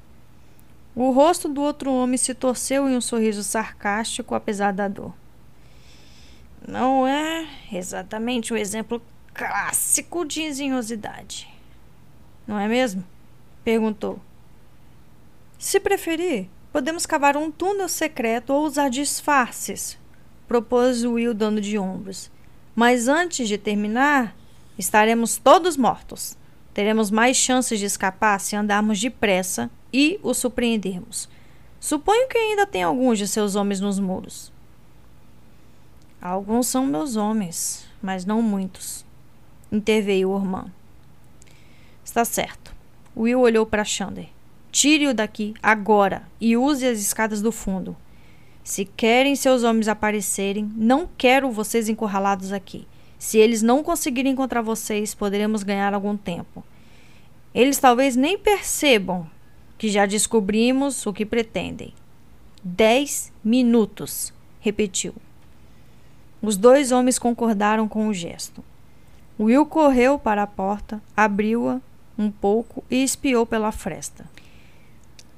O rosto do outro homem se torceu em um sorriso sarcástico, apesar da dor. Não é exatamente um exemplo clássico de engenhosidade. Não é mesmo? perguntou. Se preferir, podemos cavar um túnel secreto ou usar disfarces, propôs Will dando de ombros. Mas antes de terminar, estaremos todos mortos. Teremos mais chances de escapar se andarmos depressa e o surpreendermos. Suponho que ainda tem alguns de seus homens nos muros. Alguns são meus homens, mas não muitos, interveio Orman. Está certo. Will olhou para Xander. Tire-o daqui agora e use as escadas do fundo. Se querem seus homens aparecerem, não quero vocês encurralados aqui. Se eles não conseguirem encontrar vocês, poderemos ganhar algum tempo. Eles talvez nem percebam que já descobrimos o que pretendem. Dez minutos, repetiu. Os dois homens concordaram com o gesto. Will correu para a porta, abriu-a um pouco e espiou pela fresta.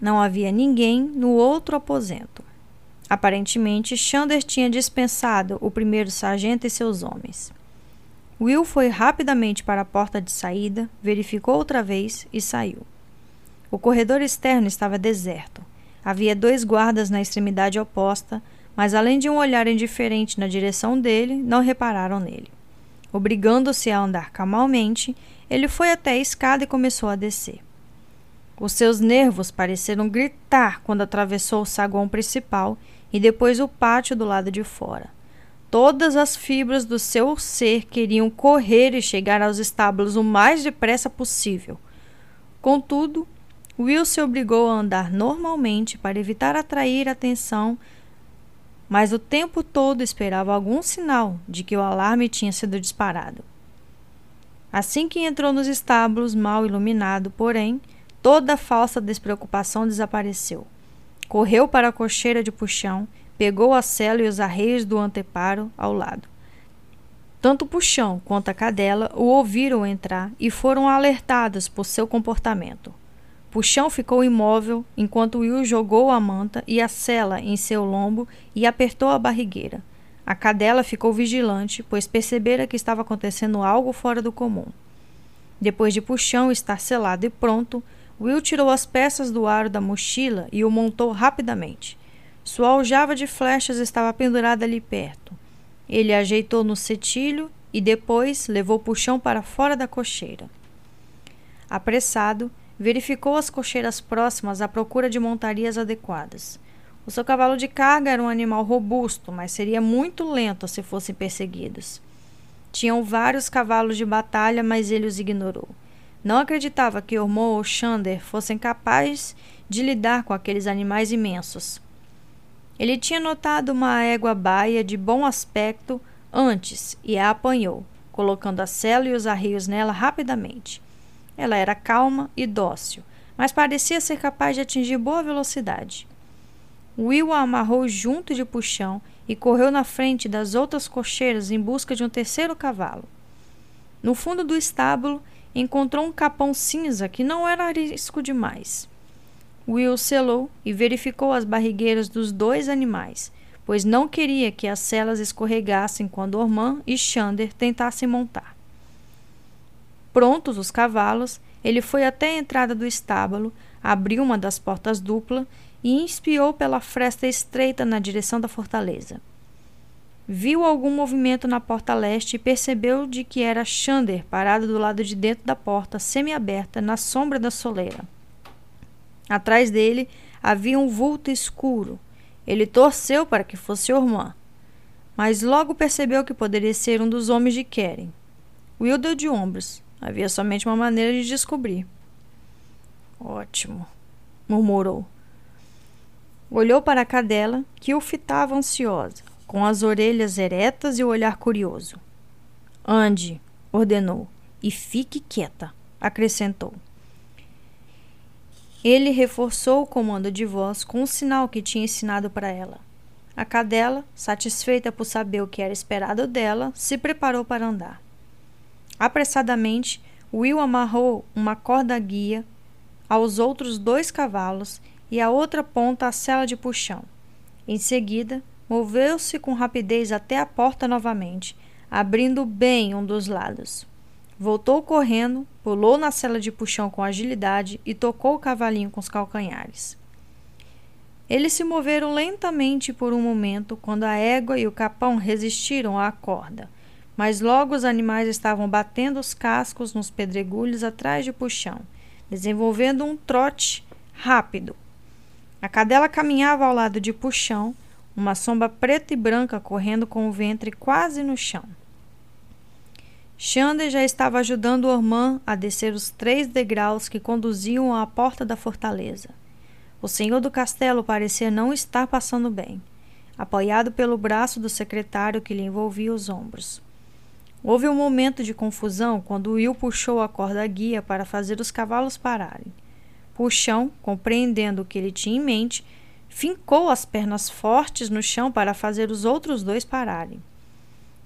Não havia ninguém no outro aposento. Aparentemente, Xander tinha dispensado o primeiro sargento e seus homens. Will foi rapidamente para a porta de saída, verificou outra vez e saiu. O corredor externo estava deserto. Havia dois guardas na extremidade oposta, mas além de um olhar indiferente na direção dele, não repararam nele. Obrigando-se a andar calmamente, ele foi até a escada e começou a descer. Os seus nervos pareceram gritar quando atravessou o saguão principal e depois o pátio do lado de fora. Todas as fibras do seu ser queriam correr e chegar aos estábulos o mais depressa possível. Contudo, Will se obrigou a andar normalmente para evitar atrair atenção, mas o tempo todo esperava algum sinal de que o alarme tinha sido disparado. Assim que entrou nos estábulos, mal iluminado, porém, toda a falsa despreocupação desapareceu. Correu para a cocheira de puxão, pegou a cela e os arreios do anteparo ao lado. Tanto puxão quanto a cadela o ouviram entrar e foram alertadas por seu comportamento. Puxão ficou imóvel enquanto Will jogou a manta e a cela em seu lombo e apertou a barrigueira. A cadela ficou vigilante, pois percebera que estava acontecendo algo fora do comum. Depois de Puxão estar selado e pronto, Will tirou as peças do aro da mochila e o montou rapidamente. Sua aljava de flechas estava pendurada ali perto. Ele ajeitou no cetilho e depois levou Puxão para fora da cocheira. Apressado, verificou as cocheiras próximas à procura de montarias adequadas. O seu cavalo de carga era um animal robusto, mas seria muito lento se fossem perseguidos. Tinham vários cavalos de batalha, mas ele os ignorou. Não acreditava que Ormond ou Xander fossem capazes de lidar com aqueles animais imensos. Ele tinha notado uma égua baia de bom aspecto antes e a apanhou, colocando a sela e os arreios nela rapidamente. Ela era calma e dócil, mas parecia ser capaz de atingir boa velocidade. Will a amarrou junto de puxão e correu na frente das outras cocheiras em busca de um terceiro cavalo. No fundo do estábulo, encontrou um capão cinza que não era risco demais. Will selou e verificou as barrigueiras dos dois animais, pois não queria que as celas escorregassem quando Orman e Xander tentassem montar. Prontos os cavalos, ele foi até a entrada do estábulo, abriu uma das portas duplas e espiou pela fresta estreita na direção da fortaleza. Viu algum movimento na porta leste e percebeu de que era Xander parado do lado de dentro da porta, semi-aberta, na sombra da soleira. Atrás dele havia um vulto escuro. Ele torceu para que fosse Ormã, mas logo percebeu que poderia ser um dos homens de Keren. Will deu de ombros. Havia somente uma maneira de descobrir. Ótimo, murmurou. Olhou para a cadela, que o fitava ansiosa, com as orelhas eretas e o olhar curioso. Ande, ordenou, e fique quieta, acrescentou. Ele reforçou o comando de voz com o sinal que tinha ensinado para ela. A cadela, satisfeita por saber o que era esperado dela, se preparou para andar. Apressadamente, Will amarrou uma corda guia aos outros dois cavalos e a outra ponta à sela de puxão. Em seguida, moveu-se com rapidez até a porta novamente, abrindo bem um dos lados. Voltou correndo, pulou na cela de puxão com agilidade e tocou o cavalinho com os calcanhares. Eles se moveram lentamente por um momento quando a égua e o capão resistiram à corda, mas logo os animais estavam batendo os cascos nos pedregulhos atrás de puxão, desenvolvendo um trote rápido a cadela caminhava ao lado de Puxão, uma sombra preta e branca correndo com o ventre quase no chão. Xander já estava ajudando Ormã a descer os três degraus que conduziam à porta da fortaleza. O senhor do castelo parecia não estar passando bem, apoiado pelo braço do secretário que lhe envolvia os ombros. Houve um momento de confusão quando Will puxou a corda guia para fazer os cavalos pararem. Puxão, compreendendo o que ele tinha em mente, fincou as pernas fortes no chão para fazer os outros dois pararem.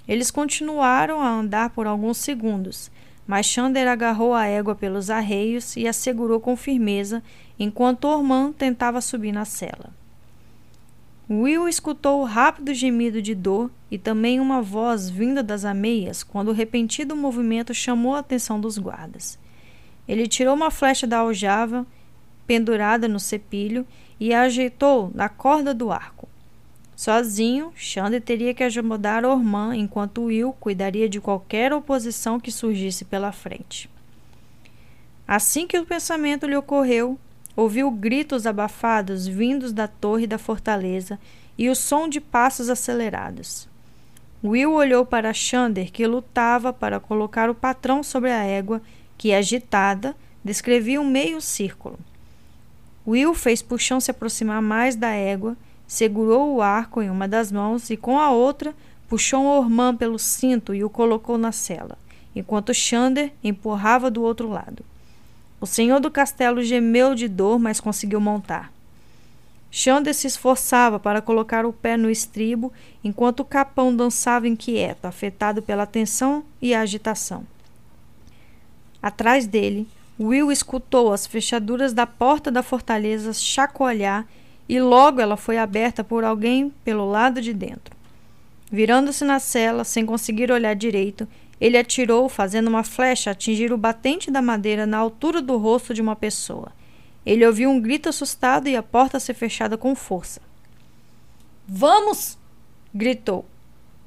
Eles continuaram a andar por alguns segundos, mas Xander agarrou a égua pelos arreios e a segurou com firmeza enquanto Ormand tentava subir na cela. Will escutou o rápido gemido de dor e também uma voz vinda das ameias quando o repentino movimento chamou a atenção dos guardas. Ele tirou uma flecha da aljava pendurada no cepilho e a ajeitou na corda do arco. Sozinho, Xander teria que ajudar Ormã enquanto Will cuidaria de qualquer oposição que surgisse pela frente. Assim que o pensamento lhe ocorreu, ouviu gritos abafados vindos da torre da fortaleza e o som de passos acelerados. Will olhou para Xander, que lutava para colocar o patrão sobre a égua, que, agitada, descrevia um meio círculo. Will fez Puxão se aproximar mais da égua, segurou o arco em uma das mãos e com a outra puxou Ormã pelo cinto e o colocou na cela, enquanto Xander empurrava do outro lado. O senhor do castelo gemeu de dor, mas conseguiu montar. Xander se esforçava para colocar o pé no estribo, enquanto o capão dançava inquieto, afetado pela tensão e agitação. Atrás dele, Will escutou as fechaduras da porta da fortaleza chacoalhar e logo ela foi aberta por alguém pelo lado de dentro. Virando-se na cela, sem conseguir olhar direito, ele atirou, fazendo uma flecha atingir o batente da madeira na altura do rosto de uma pessoa. Ele ouviu um grito assustado e a porta ser fechada com força. Vamos! gritou.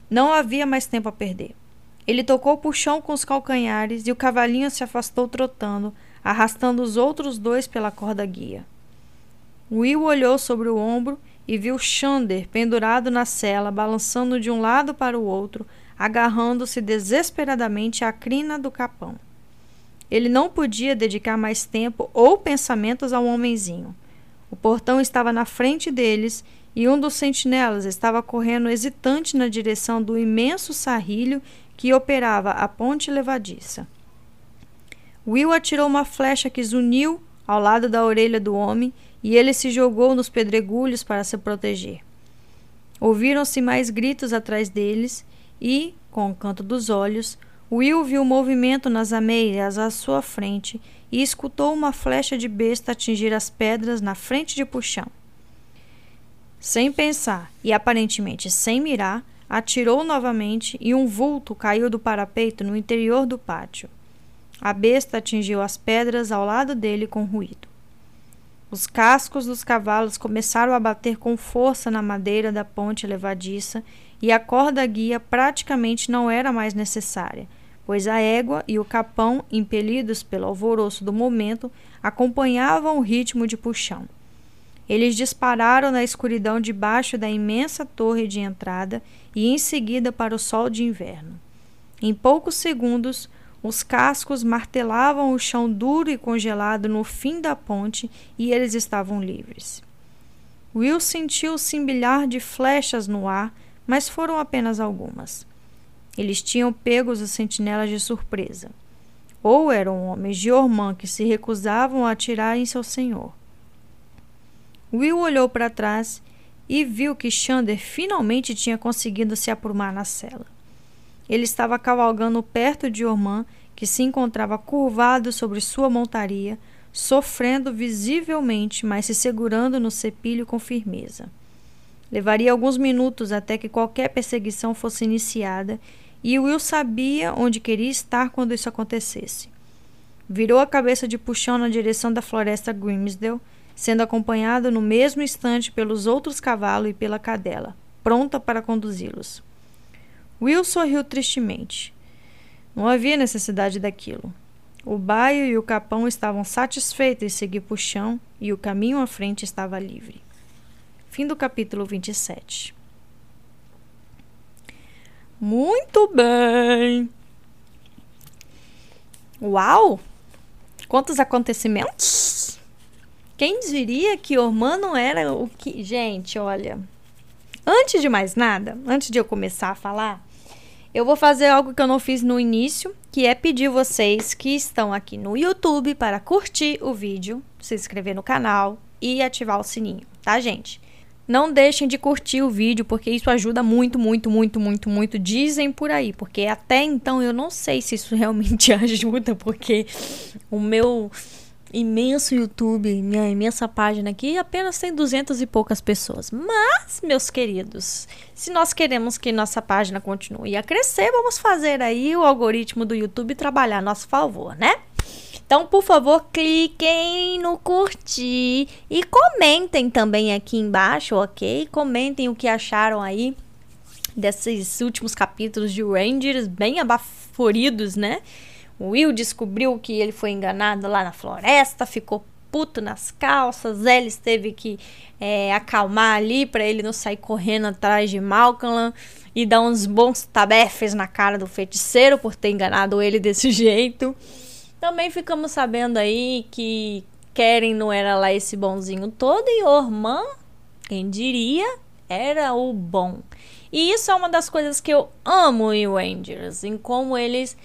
Não havia mais tempo a perder. Ele tocou o chão com os calcanhares e o cavalinho se afastou trotando, arrastando os outros dois pela corda guia. Will olhou sobre o ombro e viu Xander pendurado na cela, balançando de um lado para o outro, agarrando-se desesperadamente à crina do capão. Ele não podia dedicar mais tempo ou pensamentos ao homenzinho. O portão estava na frente deles e um dos sentinelas estava correndo hesitante na direção do imenso sarrilho que operava a ponte levadiça. Will atirou uma flecha que zuniu ao lado da orelha do homem e ele se jogou nos pedregulhos para se proteger. Ouviram-se mais gritos atrás deles e, com o canto dos olhos, Will viu movimento nas ameias à sua frente e escutou uma flecha de besta atingir as pedras na frente de Puxão. Sem pensar e aparentemente sem mirar, atirou novamente e um vulto caiu do parapeito no interior do pátio. A besta atingiu as pedras ao lado dele com ruído. Os cascos dos cavalos começaram a bater com força na madeira da ponte levadiça e a corda guia praticamente não era mais necessária, pois a égua e o capão, impelidos pelo alvoroço do momento, acompanhavam o ritmo de puxão. Eles dispararam na escuridão debaixo da imensa torre de entrada e em seguida para o sol de inverno. Em poucos segundos, os cascos martelavam o chão duro e congelado no fim da ponte e eles estavam livres. Will sentiu o cimbilhar de flechas no ar, mas foram apenas algumas. Eles tinham pego os sentinelas de surpresa. Ou eram homens de Ormã que se recusavam a atirar em seu senhor. Will olhou para trás e viu que Xander finalmente tinha conseguido se aprumar na cela. Ele estava cavalgando perto de Ormã, que se encontrava curvado sobre sua montaria, sofrendo visivelmente, mas se segurando no cepilho com firmeza. Levaria alguns minutos até que qualquer perseguição fosse iniciada, e Will sabia onde queria estar quando isso acontecesse. Virou a cabeça de puxão na direção da floresta Grimsdale, sendo acompanhado no mesmo instante pelos outros cavalos e pela cadela, pronta para conduzi-los. Will sorriu tristemente. Não havia necessidade daquilo. O baio e o capão estavam satisfeitos em seguir por chão e o caminho à frente estava livre. Fim do capítulo 27. Muito bem! Uau! Quantos acontecimentos! Quem diria que Ormã não era o que. Gente, olha. Antes de mais nada, antes de eu começar a falar, eu vou fazer algo que eu não fiz no início, que é pedir vocês que estão aqui no YouTube para curtir o vídeo, se inscrever no canal e ativar o sininho, tá, gente? Não deixem de curtir o vídeo, porque isso ajuda muito, muito, muito, muito, muito. Dizem por aí, porque até então eu não sei se isso realmente ajuda, porque o meu imenso YouTube, minha imensa página aqui, apenas tem duzentas e poucas pessoas. Mas, meus queridos, se nós queremos que nossa página continue a crescer, vamos fazer aí o algoritmo do YouTube trabalhar a nosso favor, né? Então, por favor, cliquem no curtir e comentem também aqui embaixo, ok? Comentem o que acharam aí desses últimos capítulos de Rangers, bem abaforidos, né? Will descobriu que ele foi enganado lá na floresta, ficou puto nas calças. Ellis teve que é, acalmar ali para ele não sair correndo atrás de Malcolm e dar uns bons tabefes na cara do feiticeiro por ter enganado ele desse jeito. Também ficamos sabendo aí que Keren não era lá esse bonzinho todo e Orman, quem diria, era o bom. E isso é uma das coisas que eu amo em Rangers, em como eles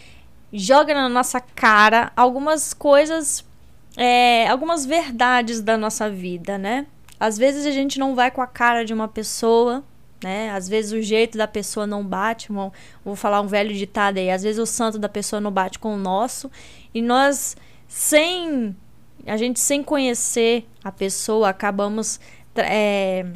jogam na nossa cara algumas coisas, é, algumas verdades da nossa vida, né? Às vezes a gente não vai com a cara de uma pessoa, né? Às vezes o jeito da pessoa não bate, vou, vou falar um velho ditado aí, às vezes o santo da pessoa não bate com o nosso, e nós sem a gente sem conhecer a pessoa acabamos é,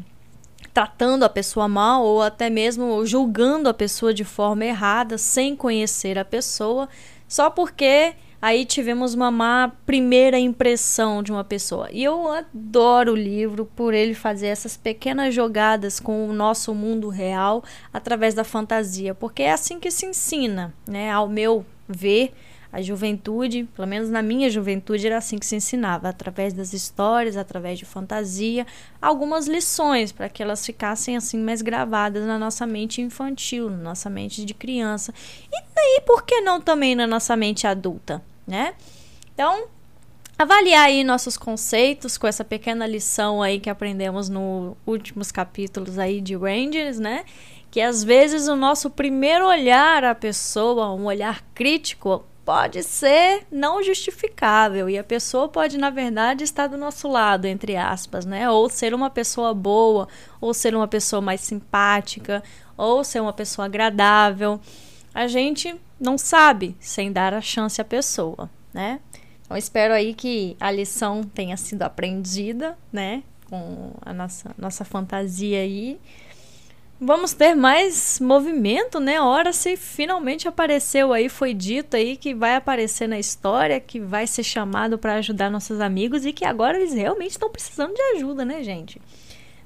tratando a pessoa mal ou até mesmo julgando a pessoa de forma errada sem conhecer a pessoa, só porque aí tivemos uma má primeira impressão de uma pessoa. E eu adoro o livro por ele fazer essas pequenas jogadas com o nosso mundo real através da fantasia, porque é assim que se ensina, né? Ao meu ver, a juventude, pelo menos na minha juventude, era assim que se ensinava, através das histórias, através de fantasia, algumas lições para que elas ficassem assim mais gravadas na nossa mente infantil, na nossa mente de criança. E daí, por que não também na nossa mente adulta, né? Então, avaliar aí nossos conceitos com essa pequena lição aí que aprendemos nos últimos capítulos aí de Rangers, né? Que às vezes o nosso primeiro olhar à pessoa, um olhar crítico, pode ser não justificável e a pessoa pode na verdade estar do nosso lado entre aspas, né? Ou ser uma pessoa boa, ou ser uma pessoa mais simpática, ou ser uma pessoa agradável. A gente não sabe sem dar a chance à pessoa, né? Então espero aí que a lição tenha sido aprendida, né? Com a nossa nossa fantasia aí vamos ter mais movimento, né? Ora se finalmente apareceu aí, foi dito aí que vai aparecer na história, que vai ser chamado para ajudar nossos amigos e que agora eles realmente estão precisando de ajuda, né, gente?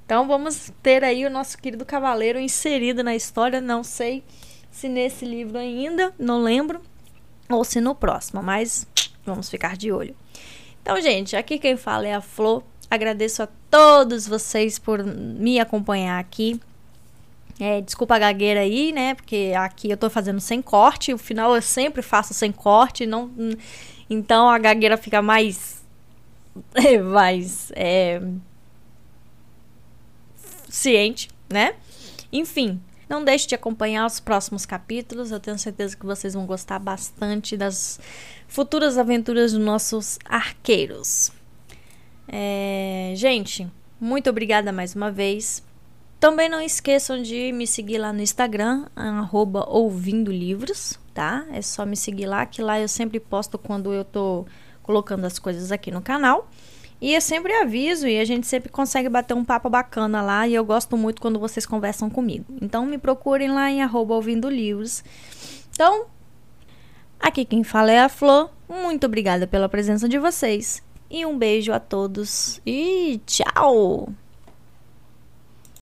Então vamos ter aí o nosso querido cavaleiro inserido na história, não sei se nesse livro ainda, não lembro, ou se no próximo, mas vamos ficar de olho. Então, gente, aqui quem fala é a Flor. Agradeço a todos vocês por me acompanhar aqui. É, desculpa a gagueira aí, né? Porque aqui eu tô fazendo sem corte. O final eu sempre faço sem corte. Não, então a gagueira fica mais. mais. É, ciente, né? Enfim, não deixe de acompanhar os próximos capítulos. Eu tenho certeza que vocês vão gostar bastante das futuras aventuras dos nossos arqueiros. É, gente, muito obrigada mais uma vez. Também não esqueçam de me seguir lá no Instagram, arroba ouvindo livros, tá? É só me seguir lá, que lá eu sempre posto quando eu tô colocando as coisas aqui no canal. E eu sempre aviso e a gente sempre consegue bater um papo bacana lá. E eu gosto muito quando vocês conversam comigo. Então me procurem lá em arroba ouvindo livros. Então, aqui quem fala é a Flor. Muito obrigada pela presença de vocês. E um beijo a todos. E tchau!